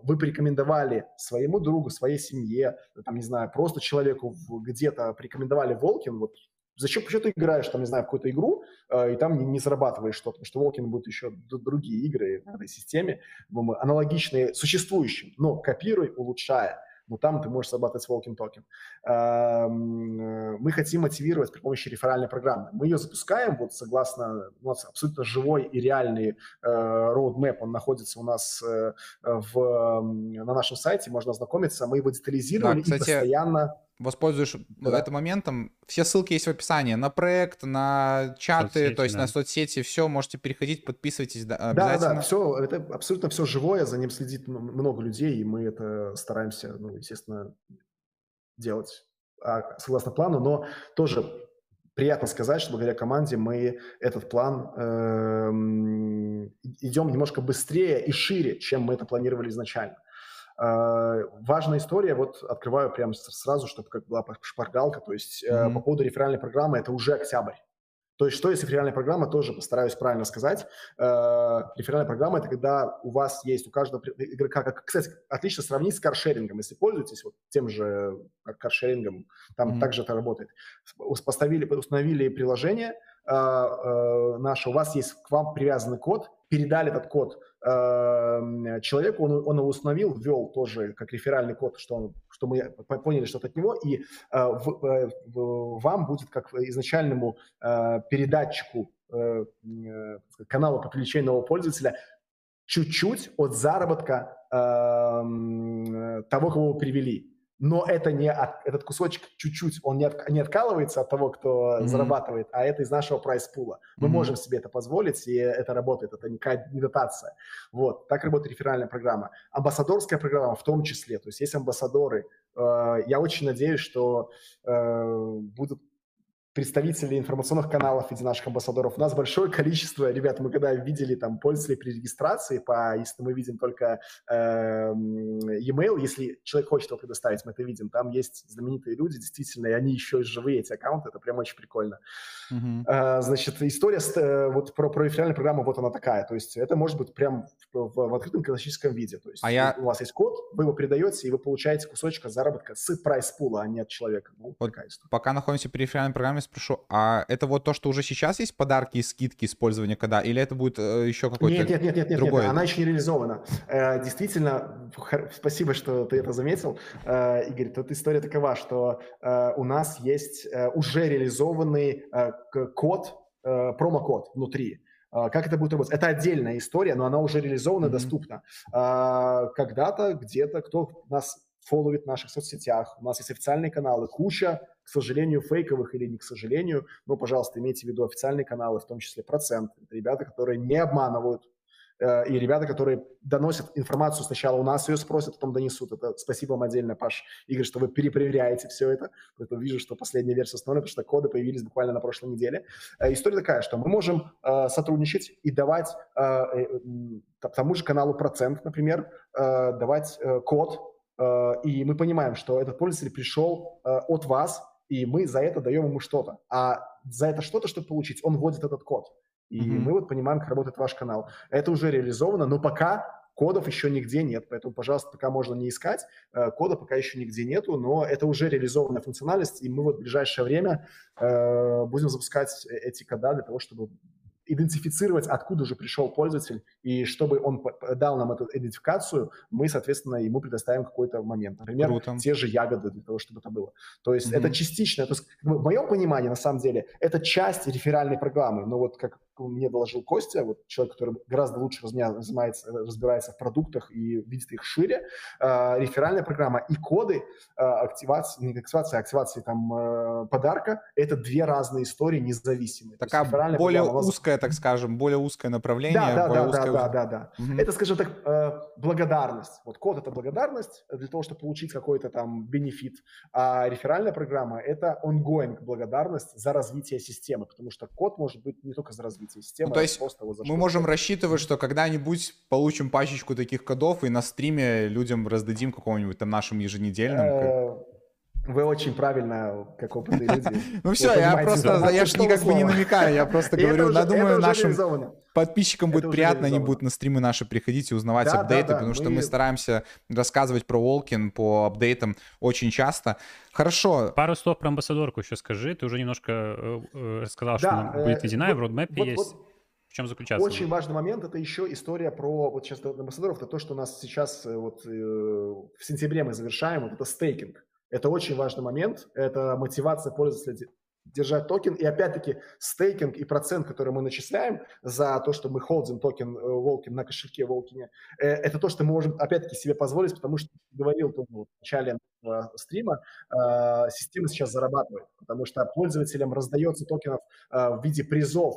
вы порекомендовали своему другу, своей семье, там, не знаю, просто человеку где-то порекомендовали Волкин, вот Зачем почему ты играешь, там, не знаю, в какую-то игру, э, и там не, не зарабатываешь что-то, потому что Волкин будут еще другие игры в этой системе, аналогичные существующим, но копируй, улучшая. Но там ты можешь зарабатывать Walking Token. Эм, э, мы хотим мотивировать при помощи реферальной программы. Мы ее запускаем, вот согласно, у нас абсолютно живой и реальный э, roadmap, он находится у нас э, в, на нашем сайте, можно ознакомиться. Мы его детализировали да, кстати, и постоянно воспользуешь да. этим моментом. Все ссылки есть в описании на проект, на чаты, соцсети, то есть да. на соцсети, все, можете переходить, подписывайтесь да, обязательно. Да, да, все, это абсолютно все живое, за ним следит много людей, и мы это стараемся, ну, естественно, делать а, согласно плану, но тоже приятно сказать, что благодаря команде мы этот план э, идем немножко быстрее и шире, чем мы это планировали изначально. А, важная история, вот открываю прямо сразу, чтобы как была шпаргалка, то есть mm-hmm. по поводу реферальной программы, это уже октябрь. То есть что если реферальная программа, тоже постараюсь правильно сказать. Э, реферальная программа – это когда у вас есть, у каждого игрока, как, кстати, отлично сравнить с каршерингом. Если пользуетесь вот тем же каршерингом, там mm-hmm. также это работает. Поставили, установили приложение э, э, наше, у вас есть к вам привязанный код, передали этот код э, человеку, он, он его установил, ввел тоже как реферальный код, что, он, что мы поняли что-то от него, и э, в, э, в, вам будет как изначальному э, передатчику канала по привлечению нового пользователя чуть-чуть от заработка э, того, кого вы привели но это не от, этот кусочек чуть-чуть, он не, от, не откалывается от того, кто mm-hmm. зарабатывает, а это из нашего прайс-пула. Мы mm-hmm. можем себе это позволить, и это работает, это не, не дотация. Вот, так работает реферальная программа. Амбассадорская программа в том числе, то есть есть амбассадоры. Э, я очень надеюсь, что э, будут представителей информационных каналов в виде наших амбассадоров. У нас большое количество, ребят, мы когда видели там пользователей при регистрации, по, если мы видим только э, e-mail, если человек хочет его предоставить, мы это видим, там есть знаменитые люди, действительно, и они еще и живые, эти аккаунты, это прям очень прикольно. Uh-huh. Э, значит, история с, э, вот про, про реферальную программу, вот она такая, то есть это может быть прям в, в, в открытом классическом виде, то есть а я... у вас есть код, вы его передаете, и вы получаете кусочек заработка с прайс-пула, а не от человека. Ну, вот пока находимся при реферальной программе, спрошу, а это вот то, что уже сейчас есть подарки и скидки использования кода, или это будет э, еще какой-то нет, нет, нет, нет, нет, другое? Нет, она еще не реализована. Э, действительно, спасибо, что ты это заметил, э, Игорь. Тут история такова, что у нас есть уже реализованный код, промокод внутри. Как это будет работать? Это отдельная история, но она уже реализована, mm-hmm. доступна. Когда-то, где-то, кто нас фолловит в наших соцсетях, у нас есть официальные каналы, куча к сожалению, фейковых или не к сожалению, но, пожалуйста, имейте в виду официальные каналы, в том числе процент. Это ребята, которые не обманывают, Э, и ребята, которые доносят информацию, сначала у нас ее спросят, потом донесут. Это спасибо вам отдельно, Паш, Игорь, что вы перепроверяете все это. Поэтому вижу, что последняя версия установлена, потому что коды появились буквально на прошлой неделе. Э, история такая, что мы можем э, сотрудничать и давать тому же каналу процент, например, давать код, и мы понимаем, что этот пользователь пришел от вас, и мы за это даем ему что-то. А за это что-то, чтобы получить, он вводит этот код. И mm-hmm. мы вот понимаем, как работает ваш канал. Это уже реализовано, но пока кодов еще нигде нет, поэтому, пожалуйста, пока можно не искать, э, кода пока еще нигде нету, но это уже реализованная функциональность, и мы вот в ближайшее время э, будем запускать э, эти кода для того, чтобы идентифицировать, откуда же пришел пользователь, и чтобы он дал нам эту идентификацию, мы, соответственно, ему предоставим какой-то момент. Например, Круто. те же ягоды для того, чтобы это было. То есть mm-hmm. это частично. То есть, в моем понимании, на самом деле, это часть реферальной программы. Но вот как мне доложил Костя, вот человек, который гораздо лучше разбирается, разбирается в продуктах и видит их шире, э, реферальная программа и коды э, активации, не активации, а активации там э, подарка – это две разные истории независимые. Такая более программа, узкая, так скажем, более узкое направление. Да, да, да, узкое... да, да, да, да. Угу. Это, скажем так, э, благодарность. Вот код – это благодарность для того, чтобы получить какой-то там бенефит, а реферальная программа – это ongoing благодарность за развитие системы, потому что код может быть не только за развитие развития системы. Ну, то есть мы можем рассчитывать, что когда-нибудь получим пачечку таких кодов и на стриме людям раздадим какому-нибудь там нашим еженедельным. Э, вы очень правильно, как опытные люди. [LAUGHS] Ну все, я просто, я же никак бы не намекаю, я просто говорю, я думаю, нашим подписчикам будет приятно, они будут на стримы наши приходить и узнавать апдейты, потому что мы стараемся рассказывать про Волкин по апдейтам очень часто. Хорошо. Пару слов про амбассадорку еще скажи, ты уже немножко э, э, рассказал, что будет введена, в roadmap'е есть. В чем заключаться? Очень важный момент – это еще история про, вот сейчас амбассадоров, это то, что у нас сейчас э, вот в сентябре мы завершаем, вот это стейкинг. Это очень важный момент, это мотивация пользователя держать токен. И опять-таки стейкинг и процент, который мы начисляем за то, что мы холдим токен Walken э, на кошельке Walken'е, э, это то, что мы можем опять-таки себе позволить, потому что говорил тоже в начале э, стрима, система сейчас зарабатывает, потому что пользователям раздается токенов в виде призов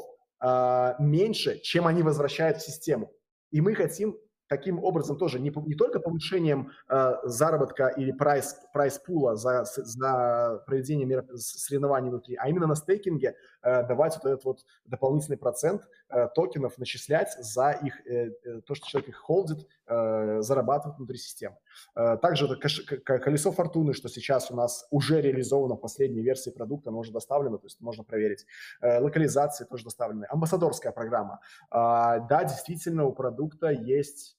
меньше, чем они возвращают в систему. И мы хотим таким образом тоже не, не только повышением э, заработка или прайс, прайс-пула за, за проведение мер, соревнований внутри, а именно на стейкинге давать вот этот вот дополнительный процент э, токенов начислять за их, э, э то, что человек их холдит, э, зарабатывает внутри системы. Э, также это колесо фортуны, что сейчас у нас уже реализовано в последней версии продукта, оно уже доставлено, то есть можно проверить. Э, локализации тоже доставлены. Амбассадорская программа. Э, да, действительно, у продукта есть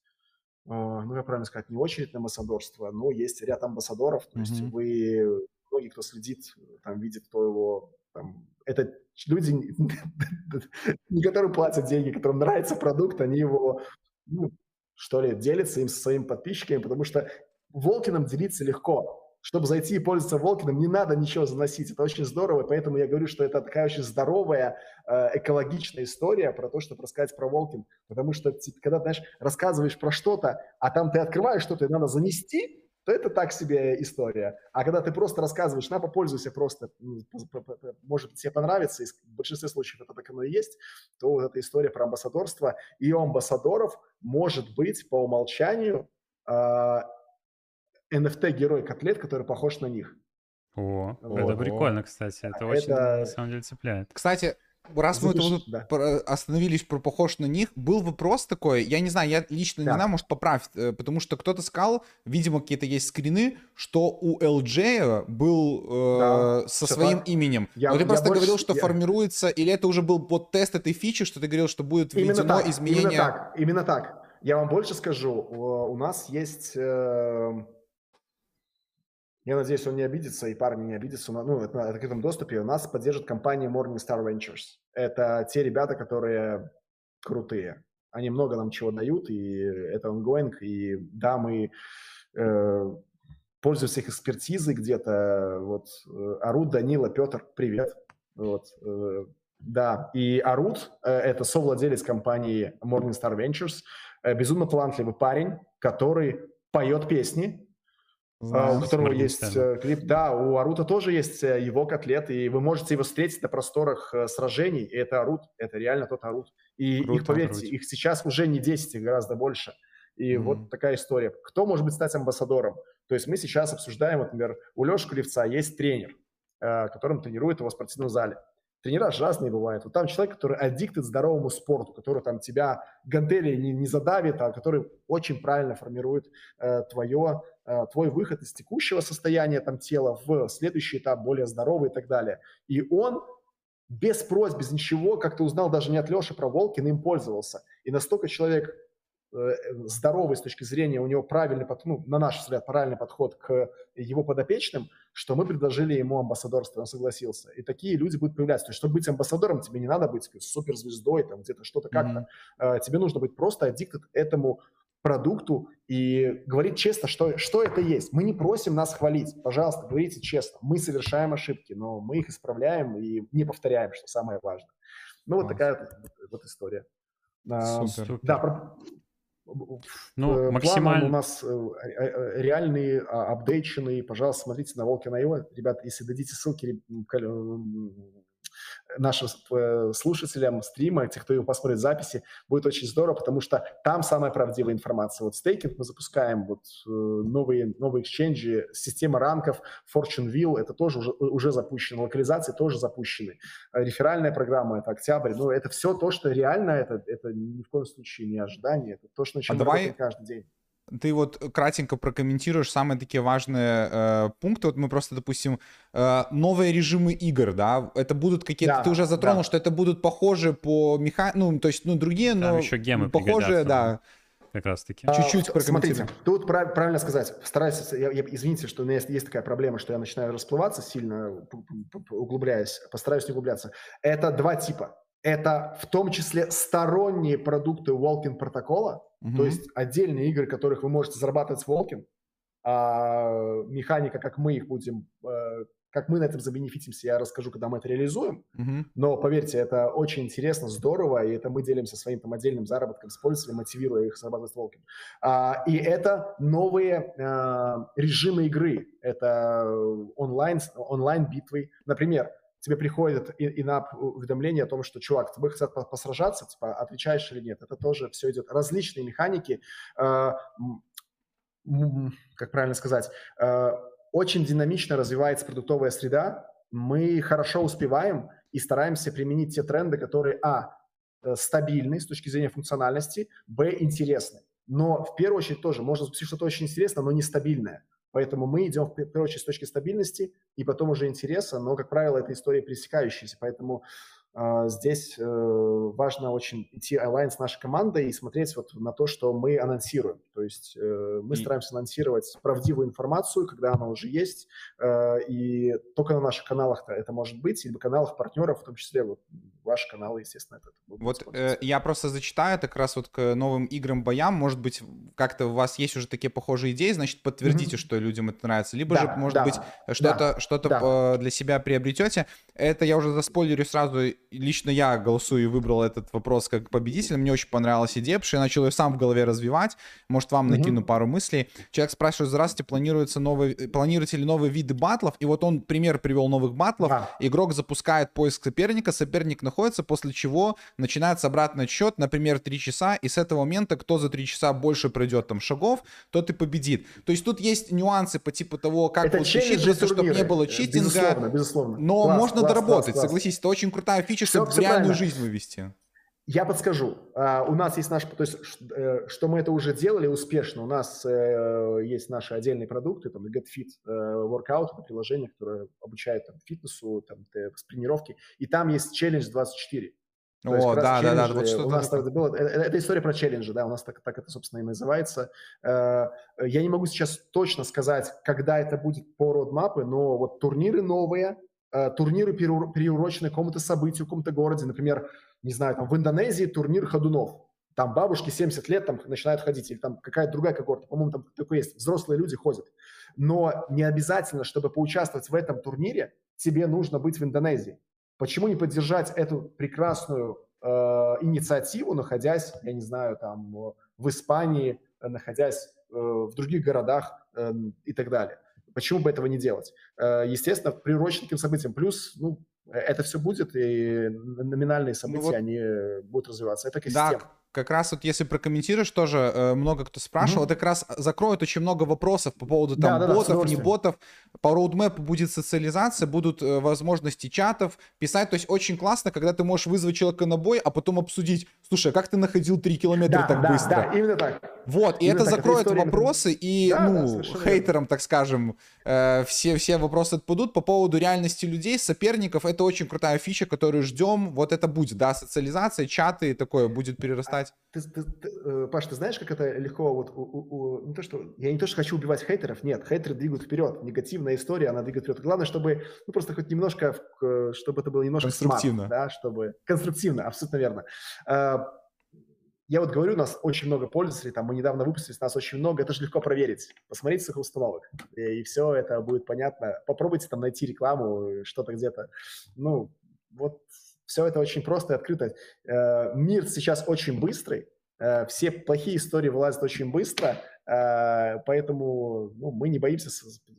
а, ну, я правильно сказать, не очередь на амбассадорство, но есть ряд амбассадоров, то mm-hmm. есть вы, многие, кто следит, там, видит, кто его, там, это люди, [LAUGHS] которые платят деньги, которым нравится продукт, они его, ну, что ли, делятся им со своими подписчиками, потому что Волкином делиться легко чтобы зайти и пользоваться Волкиным, не надо ничего заносить. Это очень здорово, поэтому я говорю, что это такая очень здоровая, э, экологичная история про то, чтобы рассказать про Волкин. Потому что, типа, когда, знаешь, рассказываешь про что-то, а там ты открываешь что-то, и надо занести, то это так себе история. А когда ты просто рассказываешь, на, попользуйся просто, ну, может тебе понравится, и в большинстве случаев это так оно и есть, то вот эта история про амбассадорство. И у амбассадоров может быть по умолчанию а, NFT-герой котлет, который похож на них. О, вот. это прикольно, кстати. Это, это очень, на самом деле, цепляет. Кстати, раз мы тут да. остановились про похож на них, был вопрос такой, я не знаю, я лично да. не знаю, может поправь, э, потому что кто-то сказал, видимо, какие-то есть скрины, что у LJ был э, да. со Все своим так. именем. Я, Но ты просто больше... говорил, что я... формируется, или это уже был под тест этой фичи, что ты говорил, что будет введено именно так, изменение? Именно так, именно так. Я вам больше скажу, у нас есть... Э я надеюсь, он не обидится, и парни не обидятся. Ну, это на открытом доступе. У нас поддержит компания Morningstar Ventures. Это те ребята, которые крутые. Они много нам чего дают, и это ongoing. И да, мы э, пользуемся их экспертизой где-то. Вот э, Арут, Данила, Петр, привет. Вот, э, да, и Арут э, – это совладелец компании Morningstar Ventures, э, безумно талантливый парень, который поет песни, Знаю, у которого есть э, клип. Да, у Арута тоже есть э, его котлет, и вы можете его встретить на просторах э, сражений, и это Арут, это реально тот Арут. И Круто, их, поверьте, Арут. их сейчас уже не 10, их гораздо больше. И mm-hmm. вот такая история. Кто может быть стать амбассадором? То есть мы сейчас обсуждаем, вот, например, у Леши Кривца есть тренер, которым тренирует его в спортивном зале. Тренера же разные бывают. Вот там человек, который аддиктит здоровому спорту, который там тебя гантели не, не задавит, а который очень правильно формирует э, твое, э, твой выход из текущего состояния там тела в следующий этап, более здоровый и так далее. И он без просьб, без ничего, как ты узнал даже не от Леши про Волкина, им пользовался. И настолько человек Э, здоровый с точки зрения, у него правильный, ну, на наш взгляд, правильный подход к его подопечным, что мы предложили ему амбассадорство, он согласился. И такие люди будут появляться. То есть, чтобы быть амбассадором, тебе не надо быть суперзвездой, там где-то что-то как-то. Mm-hmm. Тебе нужно быть просто аддиктед этому продукту и говорить честно, что, что это есть. Мы не просим нас хвалить. Пожалуйста, говорите честно. Мы совершаем ошибки, но мы их исправляем и не повторяем, что самое важное. Ну, вот такая вот, вот история. Супер. Да, про, ну, максимально... у нас э, э, реальные, а, апдейченные. Пожалуйста, смотрите на Волки.io. Ребята, если дадите ссылки нашим э, слушателям стрима, тех, кто его посмотрит в записи, будет очень здорово, потому что там самая правдивая информация. Вот стейкинг мы запускаем, вот э, новые, новые эксченджи, система ранков, Fortune Wheel, это тоже уже, уже запущено, локализации тоже запущены, реферальная программа, это октябрь, ну, это все то, что реально, это, это ни в коем случае не ожидание, это то, что начинаем а давай... каждый день ты вот кратенько прокомментируешь самые такие важные э, пункты. Вот мы просто, допустим, э, новые режимы игр, да, это будут какие-то, да, ты уже затронул, да. что это будут похожи по меха, ну, то есть, ну, другие, Там но еще гемы похожие, да. Как раз таки. Чуть-чуть а, Смотрите, тут прав, правильно сказать. Стараюсь, я, я, извините, что у меня есть, есть такая проблема, что я начинаю расплываться сильно, углубляясь. Постараюсь не углубляться. Это два типа. Это в том числе сторонние продукты Walking протокола, Угу. То есть отдельные игры, которых вы можете зарабатывать с Волкин, а механика, как мы их будем, э, как мы на этом забенефитимся, я расскажу, когда мы это реализуем. Угу. Но поверьте, это очень интересно, здорово, и это мы делимся своим там отдельным заработком с пользователем, мотивируя их зарабатывать Волкин. А, и это новые а, режимы игры, это онлайн, онлайн-битвы. Например, тебе приходит инап уведомление о том, что, чувак, тебе хотят посражаться, типа, отвечаешь или нет. Это тоже все идет. Различные механики, э, как правильно сказать, э, очень динамично развивается продуктовая среда. Мы хорошо успеваем и стараемся применить те тренды, которые, а, э, стабильны с точки зрения функциональности, б, интересны. Но в первую очередь тоже можно запустить что-то очень интересное, но нестабильное. Поэтому мы идем в первую очередь с точки стабильности и потом уже интереса, но, как правило, это история пересекающаяся. Поэтому здесь э, важно очень идти алайн с нашей командой и смотреть вот на то, что мы анонсируем. То есть э, мы и... стараемся анонсировать правдивую информацию, когда она уже есть, э, и только на наших каналах-то это может быть, либо каналах партнеров, в том числе вот ваши каналы, естественно, это Вот э, я просто зачитаю это как раз вот к новым играм, боям. Может быть, как-то у вас есть уже такие похожие идеи, значит, подтвердите, mm-hmm. что людям это нравится. Либо да, же, может да, быть, что-то да, что да. для себя приобретете. Это я уже заспойлерю сразу лично я голосую и выбрал этот вопрос как победитель. Мне очень понравилась идея, потому что я начал ее сам в голове развивать. Может, вам mm-hmm. накину пару мыслей. Человек спрашивает, здравствуйте, планируется новый, планируете ли новые виды батлов? И вот он пример привел новых батлов. Да. Игрок запускает поиск соперника, соперник находится, после чего начинается обратный отсчет, например, 3 часа, и с этого момента, кто за 3 часа больше пройдет там шагов, тот и победит. То есть тут есть нюансы по типу того, как это чтобы не было читинга. Безусловно, безусловно. Но класс, можно класс, доработать, класс, согласись, это очень крутая фича, чтобы все реальную жизнь вывести. Я подскажу. Uh, у нас есть наш, то есть, uh, что мы это уже делали успешно. У нас uh, есть наши отдельные продукты, там, GetFit Workout, это приложение, которое обучает там, фитнесу, там, с тренировки. И там есть челлендж 24. То О, да, да, да, вот что у нас это было. Это, это история про челленджи, да, у нас так, так это, собственно, и называется. Я не могу сейчас точно сказать, когда это будет по родмапы, но вот турниры новые, турниры переурочены к какому-то событию, в каком-то городе, например, не знаю, там в Индонезии турнир ходунов. Там бабушки 70 лет там начинают ходить, или там какая-то другая когорта, по-моему, там такое есть, взрослые люди ходят. Но не обязательно, чтобы поучаствовать в этом турнире, тебе нужно быть в Индонезии. Почему не поддержать эту прекрасную э, инициативу, находясь, я не знаю, там в Испании, находясь в других городах и так далее. Почему бы этого не делать? Естественно, приурочен таким событиям. Плюс, ну, это все будет, и номинальные события, ну, вот, они будут развиваться. Это экосистема. Да, как раз вот если прокомментируешь, тоже э, много кто спрашивал, mm-hmm. это как раз закроет очень много вопросов по поводу там да, ботов, да, не ботов. По роудмэпу будет социализация, будут э, возможности чатов писать. То есть очень классно, когда ты можешь вызвать человека на бой, а потом обсудить, слушай, а как ты находил 3 километра да, так да, быстро? Да, именно так. Вот, и именно это так, закроет это вопросы, и, да, ну, да, хейтерам, так скажем, э, все, все вопросы отпадут. По поводу реальности людей, соперников, это очень крутая фича, которую ждем. Вот это будет, да, социализация, чаты, такое будет перерастать. Ты, ты, ты, э, Паш, ты знаешь, как это легко вот у, у, у, не то что я не то что хочу убивать хейтеров, нет, хейтеры двигают вперед, негативная история, она двигает вперед. Главное, чтобы ну просто хоть немножко, чтобы это было немножко конструктивно, смарт, да, чтобы конструктивно, абсолютно верно. А, я вот говорю, у нас очень много пользователей, там мы недавно выпустились, нас очень много, это же легко проверить. Посмотрите с их установок, и, и все это будет понятно. Попробуйте там найти рекламу, что-то где-то. Ну, вот все это очень просто и открыто. Э, мир сейчас очень быстрый, э, все плохие истории вылазят очень быстро, э, поэтому ну, мы не боимся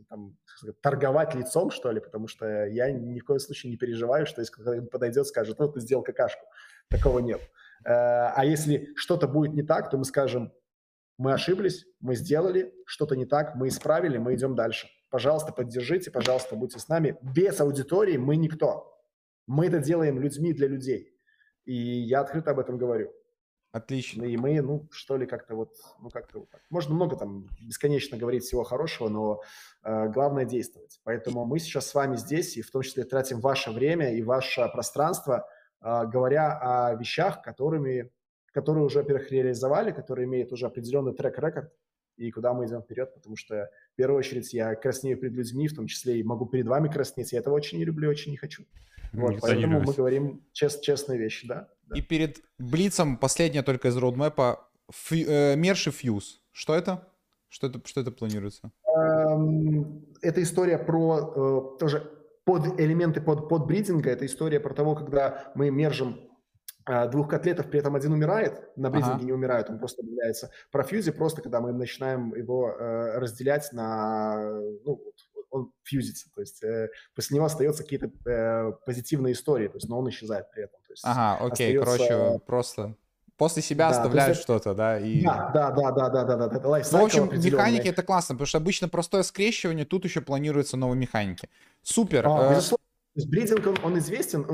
там, торговать лицом, что ли, потому что я ни в коем случае не переживаю, что если кто-то подойдет, скажет, ну, ты сделал какашку. Такого нет. А если что-то будет не так, то мы скажем, мы ошиблись, мы сделали что-то не так, мы исправили, мы идем дальше. Пожалуйста, поддержите, пожалуйста, будьте с нами. Без аудитории мы никто. Мы это делаем людьми для людей. И я открыто об этом говорю. Отлично. И мы, ну, что ли, как-то вот, ну, как-то вот так. Можно много там бесконечно говорить всего хорошего, но э, главное действовать. Поэтому мы сейчас с вами здесь, и в том числе тратим ваше время и ваше пространство, э, говоря о вещах, которыми, которые уже, во-первых, реализовали, которые имеют уже определенный трек-рекорд, и куда мы идем вперед, потому что в первую очередь я краснею перед людьми, в том числе и могу перед вами краснеть. Я этого очень не люблю, очень не хочу. Вот, поэтому мы говорим чест, честные вещи, да, да. И перед Блицем последняя только из роудмэпа. Фью, э, Мерш и Фьюз. Что это? Что это, что это планируется? Эм, это история про э, тоже под элементы под, под бридинга. Это история про того, когда мы мержим двух котлетов, при этом один умирает, на бридинге ага. не умирает, он просто обновляется. Про фьюзе просто, когда мы начинаем его э, разделять на, ну, он фьюзится, то есть э, после него остаются какие-то э, позитивные истории, то есть, но он исчезает при этом. То есть ага, окей, остается... короче, просто после себя да, оставляют есть... что-то, да? И... Да, да, да, да, да, да, да, это Ну, в общем, механики это классно, потому что обычно простое скрещивание, тут еще планируются новые механики. Супер. А, э... безусловно. То есть бридинг, он, он известен,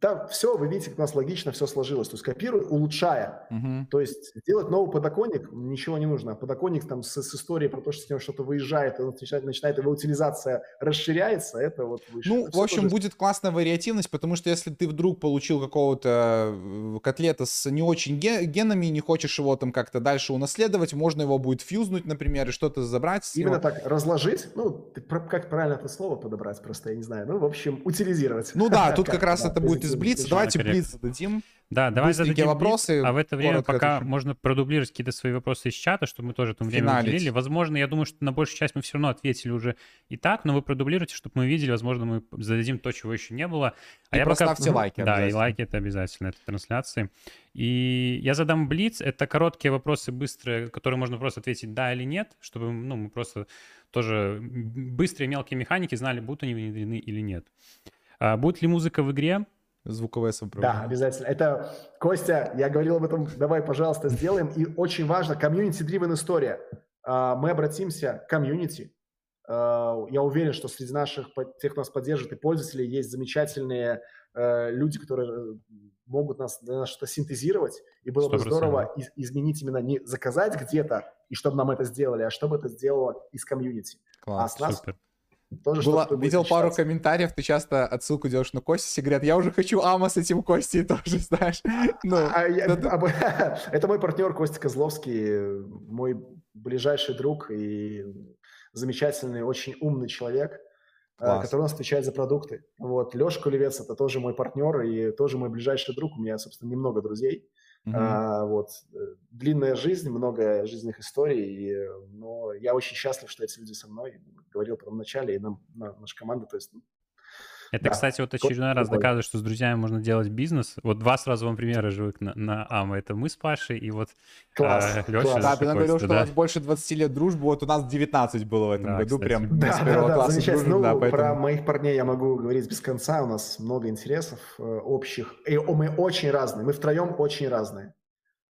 да, все, вы видите, как у нас логично все сложилось. То есть копируй, улучшая. Uh-huh. То есть сделать новый подоконник, ничего не нужно. Подоконник там с, с историей про то, что с него что-то выезжает, он начинает, начинает его утилизация расширяется, это вот выше. Ну, в общем, тоже... будет классная вариативность, потому что если ты вдруг получил какого-то э, котлета с не очень генами, не хочешь его там как-то дальше унаследовать, можно его будет фьюзнуть, например, и что-то забрать. Именно так, разложить, ну, как правильно это слово подобрать просто, я не знаю, ну, в общем, утилизировать. Ну да, тут [LAUGHS] как раз это будет из Блица. Давайте Блиц зададим. Да, давай зададим вопросы. а в это время пока отвечу. можно продублировать какие-то свои вопросы из чата, чтобы мы тоже там время Финалить. уделили. Возможно, я думаю, что на большую часть мы все равно ответили уже и так, но вы продублируете, чтобы мы видели, возможно, мы зададим то, чего еще не было. А и я поставьте пока... лайки. Да, и лайки это обязательно, это трансляции. И я задам блиц. Это короткие вопросы, быстрые, которые можно просто ответить да или нет, чтобы ну, мы просто тоже быстрые мелкие механики знали, будут они внедрены или нет. А, будет ли музыка в игре? Звуковое сопровождение. Да, обязательно. Это, Костя, я говорил об этом, давай, пожалуйста, сделаем. И очень важно, комьюнити-дривен история. А, мы обратимся к комьюнити. А, я уверен, что среди наших, тех, кто нас поддержит и пользователей, есть замечательные э, люди, которые э, могут нас, нас что-то синтезировать. И было 100%. бы здорово изменить именно не заказать где-то, и чтобы нам это сделали, а чтобы это сделало из комьюнити. Класс, а с нас супер. Тоже Было, видел пару комментариев, ты часто отсылку делаешь на Кости, и говорят, я уже хочу Ама с этим Костей тоже, [LAUGHS] знаешь. Ну, а, я, это... [LAUGHS] это мой партнер Костя Козловский, мой ближайший друг и замечательный, очень умный человек, э, Класс. который у нас отвечает за продукты. Вот, Леша Кулевец – это тоже мой партнер и тоже мой ближайший друг. У меня, собственно, немного друзей. Mm-hmm. А, вот. Э, длинная жизнь, много жизненных историй, и, но я очень счастлив, что эти люди со мной, говорил в начале, и нам, на, наша команда, то есть Это, да. кстати, вот очередной раз доказывает, что с друзьями можно делать бизнес. Вот два сразу вам примера живых на, на АМА. Это мы с Пашей и вот класс, а, Леша. Класс. Да, ты говорил, что да? у нас больше 20 лет дружбы. Вот у нас 19 было в этом да, году. Кстати. Прям да, с первого да, класса замечательно. Дружим, ну, да, поэтому... Про моих парней я могу говорить без конца. У нас много интересов э, общих. И мы очень разные. Мы втроем очень разные.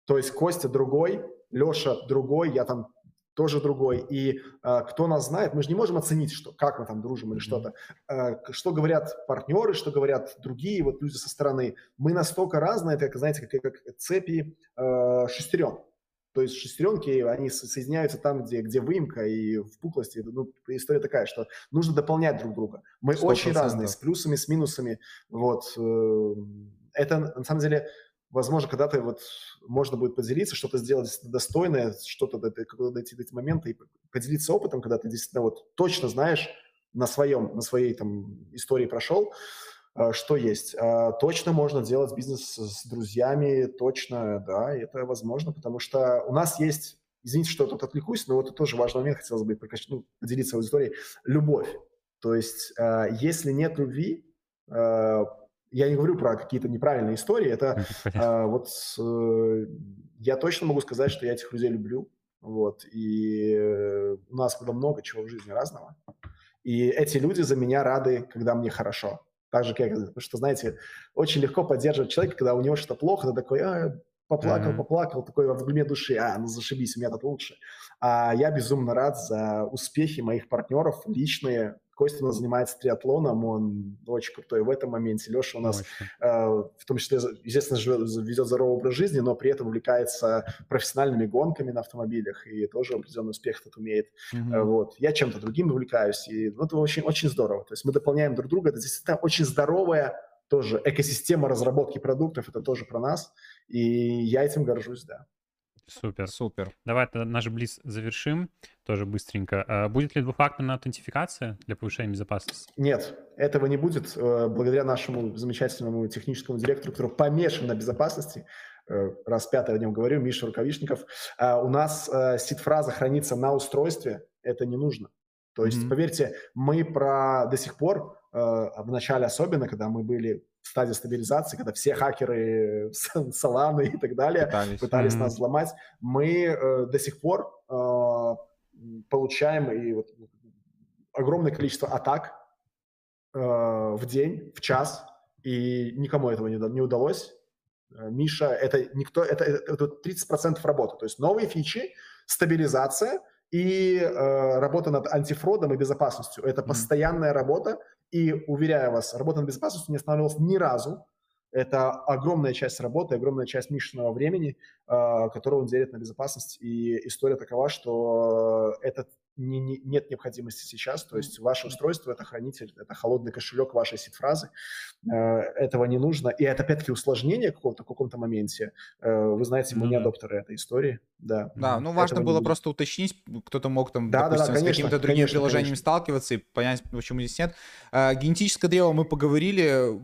То есть Костя другой, Леша другой, я там тоже другой. И э, кто нас знает, мы же не можем оценить, что, как мы там дружим или что-то. Э, что говорят партнеры, что говорят другие вот люди со стороны. Мы настолько разные, это, как, знаете, как, как цепи э, шестерен. То есть шестеренки, они соединяются там, где, где выемка и впуклости. Ну, история такая, что нужно дополнять друг друга. Мы 100%. очень разные, с плюсами, с минусами. Вот. Э, это, на самом деле, возможно, когда-то вот можно будет поделиться, что-то сделать достойное, что-то дойти до этого момента и поделиться опытом, когда ты действительно вот точно знаешь на своем, на своей там истории прошел, а, что есть. А, точно можно делать бизнес с друзьями, точно, да, это возможно, потому что у нас есть, извините, что тут отвлекусь, но вот это тоже важный момент, хотелось бы ну, поделиться аудиторией, любовь. То есть, а, если нет любви, я не говорю про какие-то неправильные истории, это а, вот э, я точно могу сказать, что я этих людей люблю, вот, и э, у нас было много чего в жизни разного, и эти люди за меня рады, когда мне хорошо, так же, как, потому что, знаете, очень легко поддерживать человека, когда у него что-то плохо, ты такой, а, поплакал, mm-hmm. поплакал, такой в глубине души, а, ну зашибись, у меня тут лучше. А я безумно рад за успехи моих партнеров, личные, Костя у нас занимается триатлоном, он очень крутой в этом моменте. Леша у нас, э, в том числе, естественно, живет, ведет здоровый образ жизни, но при этом увлекается профессиональными гонками на автомобилях и тоже определенный успех тут умеет. Mm-hmm. Вот. Я чем-то другим увлекаюсь, и ну, это очень, очень здорово. То есть мы дополняем друг друга. Это действительно очень здоровая тоже экосистема разработки продуктов, это тоже про нас, и я этим горжусь, да. Супер. Супер. Давай тогда наш близ завершим тоже быстренько. А будет ли двухфакторная аутентификация для повышения безопасности? Нет, этого не будет. Э, благодаря нашему замечательному техническому директору, который помешан на безопасности, э, раз пятый о нем говорю, Миша Рукавишников, а у нас э, сид-фраза хранится на устройстве, это не нужно. То есть, mm-hmm. поверьте, мы про до сих пор, в начале особенно, когда мы были стадии стабилизации, когда все хакеры [LAUGHS] Solana и так далее пытались, пытались mm-hmm. нас взломать, мы э, до сих пор э, получаем и вот огромное количество атак э, в день, в час, и никому этого не, не удалось. Э, Миша, это никто, это, это 30% работы. То есть новые фичи, стабилизация и э, работа над антифродом и безопасностью. Это постоянная работа, и, уверяю вас, работа над безопасностью не останавливалась ни разу. Это огромная часть работы, огромная часть Мишиного времени, э, которую он делит на безопасность. И история такова, что этот не, не, нет необходимости сейчас. То есть ваше устройство – это хранитель, это холодный кошелек вашей сид-фразы. Э, этого не нужно. И это, опять-таки, усложнение какого-то, в каком-то моменте. Э, вы знаете, мы ну, не адоптеры этой истории. Да, да ну важно было будет. просто уточнить. Кто-то мог там, да, допустим, да, да, конечно, с какими-то другими конечно, приложениями конечно. сталкиваться и понять, почему здесь нет. Э, генетическое древо мы поговорили.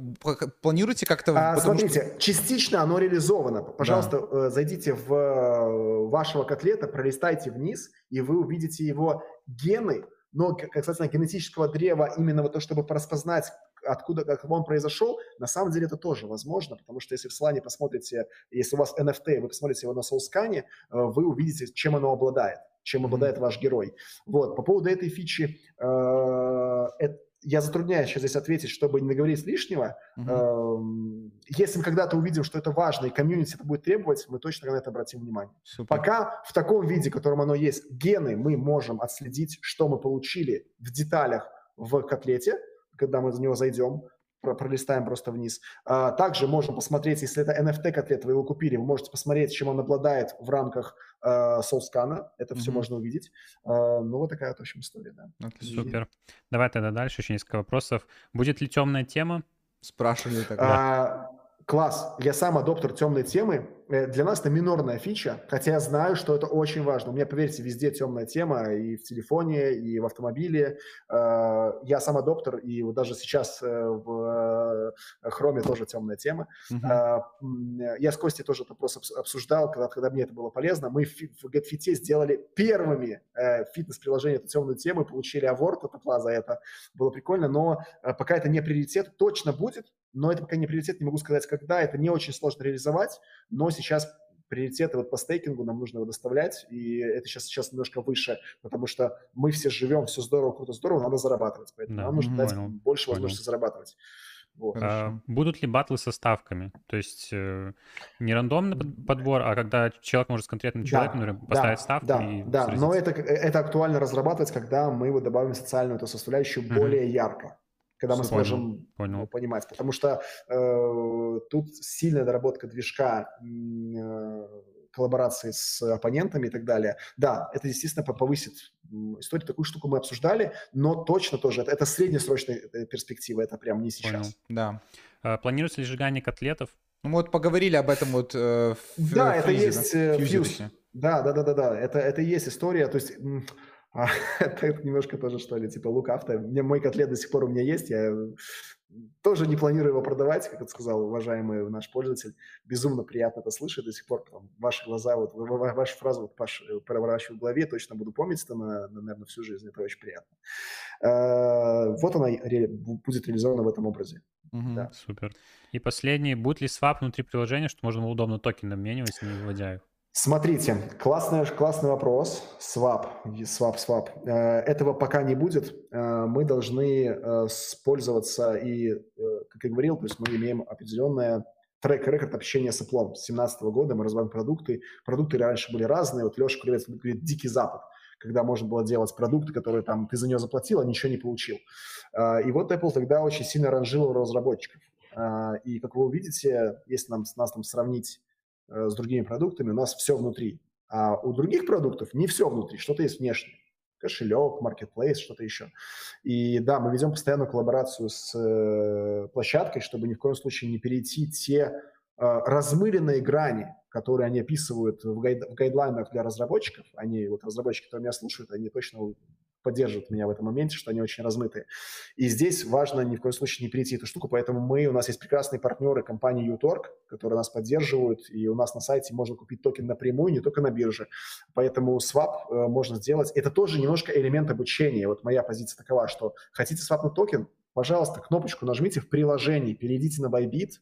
Планируете как-то... А, смотрите, что... частично оно реализовано. Пожалуйста, да. зайдите в вашего котлета, пролистайте вниз, и вы увидите его гены, но касательно генетического древа, именно вот то, чтобы распознать, откуда как он произошел, на самом деле это тоже возможно, потому что если в Solana посмотрите, если у вас NFT, вы посмотрите его на SoulScan, э, вы увидите, чем оно обладает чем обладает ваш герой. Вот, по поводу этой фичи, э, я затрудняюсь сейчас здесь ответить, чтобы не наговорить лишнего. Uh-huh. Если мы когда-то увидим, что это важно, и комьюнити это будет требовать, мы точно на это обратим внимание. Супер. Пока в таком виде, в котором оно есть, гены мы можем отследить, что мы получили в деталях в котлете, когда мы за него зайдем, пролистаем просто вниз. А, также можно посмотреть, если это NFT-котлет, вы его купили, вы можете посмотреть, чем он обладает в рамках uh, SoulScan. Это mm-hmm. все можно увидеть. Uh, ну, вот такая вот, в общем, история, да. Okay. Супер. Давай тогда дальше, еще несколько вопросов. Будет ли темная тема? Спрашивали тогда. А, класс. Я сам адоптер темной темы. Э, для нас это минорная фича, хотя я знаю, что это очень важно. У меня, поверьте, везде темная тема, и в телефоне, и в автомобиле. Э, я сам адоптер, и вот даже сейчас в Chrome тоже темная тема. Uh-huh. Я с Костей тоже это просто обсуждал, когда, когда мне это было полезно. Мы в GetFit сделали первыми фитнес-приложение эту темную тему, получили аворт от Apple за это. Было прикольно, но пока это не приоритет, точно будет, но это пока не приоритет, не могу сказать, когда. Это не очень сложно реализовать, но сейчас приоритеты вот по стейкингу нам нужно его доставлять, и это сейчас, сейчас немножко выше, потому что мы все живем, все здорово, круто, здорово, надо зарабатывать, поэтому да, нам нужно понял, дать больше понял. возможности зарабатывать. Вот. А, будут ли батлы со ставками? То есть э, не рандомный подбор, а когда человек может с конкретным человеком да, поставить да, ставку да, и Да, но это, это актуально разрабатывать, когда мы вот добавим социальную эту составляющую mm-hmm. более ярко когда мы понял, сможем понял. понимать. Потому что э, тут сильная доработка движка, э, коллаборации с оппонентами и так далее. Да, это, естественно, повысит историю. Такую штуку мы обсуждали, но точно тоже, это, это среднесрочная э, перспектива, это прям не сейчас. Понял. Да. А, планируется ли сжигание котлетов? Ну, мы вот поговорили об этом вот э, в Да, фьюзе, это есть да? фьюз. Да, да, да, да, да. Это, это есть история. То есть а, [LAUGHS] это немножко тоже, что ли, типа лук авто. Мне мой котлет до сих пор у меня есть, я тоже не планирую его продавать, как это сказал уважаемый наш пользователь. Безумно приятно это слышать до сих пор. Там, ваши глаза, вот вашу фразу вот, Паш, э, проворачиваю в голове, точно буду помнить это, на, на, наверное, всю жизнь. Это очень приятно. А, вот она ре, будет реализована в этом образе. Угу, да. Супер. И последний. Будет ли свап внутри приложения, что можно удобно токены обменивать, не выводя их? Смотрите, классный, классный вопрос. Swap, swap, swap. Э, этого пока не будет. Э, мы должны э, пользоваться и, как я говорил, то есть мы имеем определенное трек-рекорд общения с Apple. С 2017 года мы развиваем продукты. Продукты раньше были разные. Вот Леша Кривец говорит «Дикий Запад», когда можно было делать продукты, которые там ты за нее заплатил, а ничего не получил. И вот Apple тогда очень сильно ранжировал разработчиков. И, как вы увидите, если нам, нас там сравнить с другими продуктами, у нас все внутри. А у других продуктов не все внутри, что-то есть внешнее. Кошелек, маркетплейс, что-то еще. И да, мы ведем постоянную коллаборацию с э, площадкой, чтобы ни в коем случае не перейти те э, размыренные грани, которые они описывают в, гайд, в гайдлайнах для разработчиков. Они, вот разработчики, которые меня слушают, они точно поддерживают меня в этом моменте, что они очень размытые. И здесь важно ни в коем случае не перейти эту штуку, поэтому мы, у нас есть прекрасные партнеры компании uTorg, которые нас поддерживают, и у нас на сайте можно купить токен напрямую, не только на бирже. Поэтому свап э, можно сделать. Это тоже немножко элемент обучения. Вот моя позиция такова, что хотите свапнуть токен, пожалуйста, кнопочку нажмите в приложении, перейдите на Bybit,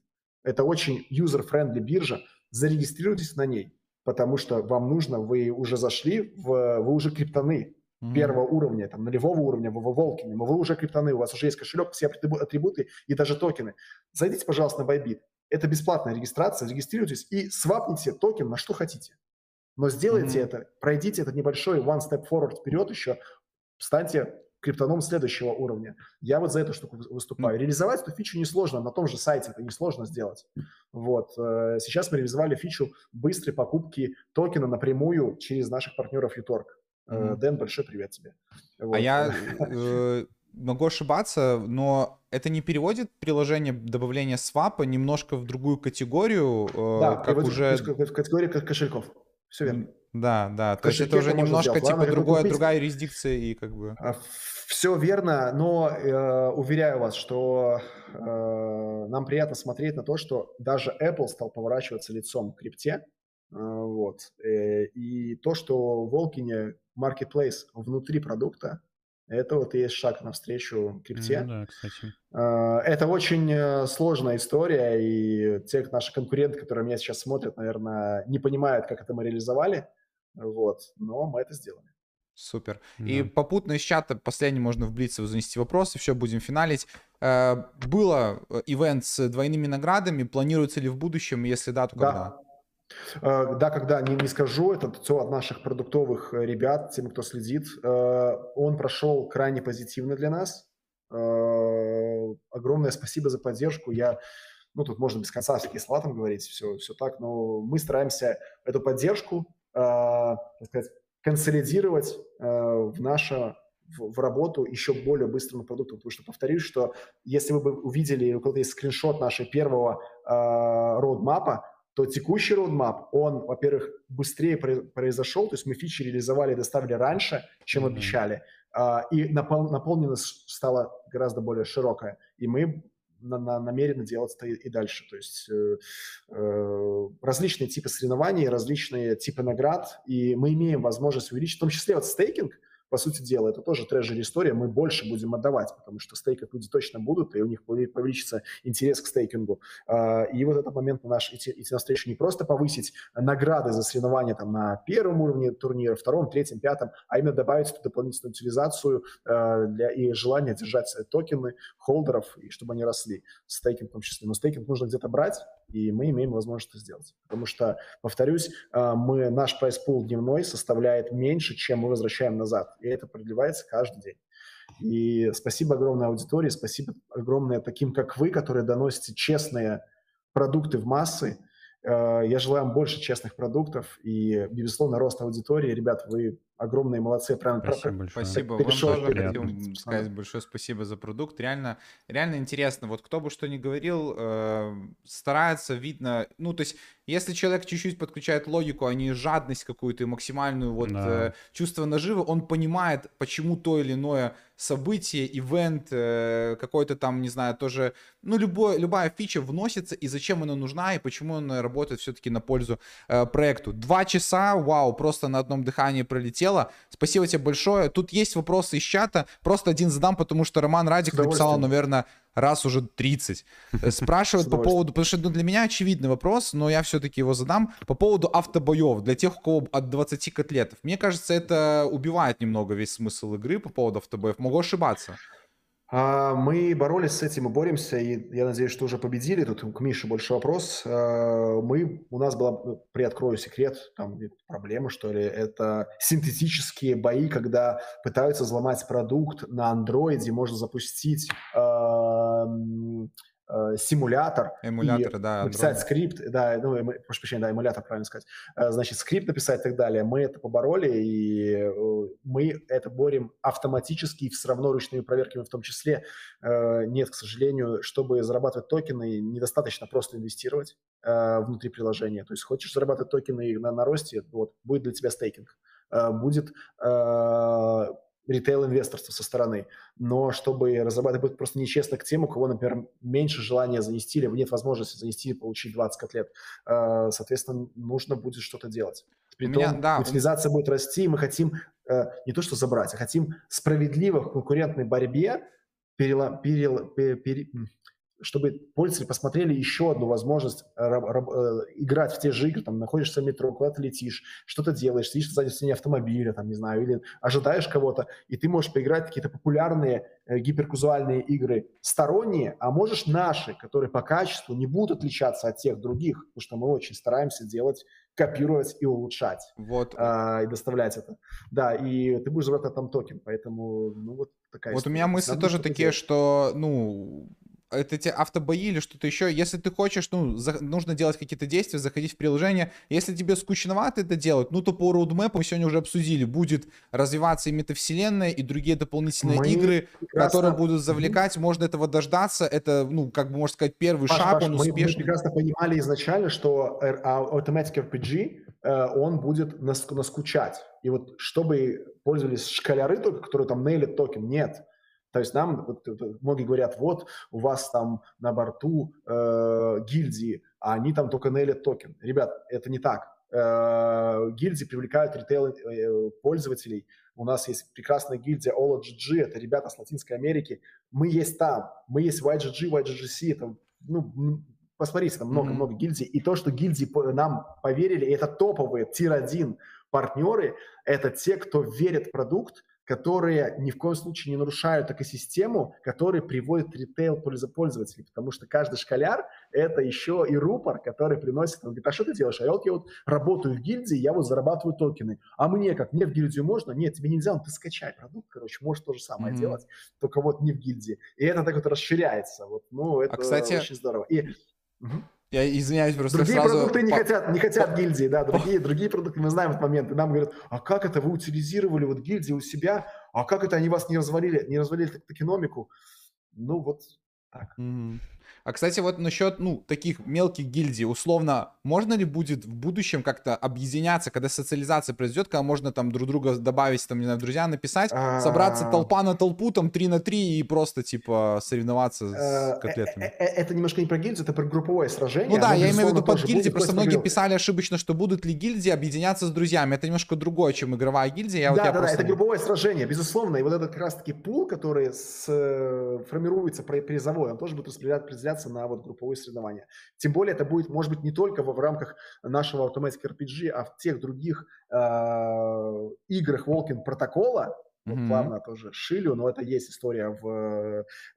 это очень user-friendly биржа, зарегистрируйтесь на ней, потому что вам нужно, вы уже зашли, в, вы уже криптоны, mm-hmm. первого уровня, там, нулевого уровня, вы в Волкине, но вы уже криптоны, у вас уже есть кошелек, все атрибуты и даже токены. Зайдите, пожалуйста, на Bybit. Это бесплатная регистрация, регистрируйтесь и свапните токен на что хотите. Но сделайте mm-hmm. это, пройдите этот небольшой one step forward вперед еще, станьте криптоном следующего уровня. Я вот за эту штуку выступаю. Реализовать эту фичу несложно, на том же сайте это несложно сделать. Вот. Э, сейчас мы реализовали фичу быстрой покупки токена напрямую через наших партнеров uTorg. Mm-hmm. Дэн, большой привет тебе. А вот. А я [LAUGHS] э, могу ошибаться, но это не переводит приложение добавления свапа немножко в другую категорию, э, да, как уже... в категорию кошельков. Все верно. Да, да. То есть это уже немножко типа Ладно, другое, другая юрисдикция и как бы... А, Все верно, но э, уверяю вас, что э, нам приятно смотреть на то, что даже Apple стал поворачиваться лицом к крипте. Э, вот. Э, и то, что Волкине marketplace внутри продукта, это вот и есть шаг навстречу крипте. Ну, да, кстати. А, это очень э, сложная история, и те наши конкуренты, которые меня сейчас смотрят, наверное, не понимают, как это мы реализовали, вот, но мы это сделали. Супер. Да. И попутно из чата последний можно в Блице занести вопросы, все, будем финалить. Э, было э, ивент с двойными наградами, планируется ли в будущем, если да, то когда? Да. Э, да, когда не, не скажу, это все от наших продуктовых э, ребят, тем, кто следит. Э, он прошел крайне позитивно для нас. Огромное спасибо за поддержку. Я, ну, тут можно без конца всякие слова там говорить, все, все так, но мы стараемся эту поддержку, так сказать, консолидировать в наше в, в работу еще более быстрому продукту. Потому что, повторюсь, что если вы бы увидели, у кого-то есть скриншот нашего первого э, роудмапа, то текущий roadmap, он, во-первых, быстрее произошел, то есть мы фичи реализовали и доставили раньше, чем mm-hmm. обещали, а, и напол- наполненность стала гораздо более широкая, и мы на, на, намерены делать это и, и дальше. То есть э, э, различные типы соревнований, различные типы наград, и мы имеем возможность увеличить, в том числе вот стейкинг, по сути дела, это тоже treasure история, мы больше будем отдавать, потому что стейкать люди точно будут, и у них увеличится интерес к стейкингу. А, и вот этот момент на наш идти, идти навстречу не просто повысить награды за соревнования там на первом уровне турнира, втором, третьем, пятом, а именно добавить эту дополнительную утилизацию а, для, и желание держать токены холдеров, и чтобы они росли, стейкинг в том числе. Но стейкинг нужно где-то брать, и мы имеем возможность это сделать. Потому что, повторюсь, а, мы, наш prize pool дневной составляет меньше, чем мы возвращаем назад, и это продлевается каждый день. И спасибо огромной аудитории, спасибо огромное таким, как вы, которые доносите честные продукты в массы. А, я желаю вам больше честных продуктов и, безусловно, рост аудитории. Ребят, вы огромные молодцы. Прям, спасибо про, большое. Спасибо. Перешел, Вам тоже хотим сказать большое спасибо за продукт. Реально, реально интересно. Вот кто бы что ни говорил, э, старается, видно... Ну, то есть, если человек чуть-чуть подключает логику, а не жадность какую-то и максимальную вот да. э, чувство наживы, он понимает, почему то или иное событие, ивент, э, какой-то там, не знаю, тоже... Ну, любой, любая фича вносится, и зачем она нужна, и почему она работает все-таки на пользу э, проекту. Два часа, вау, просто на одном дыхании пролетел прилетело. Спасибо тебе большое. Тут есть вопросы из чата. Просто один задам, потому что Роман Радик написал, наверное, раз уже 30. Э, [LAUGHS] спрашивают по поводу, потому что ну, для меня очевидный вопрос, но я все-таки его задам, по поводу автобоев для тех, у кого от 20 котлетов. Мне кажется, это убивает немного весь смысл игры по поводу автобоев. Могу ошибаться. А, мы боролись с этим и боремся, и я надеюсь, что уже победили. Тут к Мише больше вопрос. А, мы, у нас была, ну, приоткрою секрет, там проблема, что ли, это синтетические бои, когда пытаются взломать продукт на андроиде, можно запустить э, симулятор. Эмулятор, и да. Написать Android. скрипт, да, ну, эм, прошу прощения, да, эмулятор, правильно сказать. Э, значит, скрипт написать и так далее. Мы это побороли, и э, мы это борем автоматически и все равно ручными проверками в том числе. Э, нет, к сожалению, чтобы зарабатывать токены, недостаточно просто инвестировать э, внутри приложения. То есть хочешь зарабатывать токены на, на росте, вот, будет для тебя стейкинг. Э, будет э, ритейл-инвесторства со стороны. Но чтобы разрабатывать будет просто нечестно к тем, у кого, например, меньше желания занести или нет возможности занести и получить 20 котлет. Э, соответственно, нужно будет что-то делать. Притом меня, да. утилизация будет расти, и мы хотим э, не то что забрать, а хотим справедливо в конкурентной борьбе перела, перела, пере, пере, чтобы пользователи посмотрели еще одну возможность э, э, играть в те же игры, там, находишься в метро, куда ты летишь, что-то делаешь, сидишь задней стене автомобиля, там, не знаю, или ожидаешь кого-то, и ты можешь поиграть какие-то популярные э, гиперказуальные игры сторонние, а можешь наши, которые по качеству не будут отличаться от тех других, потому что мы очень стараемся делать копировать и улучшать. Вот. А, и доставлять это. Да, и ты будешь зарабатывать там токен, поэтому, ну, вот такая Вот история. у меня мысли Надо тоже такие, делать. что, ну, это те автобои или что-то еще. Если ты хочешь, ну, за, нужно делать какие-то действия, заходить в приложение. Если тебе скучновато это делать, ну, то по roadmap мы сегодня уже обсудили. Будет развиваться и метавселенная, и другие дополнительные мы игры, прекрасно... которые будут завлекать. Можно этого дождаться. Это, ну, как бы, можно сказать, первый Паш, шаг, Паш, он мы, успешный. Мы прекрасно понимали изначально, что а, Automatic RPG, э, он будет наскучать. И вот чтобы пользовались scholar'ы только, которые там нейлят токен, нет. То есть нам, вот, многие говорят, вот у вас там на борту э, гильдии, а они там только нейлят токен. Ребят, это не так. Э, гильдии привлекают ритейл-пользователей. Э, у нас есть прекрасная гильдия OLGG, это ребята с Латинской Америки. Мы есть там, мы есть YGG, YGGC, это, ну, посмотрите, там много-много mm-hmm. гильдий. И то, что гильдии нам поверили, это топовые тир-1 партнеры, это те, кто верит в продукт, которые ни в коем случае не нарушают экосистему, которые приводят ритейл пользователей, потому что каждый школяр – это еще и рупор, который приносит, он говорит, а что ты делаешь? А я вот, я вот работаю в гильдии, я вот зарабатываю токены. А мне как? Мне в гильдию можно? Нет, тебе нельзя, ну ты скачай продукт, короче, можешь то же самое mm-hmm. делать, только вот не в гильдии. И это так вот расширяется. Вот, ну, это а, кстати... очень здорово. И... Угу. Я извиняюсь, просто Другие сразу... продукты не хотят, не хотят гильдии, да, другие, [LAUGHS] другие продукты, мы знаем этот момент, и нам говорят, а как это вы утилизировали вот гильдии у себя, а как это они вас не развалили, не развалили токеномику? Ну вот так. Mm-hmm. А, кстати, вот насчет, ну, таких мелких гильдий, условно, можно ли будет в будущем как-то объединяться, когда социализация произойдет, когда можно там друг друга добавить, там, не знаю, друзья написать, собраться толпа на толпу, там, 3 на 3 и просто, типа, соревноваться с Э, котлетами? э, э, Это немножко не про гильдию, это про групповое сражение. Ну да, я имею в виду под гильдии, просто многие писали ошибочно, что будут ли гильдии объединяться с друзьями. Это немножко другое, чем игровая гильдия. Да, да, да, это групповое сражение, безусловно. И вот этот как раз-таки пул, который э, формируется при- призовой, он тоже будет распределя- распределяться на вот групповые соревнования. Тем более это будет, может быть, не только в, в рамках нашего Automatic RPG, а в тех других э, играх Волкин протокола, вот Мгм. плавно тоже шилю, но это есть история в,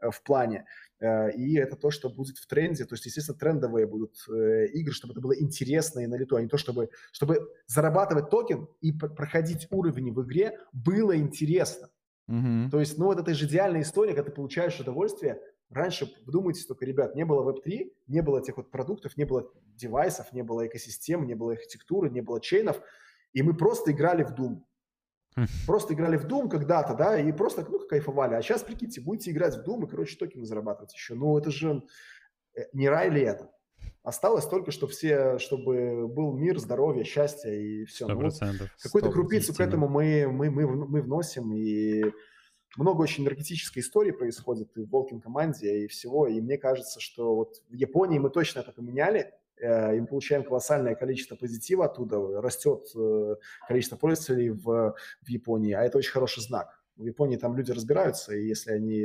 э, в плане. Э, И это то, что будет в тренде. То есть, естественно, трендовые будут э, игры, чтобы это было интересно и на лету, а не то, чтобы, чтобы зарабатывать токен и пр- проходить уровни в игре было интересно. Мгм. То есть, ну, вот это же идеальная история, когда ты получаешь удовольствие. Раньше, вдумайтесь только, ребят, не было Web3, не было этих вот продуктов, не было девайсов, не было экосистем, не было архитектуры, не было чейнов, и мы просто играли в Doom. Хм. Просто играли в Doom когда-то, да, и просто, ну, кайфовали. А сейчас, прикиньте, будете играть в Doom и, короче, токены зарабатывать еще. Ну, это же э, не рай ли это? Осталось только, чтобы все, чтобы был мир, здоровье, счастье и все. Сто процентов. Какую-то крупицу к этому мы, мы, мы, мы вносим, и много очень энергетической истории происходит и в Волкин команде, и всего, и мне кажется, что вот в Японии мы точно это поменяли, э, и мы получаем колоссальное количество позитива оттуда, растет э, количество пользователей в, в Японии, а это очень хороший знак. В Японии там люди разбираются, и если они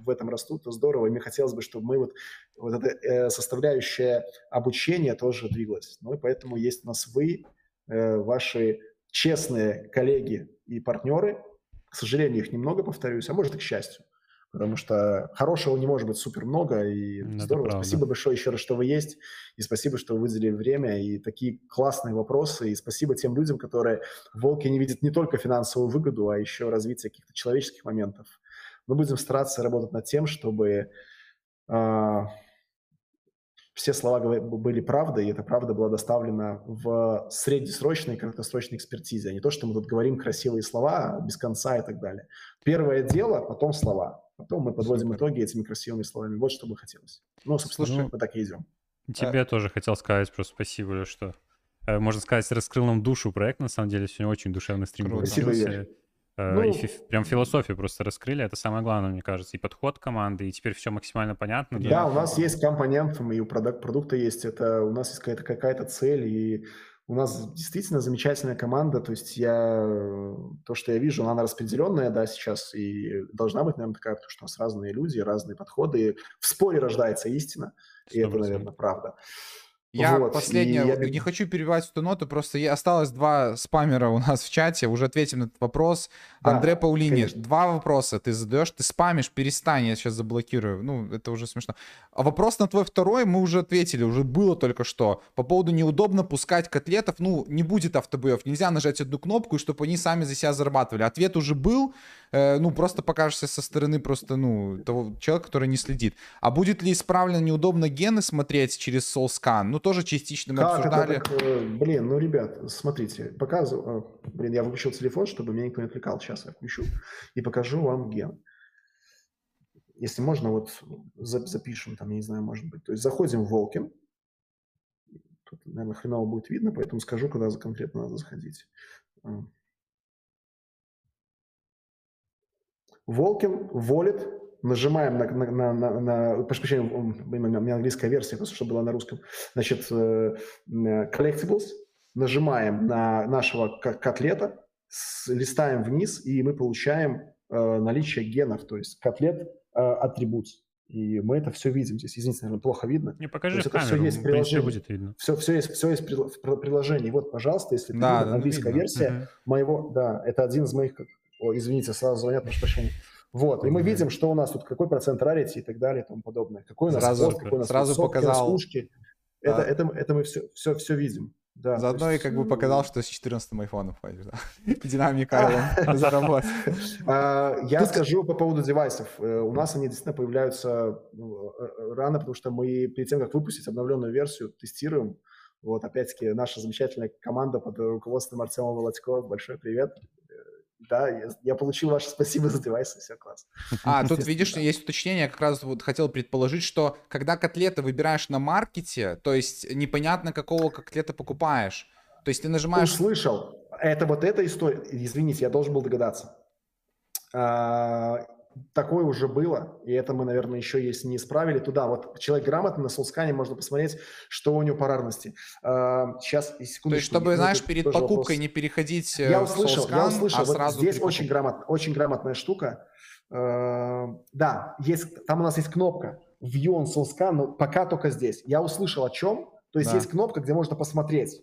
в этом растут, то здорово. И мне хотелось бы, чтобы мы вот, вот эта э, составляющая обучения тоже двигалась. Ну и поэтому есть у нас вы, ваши честные коллеги и партнеры. К сожалению, их немного, повторюсь, а может и к счастью. Потому что хорошего не может быть супер много, и это здорово. правда. Спасибо большое еще раз, что вы есть, и спасибо, что вы выделили время, и такие классные вопросы, и спасибо тем людям, которые в Волке не видят не только финансовую выгоду, а еще развитие каких-то человеческих моментов. Мы будем стараться работать над тем, чтобы а, все слова были правдой, и эта правда была доставлена в среднесрочной и краткосрочной экспертизе, а не то, что мы тут говорим красивые слова без конца и так далее. Первое дело, потом слова. Потом мы подводим Супер. итоги этими красивыми словами. Вот что бы хотелось. Ну, собственно, Слушай, мы так и идем. Тебе тоже хотел сказать просто спасибо, что, э, можно сказать, раскрыл нам душу проект. На самом деле, сегодня очень душевный стрим. Спасибо, получился. Игорь. Э, Ну- и фи- прям философию просто раскрыли. Это самое главное, мне кажется. И подход команды, и теперь все максимально понятно. Да, Да, у нас есть компонент, и у продак- продукта есть, это у нас есть какая-то, какая-то цель, и у нас действительно замечательная команда, то есть я, то, что я вижу, она распределенная, да, сейчас, и должна быть, наверное, такая, потому что у нас разные люди, разные подходы, и в споре рождается истина, и это, 100%. наверное, правда. Я Вот, последнее, я- не хочу перебивать эту ноту, просто я- осталось два спамера у нас в чате, уже ответим на этот вопрос. Да, Андре Паулини, конечно. два вопроса ты задаешь, ты спамишь, перестань, я сейчас заблокирую. Ну, это уже смешно. А вопрос на твой второй мы уже ответили, уже было только что. По поводу неудобно пускать котлетов, ну, не будет автобоев, нельзя нажать одну кнопку, чтобы они сами за себя зарабатывали. Ответ уже был, э, ну, просто покажешься со стороны просто, ну, того человека, который не следит. А будет ли исправлено неудобно гены смотреть через SoulScan? Ну, тоже частично мы Как это обсуждали. так, э, блин, ну, ребят, смотрите, показываю, э, блин, я выключил телефон, чтобы меня никто не отвлекал, сейчас я включу и покажу вам ген. Если можно, вот за- запишем, там, я не знаю, может быть. То есть заходим в Волкин. Тут, наверное, хреново будет видно, поэтому скажу, куда за- конкретно надо заходить. А. Волкин, Wallet, нажимаем на, на, на, на, на- прошу прощения, у меня английская версия, просто чтобы была на русском. Значит, э, э, Collectibles, нажимаем на нашего ко- котлета, листаем вниз, и мы получаем э, наличие генов, то есть котлет атрибут. И мы это все видим здесь. Извините, наверное, плохо видно. Не покажи есть в это камеру, есть в приложении. будет видно. Все, все есть, все есть в при- приложении. Вот, пожалуйста, если Да, видно, да, английская видно. версия Мгм. моего, да, это один из моих, о, извините, сразу звонят, прошу прощения. Вот, и мы видим, что у нас тут, какой процент рарити и так далее и тому подобное. Какой у нас Сразу- код, какой у нас сразу тут сотки, показал. раскушки. Это, Да. это, это мы все, все, все видим. Да, Заодно то и есть, как бы показал, что с 14 айфоном ходишь, да. [LAUGHS] Динамика [LAUGHS] [LAUGHS] заработал. А, Я скажу по поводу девайсов. Э, У нас они действительно появляются ну, э, э, рано, потому что мы перед тем, как выпустить обновленную версию, тестируем. Вот, опять-таки, наша замечательная команда под руководством Артема Володько. Большой привет. Да, я, я получил ваше спасибо [LAUGHS] за девайсы, все класс. А, тут, видишь, есть уточнение, я как раз вот хотел предположить, что когда котлеты выбираешь на маркете, то есть непонятно, какого котлета покупаешь. То есть ты нажимаешь... Услышал. Это вот эта история. Извините, я должен был догадаться. А, такое уже было, и это мы, наверное, еще есть не исправили. Туда вот человек грамотный на соускане можно посмотреть, что у него по рарности. А, сейчас, секундочку. То есть, чтобы, знаешь, перед покупкой вопрос. не переходить я услышал, в я услышал. а сразу вот здесь очень, грамот, очень грамотная штука. А, да, есть, там у нас есть кнопка View on Soulscan, но пока только здесь. Я услышал о чем. То есть да. есть кнопка, где можно посмотреть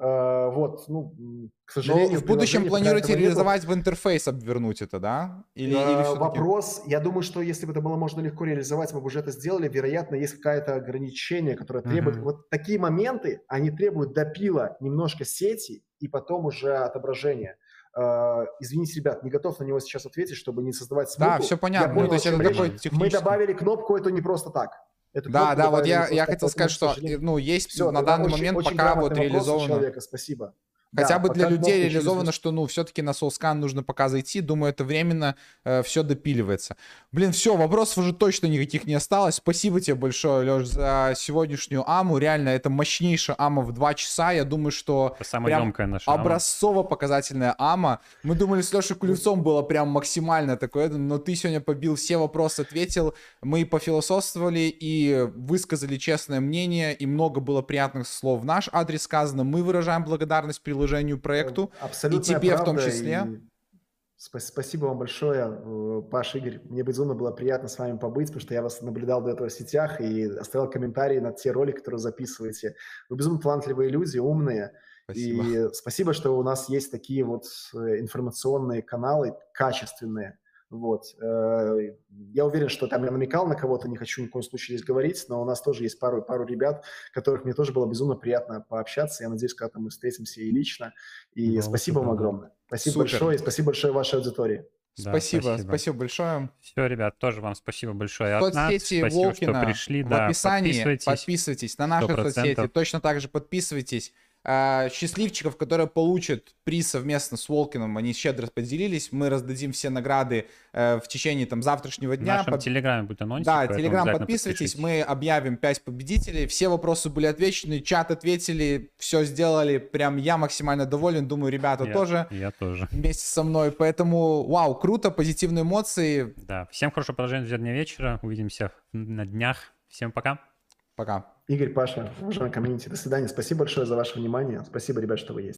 вот, ну, к сожалению... Но в будущем планируете реализовать нету. в интерфейс, обвернуть это, да? Или, uh, или вопрос, я думаю, что если бы это было можно легко реализовать, мы бы уже это сделали. Вероятно, есть какое-то ограничение, которое требует... Uh-huh. Вот такие моменты, они требуют допила немножко сети и потом уже отображения. Uh, извините, ребят, не готов на него сейчас ответить, чтобы не создавать смуту. Да, все понятно. Я понял, ну, то есть это такой технический... Мы добавили кнопку, это не просто так. Эту да, да, вот я, я хотел сказать, что ну, есть Все, на данный очень, момент очень пока вот реализовано... человека, спасибо. Хотя да, бы для людей реализовано, что, ну, все-таки на SoulScan нужно пока зайти. Думаю, это временно э, все допиливается. Блин, все, вопросов уже точно никаких не осталось. Спасибо тебе большое, Леш, за сегодняшнюю аму. Реально, это мощнейшая ама в 2 часа. Я думаю, что это самая емкая наша образцово-показательная ама. Мы думали, с Лешей Кулевцом было прям максимально такое, но ты сегодня побил все вопросы, ответил. Мы пофилософствовали и высказали честное мнение, и много было приятных слов в наш адрес сказано. Мы выражаем благодарность при приложению, проекту. Абсолютно. И тебе в том числе. Спасибо вам большое, э, Паш, Игорь. Мне безумно было приятно с вами побыть, потому что я вас наблюдал до этого в сетях и оставил комментарии на те ролики, которые записываете. Вы безумно талантливые люди, умные. Спасибо. И спасибо, что у нас есть такие вот э, информационные каналы, качественные, вот. Э, я уверен, что там я намекал на кого-то, не хочу ни в коем случае здесь говорить, но у нас тоже есть пару, пару ребят, которых мне тоже было безумно приятно пообщаться. Я надеюсь, когда-то мы встретимся и лично. И да, спасибо вам огромное. Спасибо Супер. большое и спасибо большое вашей аудитории. Да, спасибо, спасибо, спасибо большое. Все, ребят, тоже вам спасибо большое Соцсети от нас. Спасибо, Волкина что пришли. В да, описании подписывайтесь, подписывайтесь на наши 100%. соцсети. Точно так же подписывайтесь а, счастливчиков, которые получат приз совместно с Волкином, они щедро поделились, мы раздадим все награды э, в течение там завтрашнего дня. В нашем Под... телеграме будет анонс. Да, телеграм подписывайтесь, мы объявим 5 победителей, все вопросы были отвечены, чат ответили, все сделали, прям я максимально доволен, думаю, ребята я, тоже. Я тоже. Вместе со мной, поэтому вау, круто, позитивные эмоции. Да, всем хорошего продолжения дня вечера, увидимся на днях, всем пока. Пока. Игорь, Паша, уважаемый комьюнити, до свидания. Спасибо большое за ваше внимание. Спасибо, ребят, что вы есть.